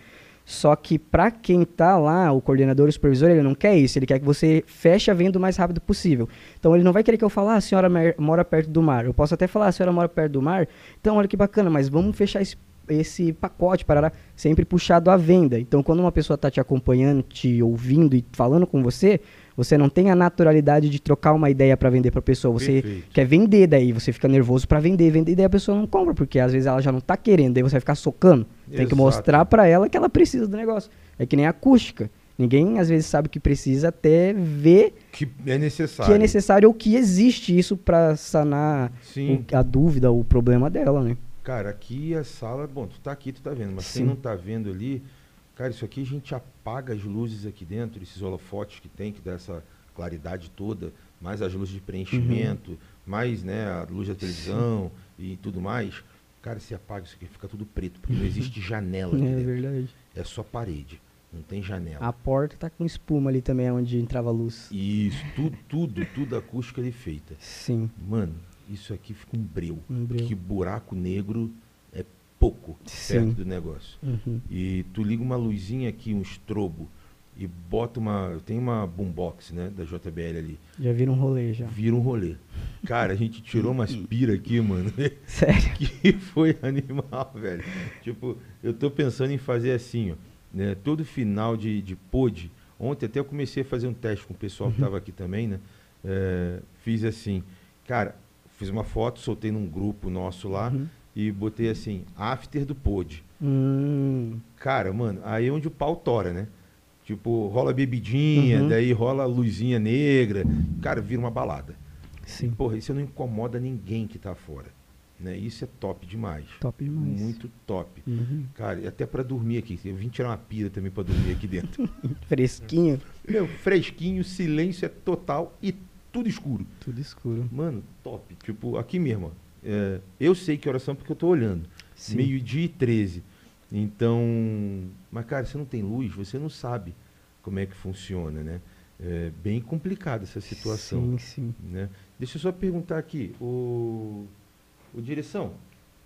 Só que pra quem tá lá, o coordenador, o supervisor, ele não quer isso, ele quer que você feche a venda o mais rápido possível. Então ele não vai querer que eu fale, ah, a senhora mora perto do mar. Eu posso até falar, "Ah, a senhora mora perto do mar, então olha que bacana, mas vamos fechar esse, esse pacote, parará, sempre puxado à venda. Então quando uma pessoa tá te acompanhando, te ouvindo e falando com você, você não tem a naturalidade de trocar uma ideia para vender pra pessoa. Você Perfeito. quer vender, daí você fica nervoso para vender, vender, daí a pessoa não compra, porque às vezes ela já não tá querendo, daí você vai ficar socando. Tem que Exato. mostrar para ela que ela precisa do negócio. É que nem acústica. Ninguém às vezes sabe que precisa até ver Que é necessário. que é necessário ou que existe isso para sanar Sim. o- a dúvida, o problema dela, né? Cara, aqui a sala, bom, tu tá aqui, tu tá vendo, mas Sim. quem não tá vendo ali, cara, isso aqui a gente apaga as luzes aqui dentro, esses holofotes que tem, que dá essa claridade toda, mais as luzes de preenchimento, mais, né, a luz da televisão e tudo mais. Cara, se apaga isso aqui, fica tudo preto, porque não existe janela aqui É dentro. verdade. É só parede, não tem janela. A porta tá com espuma ali também, onde entrava a luz. Isso, tudo, tudo, tudo acústica ali feita. Sim. Mano, isso aqui fica um breu. Um breu. Que buraco negro é pouco Sim. perto do negócio. Uhum. E tu liga uma luzinha aqui, um estrobo, e bota uma. Tem uma boombox, né? Da JBL ali. Já vira um rolê já. Vira um rolê. Cara, a gente tirou umas pira aqui, mano. Sério. que foi animal, velho. Tipo, eu tô pensando em fazer assim, ó. Né? Todo final de, de pod. Ontem até eu comecei a fazer um teste com o pessoal que tava aqui também, né? É, fiz assim. Cara, fiz uma foto, soltei num grupo nosso lá Uhum. E botei assim, after do pod. Hum, Cara, mano, aí é onde o pau tora, né? Tipo, rola bebidinha, Uhum. daí rola luzinha negra. Cara, vira uma balada. sim. Porra, isso não incomoda ninguém que tá fora. Né? Isso é top demais. Top demais. Muito top. Uhum. Cara, e até pra dormir aqui. Eu vim tirar uma pira também pra dormir aqui dentro. Fresquinho. Meu, fresquinho, silêncio é total e tudo escuro. Tudo escuro. Mano, top. Tipo, aqui mesmo. ó. É, eu sei que horas são porque eu tô olhando. Meio-dia e 13. Então. Mas, cara, você não tem luz, você não sabe como é que funciona, né? É bem complicada essa situação. Sim, sim. né? Deixa eu só perguntar aqui, o, o direção,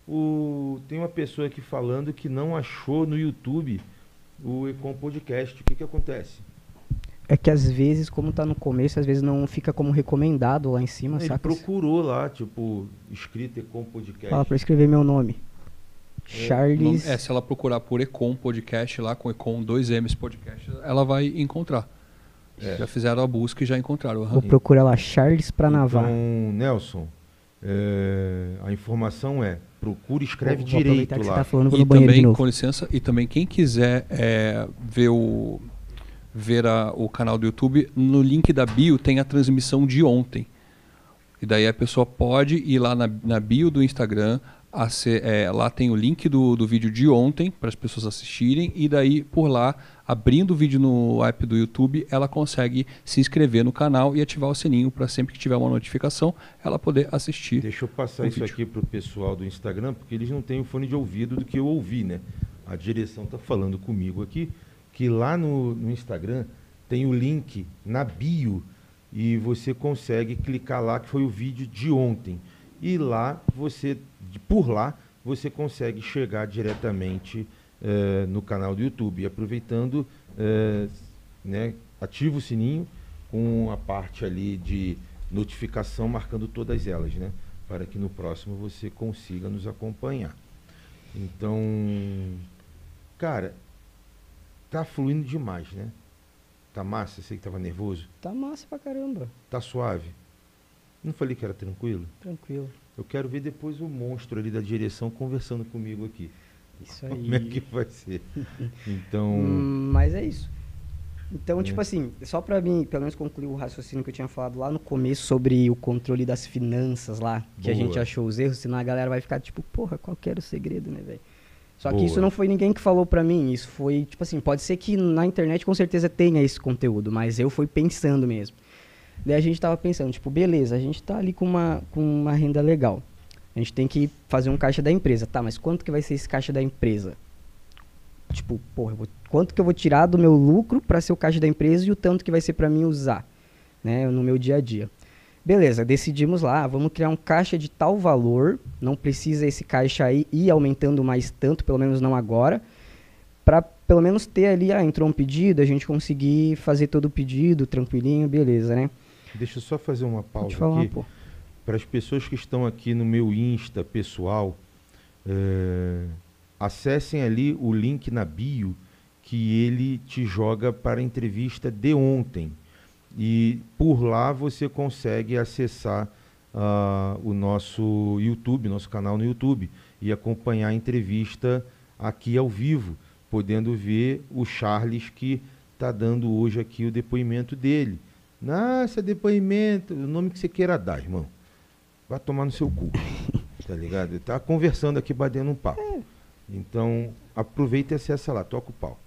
o, tem uma pessoa aqui falando que não achou no YouTube o Econ Podcast. O que que acontece? É que às vezes, como tá no começo, às vezes não fica como recomendado lá em cima, Ele saca? procurou lá, tipo, escrito Econ Podcast. Fala pra escrever meu nome. É, Charles. É, se ela procurar por Econ Podcast lá, com Econ 2Ms Podcast, ela vai encontrar. É. Já fizeram a busca e já encontraram. Vou procurar lá, Charles Pranavar. Então, Nelson, é, a informação é, procura e escreve Vou- direito lá. tá falando, E também, com licença, e também quem quiser é, ver o ver a- o canal do YouTube, no link da bio tem a transmissão de ontem. E daí a pessoa pode ir lá na, na bio do Instagram, ace- é, lá tem o link do, do vídeo de ontem para as pessoas assistirem, e daí por lá, abrindo o vídeo no app do YouTube, ela consegue se inscrever no canal e ativar o sininho para sempre que tiver uma notificação, ela poder assistir. Deixa eu passar o isso vídeo. aqui pro pessoal do Instagram, porque eles não têm o fone de ouvido do que eu ouvi, né? A direção tá falando comigo aqui que lá no, no Instagram tem o link na bio e você consegue clicar lá que foi o vídeo de ontem. E lá você, por lá, você consegue chegar diretamente eh, no canal do YouTube. E aproveitando, eh, né, ativa o sininho com a parte ali de notificação marcando todas elas, né? Para que no próximo você consiga nos acompanhar. Então, cara, tá fluindo demais, né? Tá massa, sei que tava nervoso. Tá massa pra caramba. Tá suave. Não falei que era tranquilo? Tranquilo. Eu quero ver depois o monstro ali da direção conversando comigo aqui. Isso aí. Como é que vai ser? Então, Hum, mas é isso. Então, É. tipo assim, só pra mim, pelo menos concluir o raciocínio que eu tinha falado lá no começo sobre o controle das finanças lá, que a gente achou os erros, senão a galera vai ficar tipo, porra, qual que era o segredo, né, velho? Só que Boa. isso não foi ninguém que falou pra mim, isso foi, tipo assim, pode ser que na internet com certeza tenha esse conteúdo, mas eu fui pensando mesmo. Daí a gente tava pensando, tipo, beleza, a gente tá ali com uma, com uma renda legal. A gente tem que fazer um caixa da empresa. Tá, mas quanto que vai ser esse caixa da empresa? Tipo, porra, vou- quanto que eu vou tirar do meu lucro para ser o caixa da empresa e o tanto que vai ser para mim usar, né, no meu dia a dia. Beleza, decidimos lá, vamos criar um caixa de tal valor, não precisa esse caixa aí ir aumentando mais tanto, pelo menos não agora, para pelo menos ter ali, ah, entrou um pedido, a gente conseguir fazer todo o pedido tranquilinho, beleza, né? Deixa eu só fazer uma pausa falar, aqui. Para as pessoas que estão aqui no meu Insta pessoal, é, acessem ali o link na bio que ele te joga para a entrevista de ontem. E por lá você consegue acessar ah, o nosso YouTube, nosso canal no YouTube, e acompanhar a entrevista aqui ao vivo, podendo ver o Charles que está dando hoje aqui o depoimento dele. Nossa, depoimento, o nome que você queira dar, irmão. Vai tomar no seu cu. Tá ligado? Ele tá conversando aqui, batendo um papo. Então, aproveita e acessa lá, toca o pau.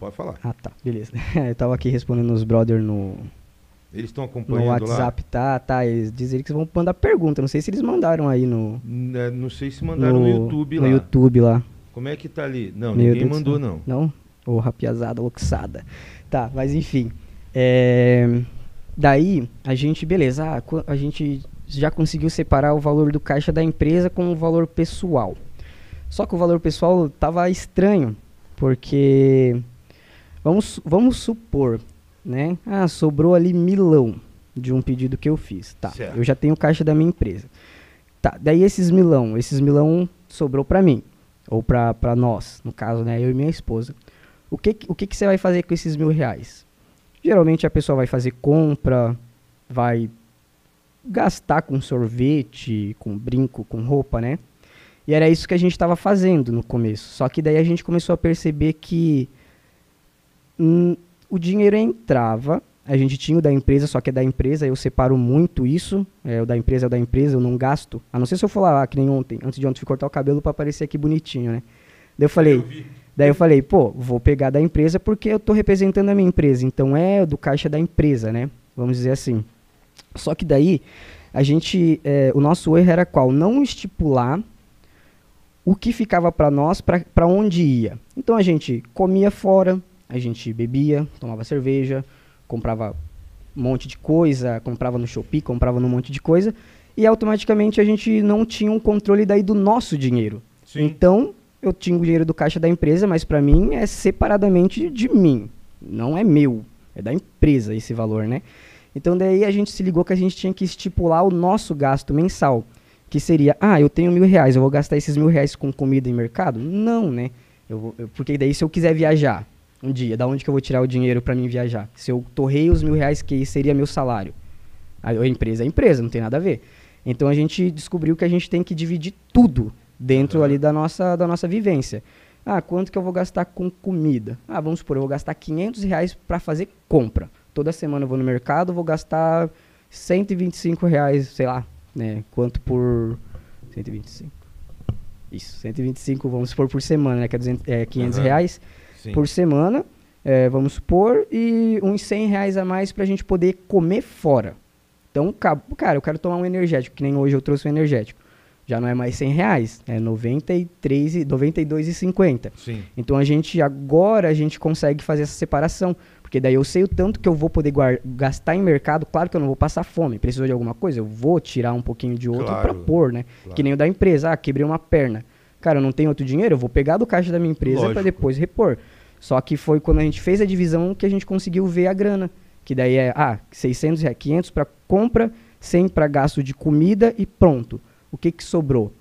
Pode falar. Ah, tá, beleza. eu tava aqui respondendo os brother no, Eles estão no acompanhando WhatsApp, tá, tá, eles dizem que vão mandar pergunta, não sei se eles mandaram aí no... lá? N- Não sei se mandaram no, YouTube no lá. YouTube lá. Como é que tá ali? Não, Meu ninguém Deus do mandou, não. Não? Ô, rapiazada, luxada. Tá, mas enfim. É, Daí, a gente, beleza, ah, a gente já conseguiu separar o valor do caixa da empresa com o valor pessoal. Só que o valor pessoal tava estranho, porque vamos, vamos supor, né? Ah, sobrou ali milão de um pedido que eu fiz. Tá, Certo. eu já tenho caixa da minha empresa. Tá, daí esses milão, esses milão sobrou pra mim, ou pra, pra nós, no caso, né, eu e minha esposa. O que que- o que que você vai fazer com esses mil reais? Geralmente a pessoa vai fazer compra, vai gastar com sorvete, com brinco, com roupa, né? E era isso que a gente estava fazendo no começo. Só que daí a gente começou a perceber que hum, o dinheiro entrava, a gente tinha o da empresa, só que é da empresa, eu separo muito isso. É, o da empresa é o da empresa, eu não gasto. A não ser se eu for lá, que nem ontem. Antes de ontem fui cortar o cabelo para aparecer aqui bonitinho, né? Daí eu falei, daí eu falei, pô, vou pegar da empresa porque eu tô representando a minha empresa. Então é do caixa da empresa, né? Vamos dizer assim. Só que daí, a gente, é, o nosso erro era qual? Não estipular o que ficava para nós, para onde ia. Então a gente comia fora, a gente bebia, tomava cerveja, comprava um monte de coisa, comprava no Shopee, comprava num monte de coisa, e automaticamente a gente não tinha um controle daí do nosso dinheiro. Sim. Então, eu tinha o dinheiro do caixa da empresa, mas para mim é separadamente de mim. Não é meu, é da empresa esse valor, né? Então daí a gente se ligou que a gente tinha que estipular o nosso gasto mensal. Que seria, ah, eu tenho mil reais, eu vou gastar esses mil reais com comida e mercado? Não, né? Eu vou- eu- porque daí se eu quiser viajar um dia, da onde que eu vou tirar o dinheiro para mim viajar? Se eu torrei os mil reais, que seria meu salário. A empresa é empresa, não tem nada a ver. Então a gente descobriu que a gente tem que dividir tudo dentro Aham. ali da nossa, da nossa vivência. Ah, quanto que eu vou gastar com comida? Ah, vamos supor, eu vou gastar 500 reais para fazer compra. Toda semana eu vou no mercado, vou gastar 125 reais, sei lá, né? Quanto por 125? Isso, 125, vamos supor, por semana, né? Que é, 200, é 500 Aham. reais Sim. por semana, é, vamos supor, e uns 100 reais a mais pra gente poder comer fora. Então, ca- cara, eu quero tomar um energético, que nem hoje eu trouxe um energético. Já não é mais 100 reais, é 93, e- 92,50. Sim. Então a gente agora a gente consegue fazer essa separação, porque daí eu sei o tanto que eu vou poder gastar em mercado, claro que eu não vou passar fome, precisou de alguma coisa, eu vou tirar um pouquinho de outro Claro, pra pôr, né? claro. Que nem o da empresa, ah, quebrei uma perna. Cara, eu não tenho outro dinheiro, eu vou pegar do caixa da minha empresa pra depois repor. Só que foi quando a gente fez a divisão que a gente conseguiu ver a grana, que daí é, ah, 600 reais, 500 para compra, 100 para gasto de comida e pronto. O que que sobrou?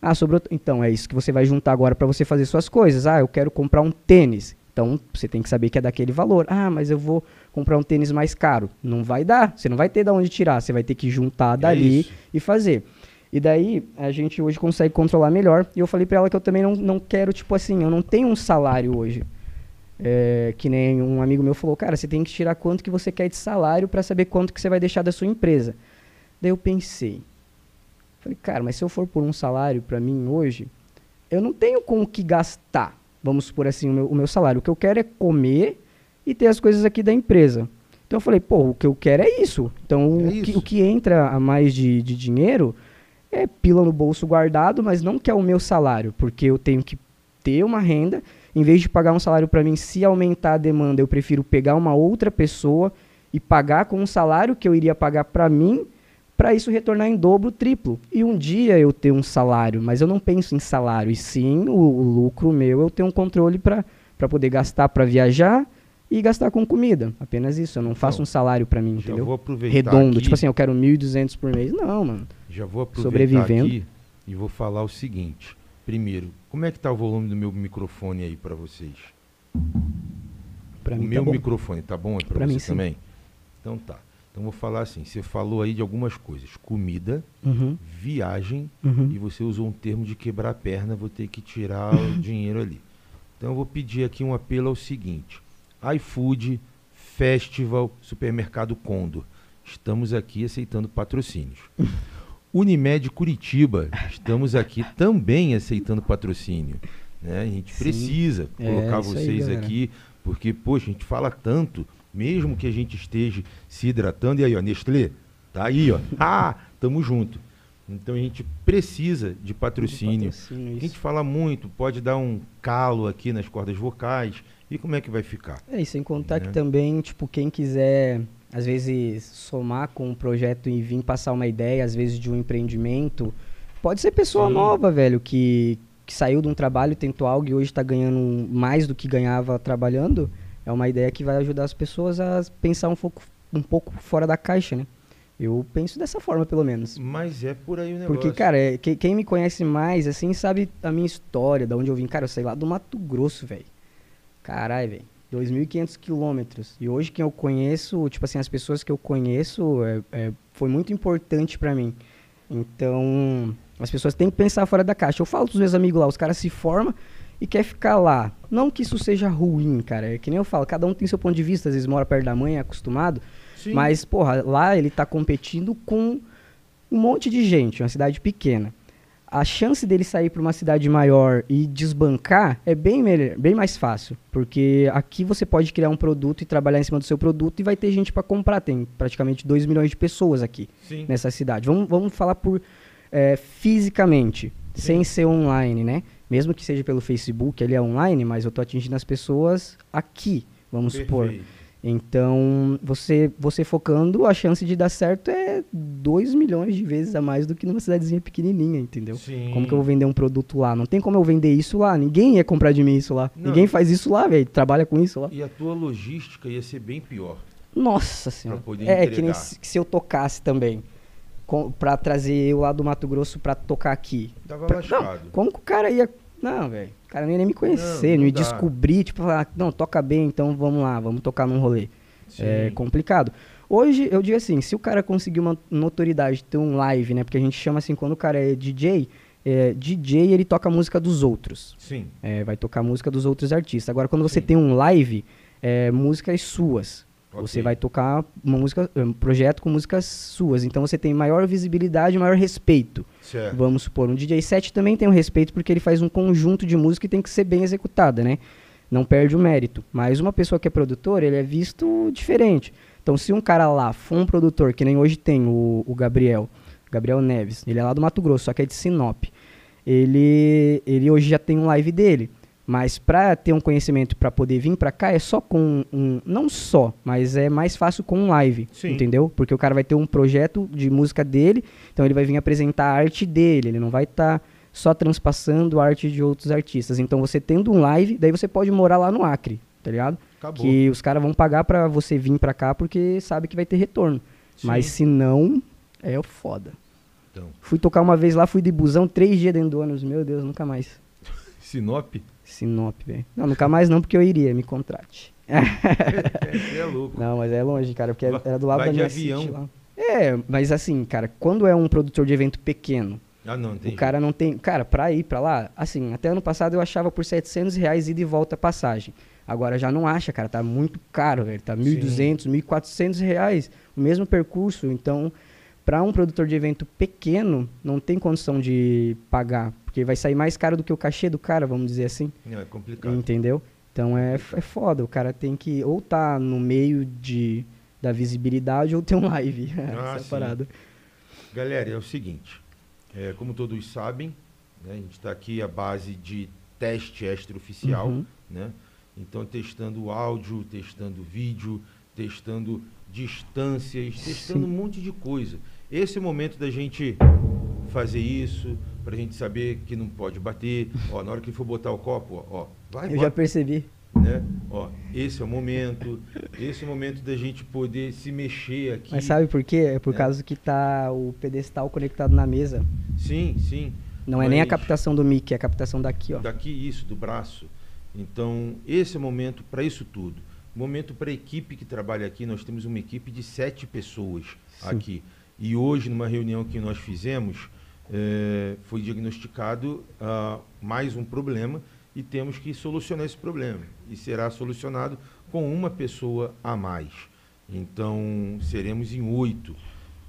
Ah, sobrou. Então, é isso que você vai juntar agora para você fazer suas coisas. Ah, eu quero comprar um tênis. Então, você tem que saber que é daquele valor. Ah, mas eu vou comprar um tênis mais caro. Não vai dar. Você não vai ter de onde tirar. Você vai ter que juntar dali isso. e fazer. E daí, a gente hoje consegue controlar melhor. E eu falei pra ela que eu também não, não quero, tipo assim, eu não tenho um salário hoje. É, que nem um amigo meu falou, cara, você tem que tirar quanto que você quer de salário para saber quanto que você vai deixar da sua empresa. Daí eu pensei, falei, cara, mas se eu for por um salário para mim hoje, eu não tenho com o que gastar, vamos supor assim, o meu, o meu salário. O que eu quero é comer e ter as coisas aqui da empresa. Então eu falei, pô, o que eu quero é isso. Então É o, que, isso. o que entra a mais de, de dinheiro é pila no bolso guardado, mas não que é o meu salário, porque eu tenho que ter uma renda. Em vez de pagar um salário para mim, se aumentar a demanda, eu prefiro pegar uma outra pessoa e pagar com um salário que eu iria pagar para mim, para isso retornar em dobro, triplo. E um dia eu ter um salário, mas eu não penso em salário, e sim o, o lucro meu, eu tenho um controle para poder gastar para viajar e gastar com comida. Apenas isso, eu não faço um salário para mim, entendeu? vou aproveitar Redondo, aqui, tipo assim, eu quero 1.200 por mês. Não, mano. já vou aproveitar sobrevivendo. aqui e vou falar o seguinte. Primeiro, como é que tá o volume do meu microfone aí para vocês? Pra o mim meu tá microfone tá bom aí para você mim, sim. também? Então tá. Então vou falar assim, você falou aí de algumas coisas, comida, Uhum, viagem uhum. e você usou um termo de quebrar a perna, vou ter que tirar o dinheiro ali. Então eu vou pedir aqui um apelo ao seguinte: iFood, Festival, Supermercado Condor. Estamos aqui aceitando patrocínios. Unimed Curitiba, estamos aqui também aceitando patrocínio. né? A gente Sim. precisa É, colocar aí, vocês galera. aqui, porque, poxa, a gente fala tanto, mesmo que a gente esteja se hidratando, e aí, ó, Nestlé, tá aí, ó. Ah, tamo junto. Então a gente precisa de patrocínio. Patrocínio, A gente fala muito, pode dar um calo aqui nas cordas vocais. E como é que vai ficar? É, e sem contar né? que também, tipo, quem quiser, às vezes, somar com um projeto e vir passar uma ideia, às vezes, de um empreendimento, pode ser pessoa Sim. nova, velho, que, que saiu de um trabalho, tentou algo e hoje está ganhando mais do que ganhava trabalhando. É uma ideia que vai ajudar as pessoas a pensar um pouco, um pouco fora da caixa, né? Eu penso dessa forma, pelo menos. Mas é por aí o negócio. Porque, cara, é, que- quem me conhece mais, assim, sabe a minha história, da onde eu vim. Cara, eu saí lá do Mato Grosso, velho. Caralho, velho. 2.500 quilômetros. E hoje quem eu conheço, tipo assim, as pessoas que eu conheço, é, é, foi muito importante pra mim. Então, as pessoas têm que pensar fora da caixa. Eu falo pros meus amigos lá, os caras se formam e quer ficar lá. Não que isso seja ruim, cara. É que nem eu falo, cada um tem seu ponto de vista. Às vezes mora perto da mãe, é acostumado. Sim. Mas, porra, lá ele tá competindo com um monte de gente, uma cidade pequena. A chance dele sair para uma cidade maior e desbancar é bem, melhor, bem mais fácil. Porque aqui você pode criar um produto e trabalhar em cima do seu produto e vai ter gente para comprar. Tem praticamente 2 milhões de pessoas aqui Sim. nessa cidade. Vamos, vamos falar por é, fisicamente, Sim. sem ser online, né? Mesmo que seja pelo Facebook, ele é online, mas eu tô atingindo as pessoas aqui, vamos supor. Então, você, você focando, a chance de dar certo é 2 milhões de vezes a mais do que numa cidadezinha pequenininha, entendeu? Sim. Como que eu vou vender um produto lá? Não tem como eu vender isso lá. Ninguém ia comprar de mim isso lá. Não. Ninguém faz isso lá, velho. Trabalha com isso lá. E a tua logística ia ser bem pior. Nossa senhora. poder É, que nem entregar. se, se eu tocasse também. Com, pra trazer eu lá do Mato Grosso pra tocar aqui. Tava Pra-. Não, como que o cara ia. Não, velho. Cara não ia nem me conhecer, Não, não, ia dá. descobrir, tipo, falar, não, toca bem, então vamos lá, vamos tocar num rolê. É Sim. complicado. Hoje, eu digo assim, se o cara conseguir uma notoriedade, ter um live, né? Porque a gente chama assim, quando o cara é DJ, é, DJ ele toca a música dos outros. Sim. É, vai tocar a música dos outros artistas. Agora, quando você Sim. tem um live, é, músicas suas. Você Ok. vai tocar uma música, um projeto com músicas suas. Então você tem maior visibilidade, maior respeito. Certo. Vamos supor, um DJ set também tem um respeito porque ele faz um conjunto de música e tem que ser bem executada, né? Não perde o mérito. Mas uma pessoa que é produtor, ele é visto diferente. Então, se um cara lá for um produtor, que nem hoje tem o, o Gabriel, Gabriel Neves, ele é lá do Mato Grosso, só que é de Sinop. Ele, ele hoje já tem um live dele. Mas para ter um conhecimento para poder vir para cá é só com um, não só, mas é mais fácil com um live, Sim. entendeu? Porque o cara vai ter um projeto de música dele, então ele vai vir apresentar a arte dele, ele não vai estar só transpassando a arte de outros artistas. Então você tendo um live, daí você pode morar lá no Acre, tá ligado? Acabou. Que os caras vão pagar para você vir para cá porque sabe que vai ter retorno. Sim. Mas se não, é o foda. Então, Fui tocar uma vez lá, fui de busão, três dias dentro do ônibus, meu Deus, nunca mais. Sinop? Sinop, velho. Não, nunca mais não, porque eu iria, me contrate. Você é louco. Não, mas é longe, cara, porque Vai- era do lado vai da de minha avião. city lá. É, mas assim, cara, quando é um produtor de evento pequeno, Ah, não, o cara não tem... Cara, pra ir pra lá, assim, até ano passado eu achava por 700 reais ida e volta a passagem. Agora já não acha, cara, tá muito caro, velho. Tá 1.200, 1.400 reais, o mesmo percurso. Então, para um produtor de evento pequeno, não tem condição de pagar, porque vai sair mais caro do que o cachê do cara, vamos dizer assim. Não, é complicado. Entendeu? Então é, é foda, o cara tem que ou tá no meio de, da visibilidade ou ter um live. Ah, Essa é a sim. parada. Galera, é o seguinte, é, como todos sabem, né, a gente está aqui à base de teste extraoficial, Uhum. né? Então testando áudio, testando vídeo, testando distâncias, testando Sim. um monte de coisa. Esse é o momento da gente fazer isso, para a gente saber que não pode bater. Ó, na hora que for botar o copo, ó, ó, vai, Eu bota já percebi. né? Ó, esse é o momento, esse é o momento da gente poder se mexer aqui. Mas sabe por quê? É por É. causa que tá o pedestal conectado na mesa. Sim, sim. Não é nem a Mas captação do mic, é a captação daqui, ó. Daqui isso, do braço. Então, esse é o momento para isso tudo. Momento para a equipe que trabalha aqui. Nós temos uma equipe de sete pessoas Sim. aqui. E hoje, numa reunião que nós fizemos, eh, foi diagnosticado ah, mais um problema e temos que solucionar esse problema. E será solucionado com uma pessoa a mais. Então, seremos em oito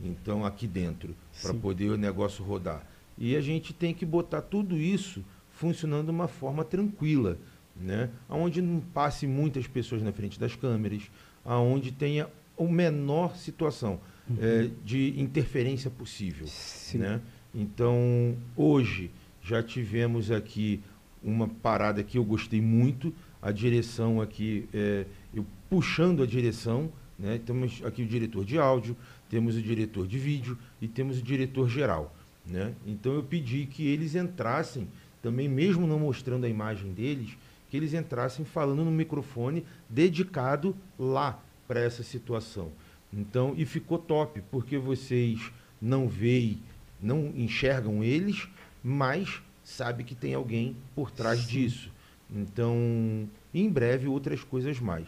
então aqui dentro para poder o negócio rodar. E a gente tem que botar tudo isso funcionando de uma forma tranquila, né? Onde não passe muitas pessoas na frente das câmeras, aonde tenha o menor situação eh, de interferência possível, Sim. né? Então, hoje já tivemos aqui uma parada que eu gostei muito, a direção aqui, eh, eu puxando a direção, né? Temos aqui o diretor de áudio, temos o diretor de vídeo e temos o diretor geral, né? Então eu pedi que eles entrassem também, mesmo não mostrando a imagem deles, que eles entrassem falando no microfone dedicado lá para essa situação. Então, e ficou top, porque vocês não veem, não enxergam eles, mas sabe que tem alguém por trás disso. Então, em breve outras coisas mais.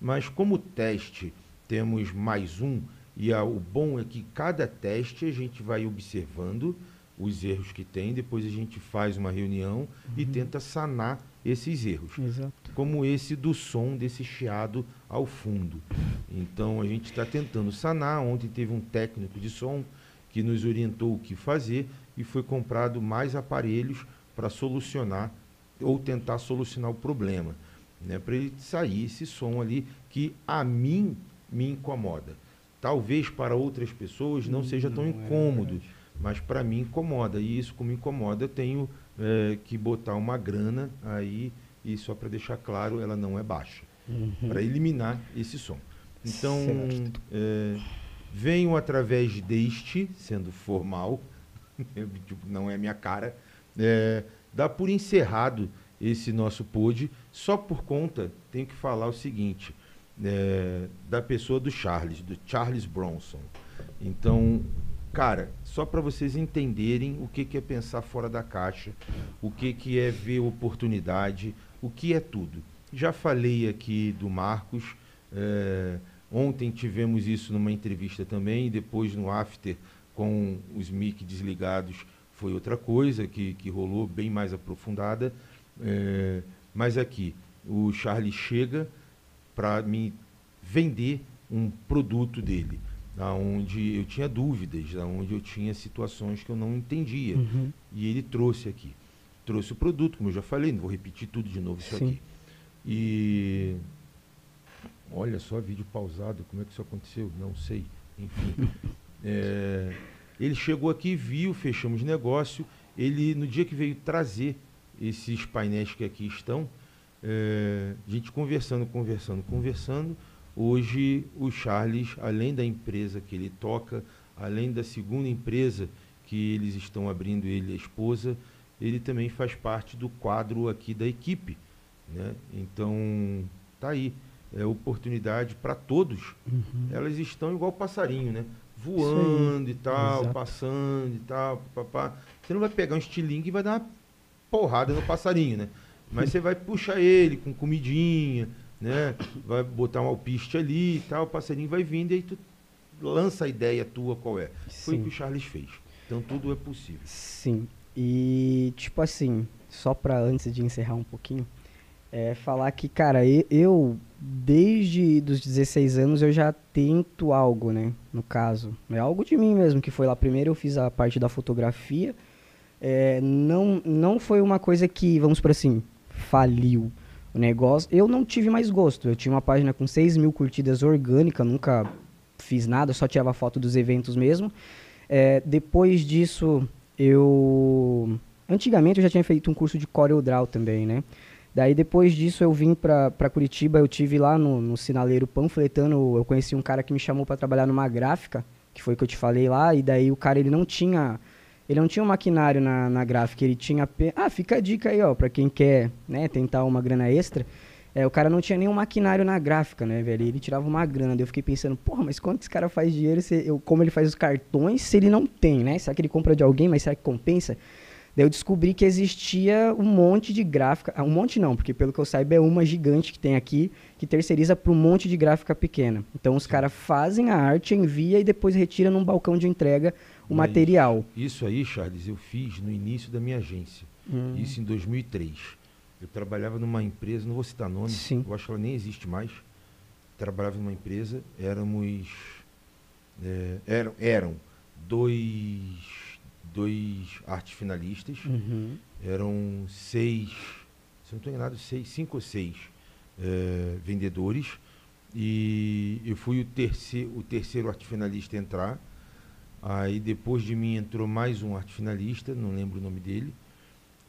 Mas como teste temos mais um e a- o bom é que cada teste a gente vai observando os erros que tem, depois a gente faz uma reunião e tenta sanar esses erros Exato. como esse do som desse chiado ao fundo. Então a gente está tentando sanar. Ontem teve um técnico de som que nos orientou o que fazer e foi comprado mais aparelhos para solucionar ou tentar solucionar o problema, né? Para ele sair esse som ali que a mim me incomoda. Talvez para outras pessoas não seja tão Não é incômodo, verdade. mas para mim incomoda. E isso como incomoda, eu tenho eh, que botar uma grana aí e só para deixar claro, ela não é baixa para eliminar esse som. Então, é, venho através deste, sendo formal, tipo, não é a minha cara, é, dá por encerrado esse nosso pod, só por conta, tenho que falar o seguinte, é, da pessoa do Charles, do Charles Bronson. Então, cara, só para vocês entenderem o que, que é pensar fora da caixa, o que, que é ver oportunidade, o que é tudo. Já falei aqui do Marcos, é, ontem tivemos isso numa entrevista também, depois no after com os mic desligados foi outra coisa que, que rolou bem mais aprofundada. É, mas aqui, o Charlie chega para me vender um produto dele, onde eu tinha dúvidas, onde eu tinha situações que eu não entendia. Uhum. E ele trouxe aqui. Trouxe o produto, como eu já falei, não vou repetir tudo de novo isso Sim. aqui. E olha só, vídeo pausado, como é que isso aconteceu? Não sei. Enfim. É, ele chegou aqui, viu, fechamos negócio. Ele, no dia que veio trazer esses painéis que aqui estão, é, a gente conversando, conversando, conversando. Hoje o Charles, além da empresa que ele toca, além da segunda empresa que eles estão abrindo, ele e a esposa, ele também faz parte do quadro aqui da equipe. Né? Então, tá aí. É oportunidade para todos. Uhum. Elas estão igual passarinho, né? Voando e tal, Exato. passando e tal, papá. Você não vai pegar um estilingue e vai dar uma porrada no passarinho, né? Mas você vai puxar ele com comidinha, né? Vai botar um alpiste ali e tal, o passarinho vai vindo e aí tu lança a ideia tua qual é. Foi o que o Charles fez. Então tudo é possível. Sim. E, tipo assim, só pra antes de encerrar um pouquinho, é falar que, cara, eu, desde dos 16 anos, eu já tento algo, né? No caso. É algo de mim mesmo, que foi lá primeiro, eu fiz a parte da fotografia. É, não, não foi uma coisa que, vamos por assim, faliu o negócio. Eu não tive mais gosto. Eu tinha uma página com 6 mil curtidas orgânica, nunca fiz nada, só tirava foto dos eventos mesmo. É, depois disso, eu. Antigamente eu já tinha feito um curso de CorelDRAW também, né? Daí depois disso eu vim pra, pra Curitiba, eu tive lá no, no sinaleiro panfletando, eu conheci um cara que me chamou pra trabalhar numa gráfica, que foi o que eu te falei lá, e daí o cara ele não tinha ele não tinha um maquinário na, na gráfica, ele tinha Ah, fica a dica aí, ó, pra quem quer, né, tentar uma grana extra. É, o cara não tinha nenhum maquinário na gráfica, né, velho? Ele tirava uma grana. Daí eu fiquei pensando, porra, mas quanto esse cara faz dinheiro? Se eu, como ele faz os cartões se ele não tem, né? Será que ele compra de alguém, mas será que compensa? Daí eu descobri que existia um monte de gráfica. Ah, um monte não, porque pelo que eu saiba é uma gigante que tem aqui, que terceiriza para um monte de gráfica pequena. Então os caras fazem a arte, envia e depois retira num balcão de entrega o Mas material. Isso aí, Charles, eu fiz no início da minha agência. Hum. Isso em 2003. Eu trabalhava numa empresa, não vou citar nome, Sim. eu acho que ela nem existe mais. Trabalhava numa empresa, éramos. é, eram, eram dois, dois artes finalistas, Uhum. eram seis, se não estou enganado, seis, cinco ou seis é, vendedores. E eu fui o terceiro, o terceiro arte finalista a entrar. Aí depois de mim entrou mais um arte finalista, não lembro o nome dele.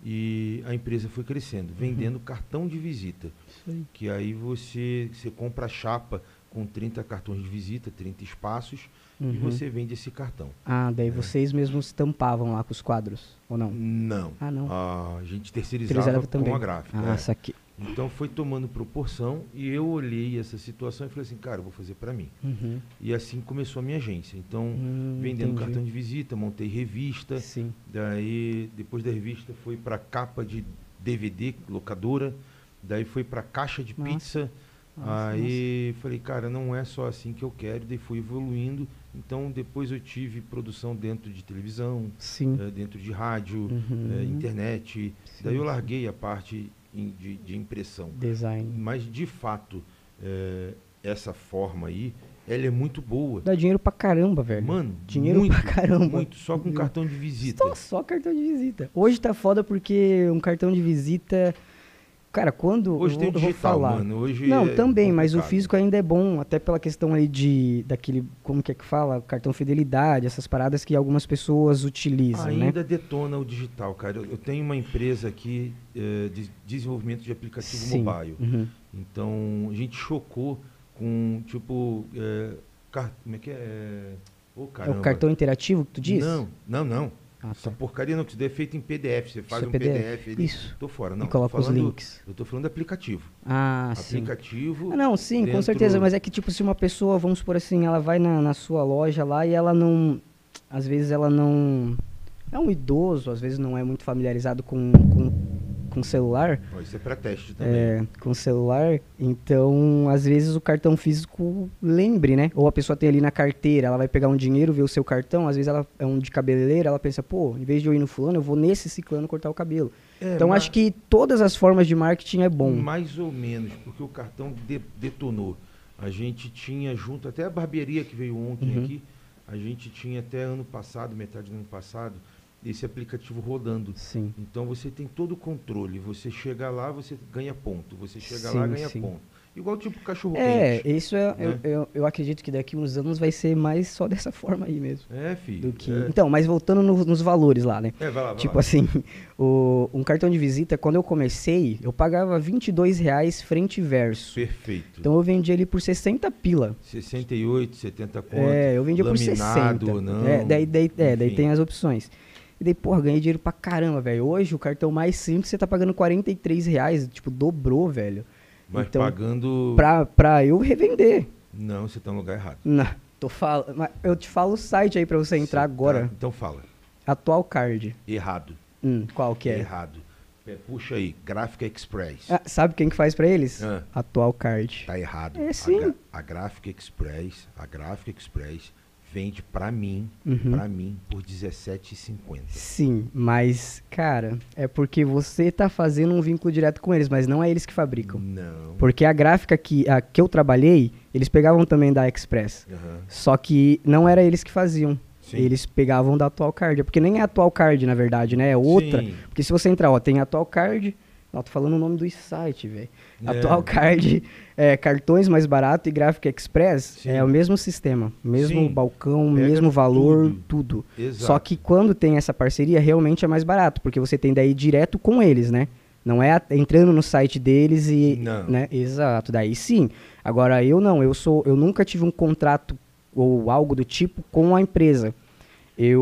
E a empresa foi crescendo, vendendo cartão de visita. Aí. Que aí você, você compra a chapa com 30 cartões de visita, 30 espaços, e Uhum. você vende esse cartão. Ah, daí vocês mesmos tampavam lá com os quadros, ou não? Não. Ah, não. A gente terceirizava Terceirizava também. com a gráfica. Ah, é. saquei. Então foi tomando proporção e eu olhei essa situação e falei assim, cara, eu vou fazer para mim. Uhum. E assim começou a minha agência. Então, Hum, vendendo entendi. cartão de visita, montei revista. Sim. Daí, depois da revista, foi para capa de DVD, locadora. Daí foi para caixa de Nossa. pizza. Nossa, Aí falei, cara, não é só assim que eu quero. Daí fui evoluindo. Então, depois eu tive produção dentro de televisão, eh, dentro de rádio, Uhum. eh, internet. Sim, Daí eu larguei a parte de, de impressão. Design. Mas, de fato, eh, essa forma aí, ela é muito boa. Dá dinheiro pra caramba, velho. Mano, dinheiro muito, pra caramba. muito. Só com cartão de visita. Só, só cartão de visita. Hoje tá foda porque um cartão de visita. Cara, quando. Hoje eu tem o vou- eu vou digital, falar. mano. Hoje Não, é também, mas o complicado. físico ainda é bom, até pela questão aí de. daquele. Como que é que fala? Cartão fidelidade, essas paradas que algumas pessoas utilizam, né? Ainda detona o digital, cara. Eu, eu tenho uma empresa aqui eh, de desenvolvimento de aplicativo Sim. mobile. Uhum. Então, a gente chocou com, tipo, eh, car- como é que é? Ô, É o cartão interativo que tu diz? Não, não, não. Ah, Essa tá. porcaria não, que isso daí é feito em PDF. Você faz é um PDF? PDF. Isso. Tô fora, não. e coloca tô os falando, links. Eu tô falando de aplicativo. Ah, sim. aplicativo. Ah, não, sim, com dentro- certeza, mas é que, tipo, se uma pessoa, vamos por assim, ela vai na, na sua loja lá e ela não. Às vezes ela não. É um idoso, às vezes não é muito familiarizado com, com, com celular. Ó, isso é pré-teste também. É, com celular, então às vezes o cartão físico lembre, né? Ou a pessoa tem ali na carteira, ela vai pegar um dinheiro, ver o seu cartão, às vezes ela é um de cabeleireira, ela pensa, pô, em vez de eu ir no fulano, eu vou nesse ciclano cortar o cabelo. É, então mas- acho que todas as formas de marketing é bom. Mais ou menos, porque o cartão de- detonou. A gente tinha junto, até a barbearia que veio ontem Uhum. aqui, a gente tinha até ano passado, metade do ano passado, esse aplicativo rodando. Sim. Então você tem todo o controle. Você chega lá, você ganha ponto. Você chega Sim, lá, ganha sim. ponto. Igual tipo cachorro É, quente. isso é, eu, né? eu, eu acredito que daqui uns anos vai ser mais só dessa forma aí mesmo. É, filho. Que... É, Então, mas voltando no- nos valores lá, né? É, vai lá, vai Tipo lá. assim, o, um cartão de visita, quando eu comecei, eu pagava 22 reais frente e verso. Perfeito. Então eu vendi ele por 60 pila. 68, 70 conto. É, eu vendia por laminado 60. ou não. É, daí, daí, é, daí tem as opções. E daí, porra, ganhei dinheiro pra caramba, velho. Hoje o cartão mais simples você tá pagando 43 reais. Tipo, dobrou, velho. Mas então, pagando. Pra, pra eu revender. Não, você tá no lugar errado. Não, tô falando. Eu te falo o site aí pra você entrar Você agora. tá- Então fala. Atual card. Errado. Hum, qual que é? Errado. Puxa aí, Gráfica Express. Ah, sabe quem que faz pra eles? Ah. Atual card. Tá errado. É, A sim. gra- A, Gráfica Express, a Gráfica Express vende pra mim, Uhum. pra mim, por R$17,50. Sim, mas, cara, é porque você tá fazendo um vínculo direto com eles, mas não é eles que fabricam. Não. Porque a gráfica que, a, que eu trabalhei, eles pegavam também da Express. Aham. Só que não era eles que faziam. Sim. Eles pegavam da Atual Card. Porque nem é Atual Card, na verdade, né? É outra. Sim. Porque se você entrar, ó, tem Atual Card. Ó, tô falando o nome do site, velho. É. Atual Card, é, cartões mais barato e Gráfica Express Sim. é o mesmo sistema. Mesmo Sim. balcão, Pega mesmo valor, tudo. tudo. Só que quando tem essa parceria, realmente é mais barato. Porque você tem daí direto com eles, né? Não é entrando no site deles e. Não. Né? Exato, daí sim. Agora eu não, eu sou. Eu nunca tive um contrato ou algo do tipo com a empresa.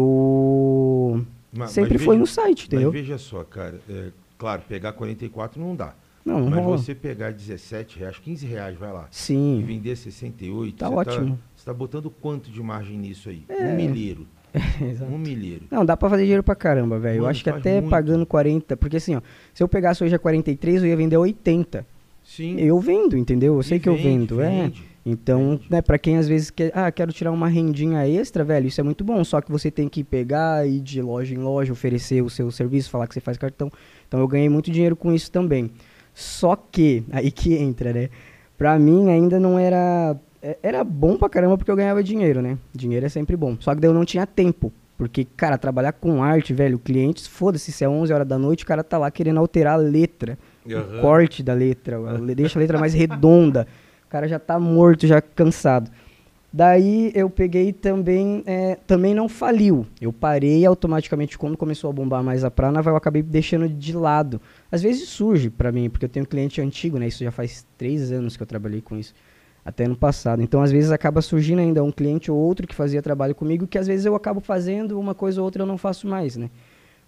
Eu Ma- sempre mas foi veja- no site, entendeu? Mas veja só, cara. é, claro, pegar 44 não dá. Não, não mas rola. você pegar 17 reais, 15 reais, vai lá. E Sim. vender 68, Tá você ótimo. você tá botando quanto de margem nisso aí? É. Um milheiro. Exato. Um milheiro. Não, dá pra fazer dinheiro pra caramba, velho. Eu acho que até muito. pagando 40, porque assim, ó, se eu pegasse hoje a 43, eu ia vender a 80. Sim. Eu vendo, entendeu? Eu sei E que eu vende, vendo, é. vende. Então, Vende. né, para quem às vezes quer, ah, quero tirar uma rendinha extra, velho, isso é muito bom, só que você tem que pegar e ir de loja em loja, oferecer o seu serviço, falar que você faz cartão. Então eu ganhei muito dinheiro com isso também. Só que, aí que entra, né? Pra mim ainda não era é- era bom pra caramba porque eu ganhava dinheiro, né? Dinheiro é sempre bom. Só que daí eu não tinha tempo. Porque, cara, trabalhar com arte, velho, clientes, foda-se, se é 11 horas da noite, o cara tá lá querendo alterar a letra o Aham. corte da letra, deixa a letra mais redonda. O cara já tá morto, já cansado. Daí eu peguei também, é, também não faliu. Eu parei automaticamente quando começou a bombar mais a Pranava, eu acabei deixando de lado. Às vezes surge pra mim, porque eu tenho cliente antigo, né? Isso já faz três anos que eu trabalhei com isso, até ano passado. Então às vezes acaba surgindo ainda um cliente ou outro que fazia trabalho comigo, que às vezes eu acabo fazendo uma coisa ou outra eu não faço mais, né?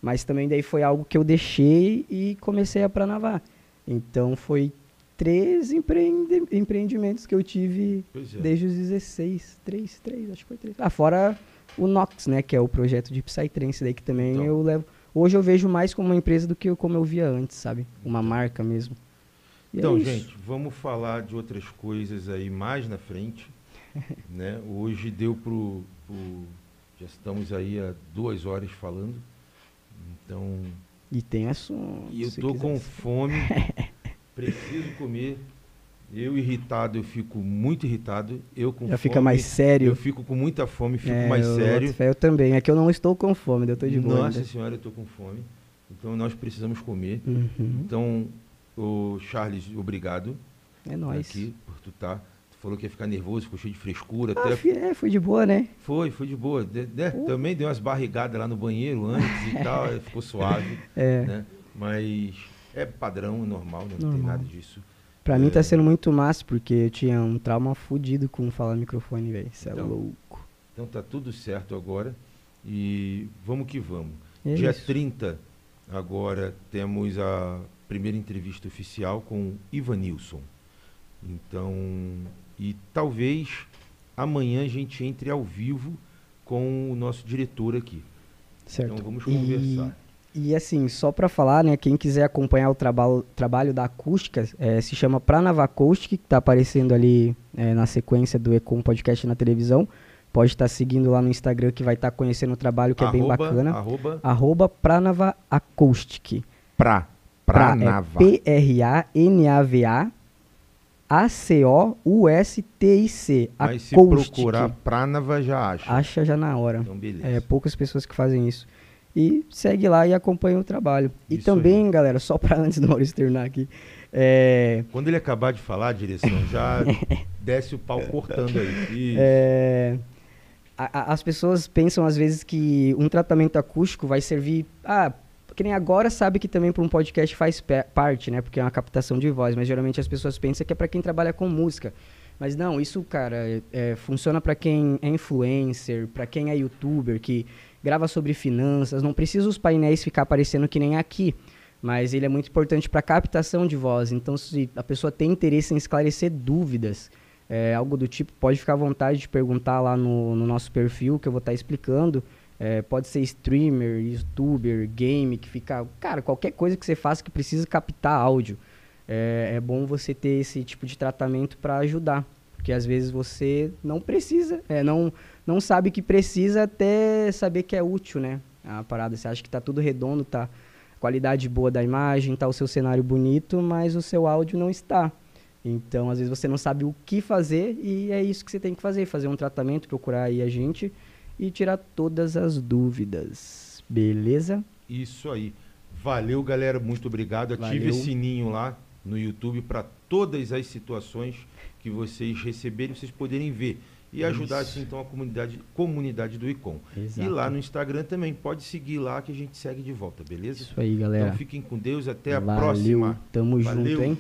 Mas também daí foi algo que eu deixei e comecei a pranavar. Então foi três empreende- empreendimentos que eu tive é. desde os 16. Três, três, acho que foi três. Ah, fora o Nox, né? Que é o projeto de Psytrance daí que também Então. eu levo. Hoje eu vejo mais como uma empresa do que como eu via antes, sabe? Uma marca mesmo. E é Então, isso. gente, vamos falar de outras coisas aí mais na frente. né? Hoje deu pro, pro- Já estamos aí há duas horas falando. Então. E tem assunto. E eu tô quiser. com fome. preciso comer. Eu irritado, eu fico muito irritado. Eu com Já fome, fica mais sério. Eu fico com muita fome, fico É, mais eu sério. fé, Eu também. É que eu não estou com fome, eu tô de boa. Nossa ainda. senhora, eu tô com fome. Então nós precisamos comer. Uhum. Então, o Charles, obrigado É nóis. aqui por tu tá. Tu falou que ia ficar nervoso, ficou cheio de frescura. Ah, até é, foi de boa, né? foi, foi de boa. De- né, Pô. Também deu umas barrigadas lá no banheiro antes e tal, ficou suave, É. né? Mas é padrão, é normal, né? não tem Normal. nada disso. Pra mim tá É. sendo muito massa, porque eu tinha um trauma fudido com falar no microfone, velho. Isso é Então, louco. Então tá tudo certo agora e vamos que vamos. É Dia isso. 30, agora temos a primeira entrevista oficial com Ivanilson. Então, e talvez amanhã a gente entre ao vivo com o nosso diretor aqui. Certo. Então vamos conversar. E assim, só pra falar, né, quem quiser acompanhar o trabalho, trabalho da acústica, eh, se chama Pranava Acoustic, que tá aparecendo ali eh, na sequência do Ecom Podcast na televisão. Pode estar seguindo lá no Instagram que vai estar conhecendo o trabalho que é bem Arroba- bacana. Arroba Arroba Pranava Acoustic. pra, Pra- Pranava. É P-R-A-N-A-V-A A-C-O-U-S-T-I-C. Mas se procurar Pranava já acha. Acha já na hora. Então beleza. É, poucas pessoas que fazem isso. E segue lá e acompanha o trabalho. E Isso também, galera, só para antes do Maurício terminar aqui, é, Quando ele acabar de falar, direção, já desce o pau cortando aí. É, a- a- as pessoas pensam às vezes que um tratamento acústico vai servir. Ah, que nem agora sabe que também para um podcast faz parte, né? Porque é uma captação de voz, mas geralmente as pessoas pensam que é para quem trabalha com música. Mas não, isso, cara, é- é, funciona para quem é influencer, para quem é youtuber, que grava sobre finanças. Não precisa os painéis ficar aparecendo que nem aqui, mas ele é muito importante para captação de voz. Então, se a pessoa tem interesse em esclarecer dúvidas, é, algo do tipo, pode ficar à vontade de perguntar lá no, no nosso perfil que eu vou estar explicando. É, pode ser streamer, youtuber, game, que fica. Cara, qualquer coisa que você faça que precisa captar áudio. É, é bom você ter esse tipo de tratamento para ajudar. Porque às vezes você não precisa, é, não, não sabe que precisa até saber que é útil, né? A parada, você acha que tá tudo redondo, tá qualidade boa da imagem, tá o seu cenário bonito, mas o seu áudio não está. Então, às vezes você não sabe o que fazer e é isso que você tem que fazer, fazer um tratamento, procurar aí a gente e tirar todas as dúvidas. Beleza? Isso aí. Valeu, galera. Muito obrigado. Ative esse sininho lá no YouTube para todas as situações que vocês receberem, vocês poderem ver. E ajudar, Isso. assim, então, a comunidade, comunidade do ICOM. Exato. E lá no Instagram também. Pode seguir lá que a gente segue de volta, beleza? Isso aí, galera. Então fiquem com Deus. Até a Valeu. próxima. Tamo Valeu. junto, hein?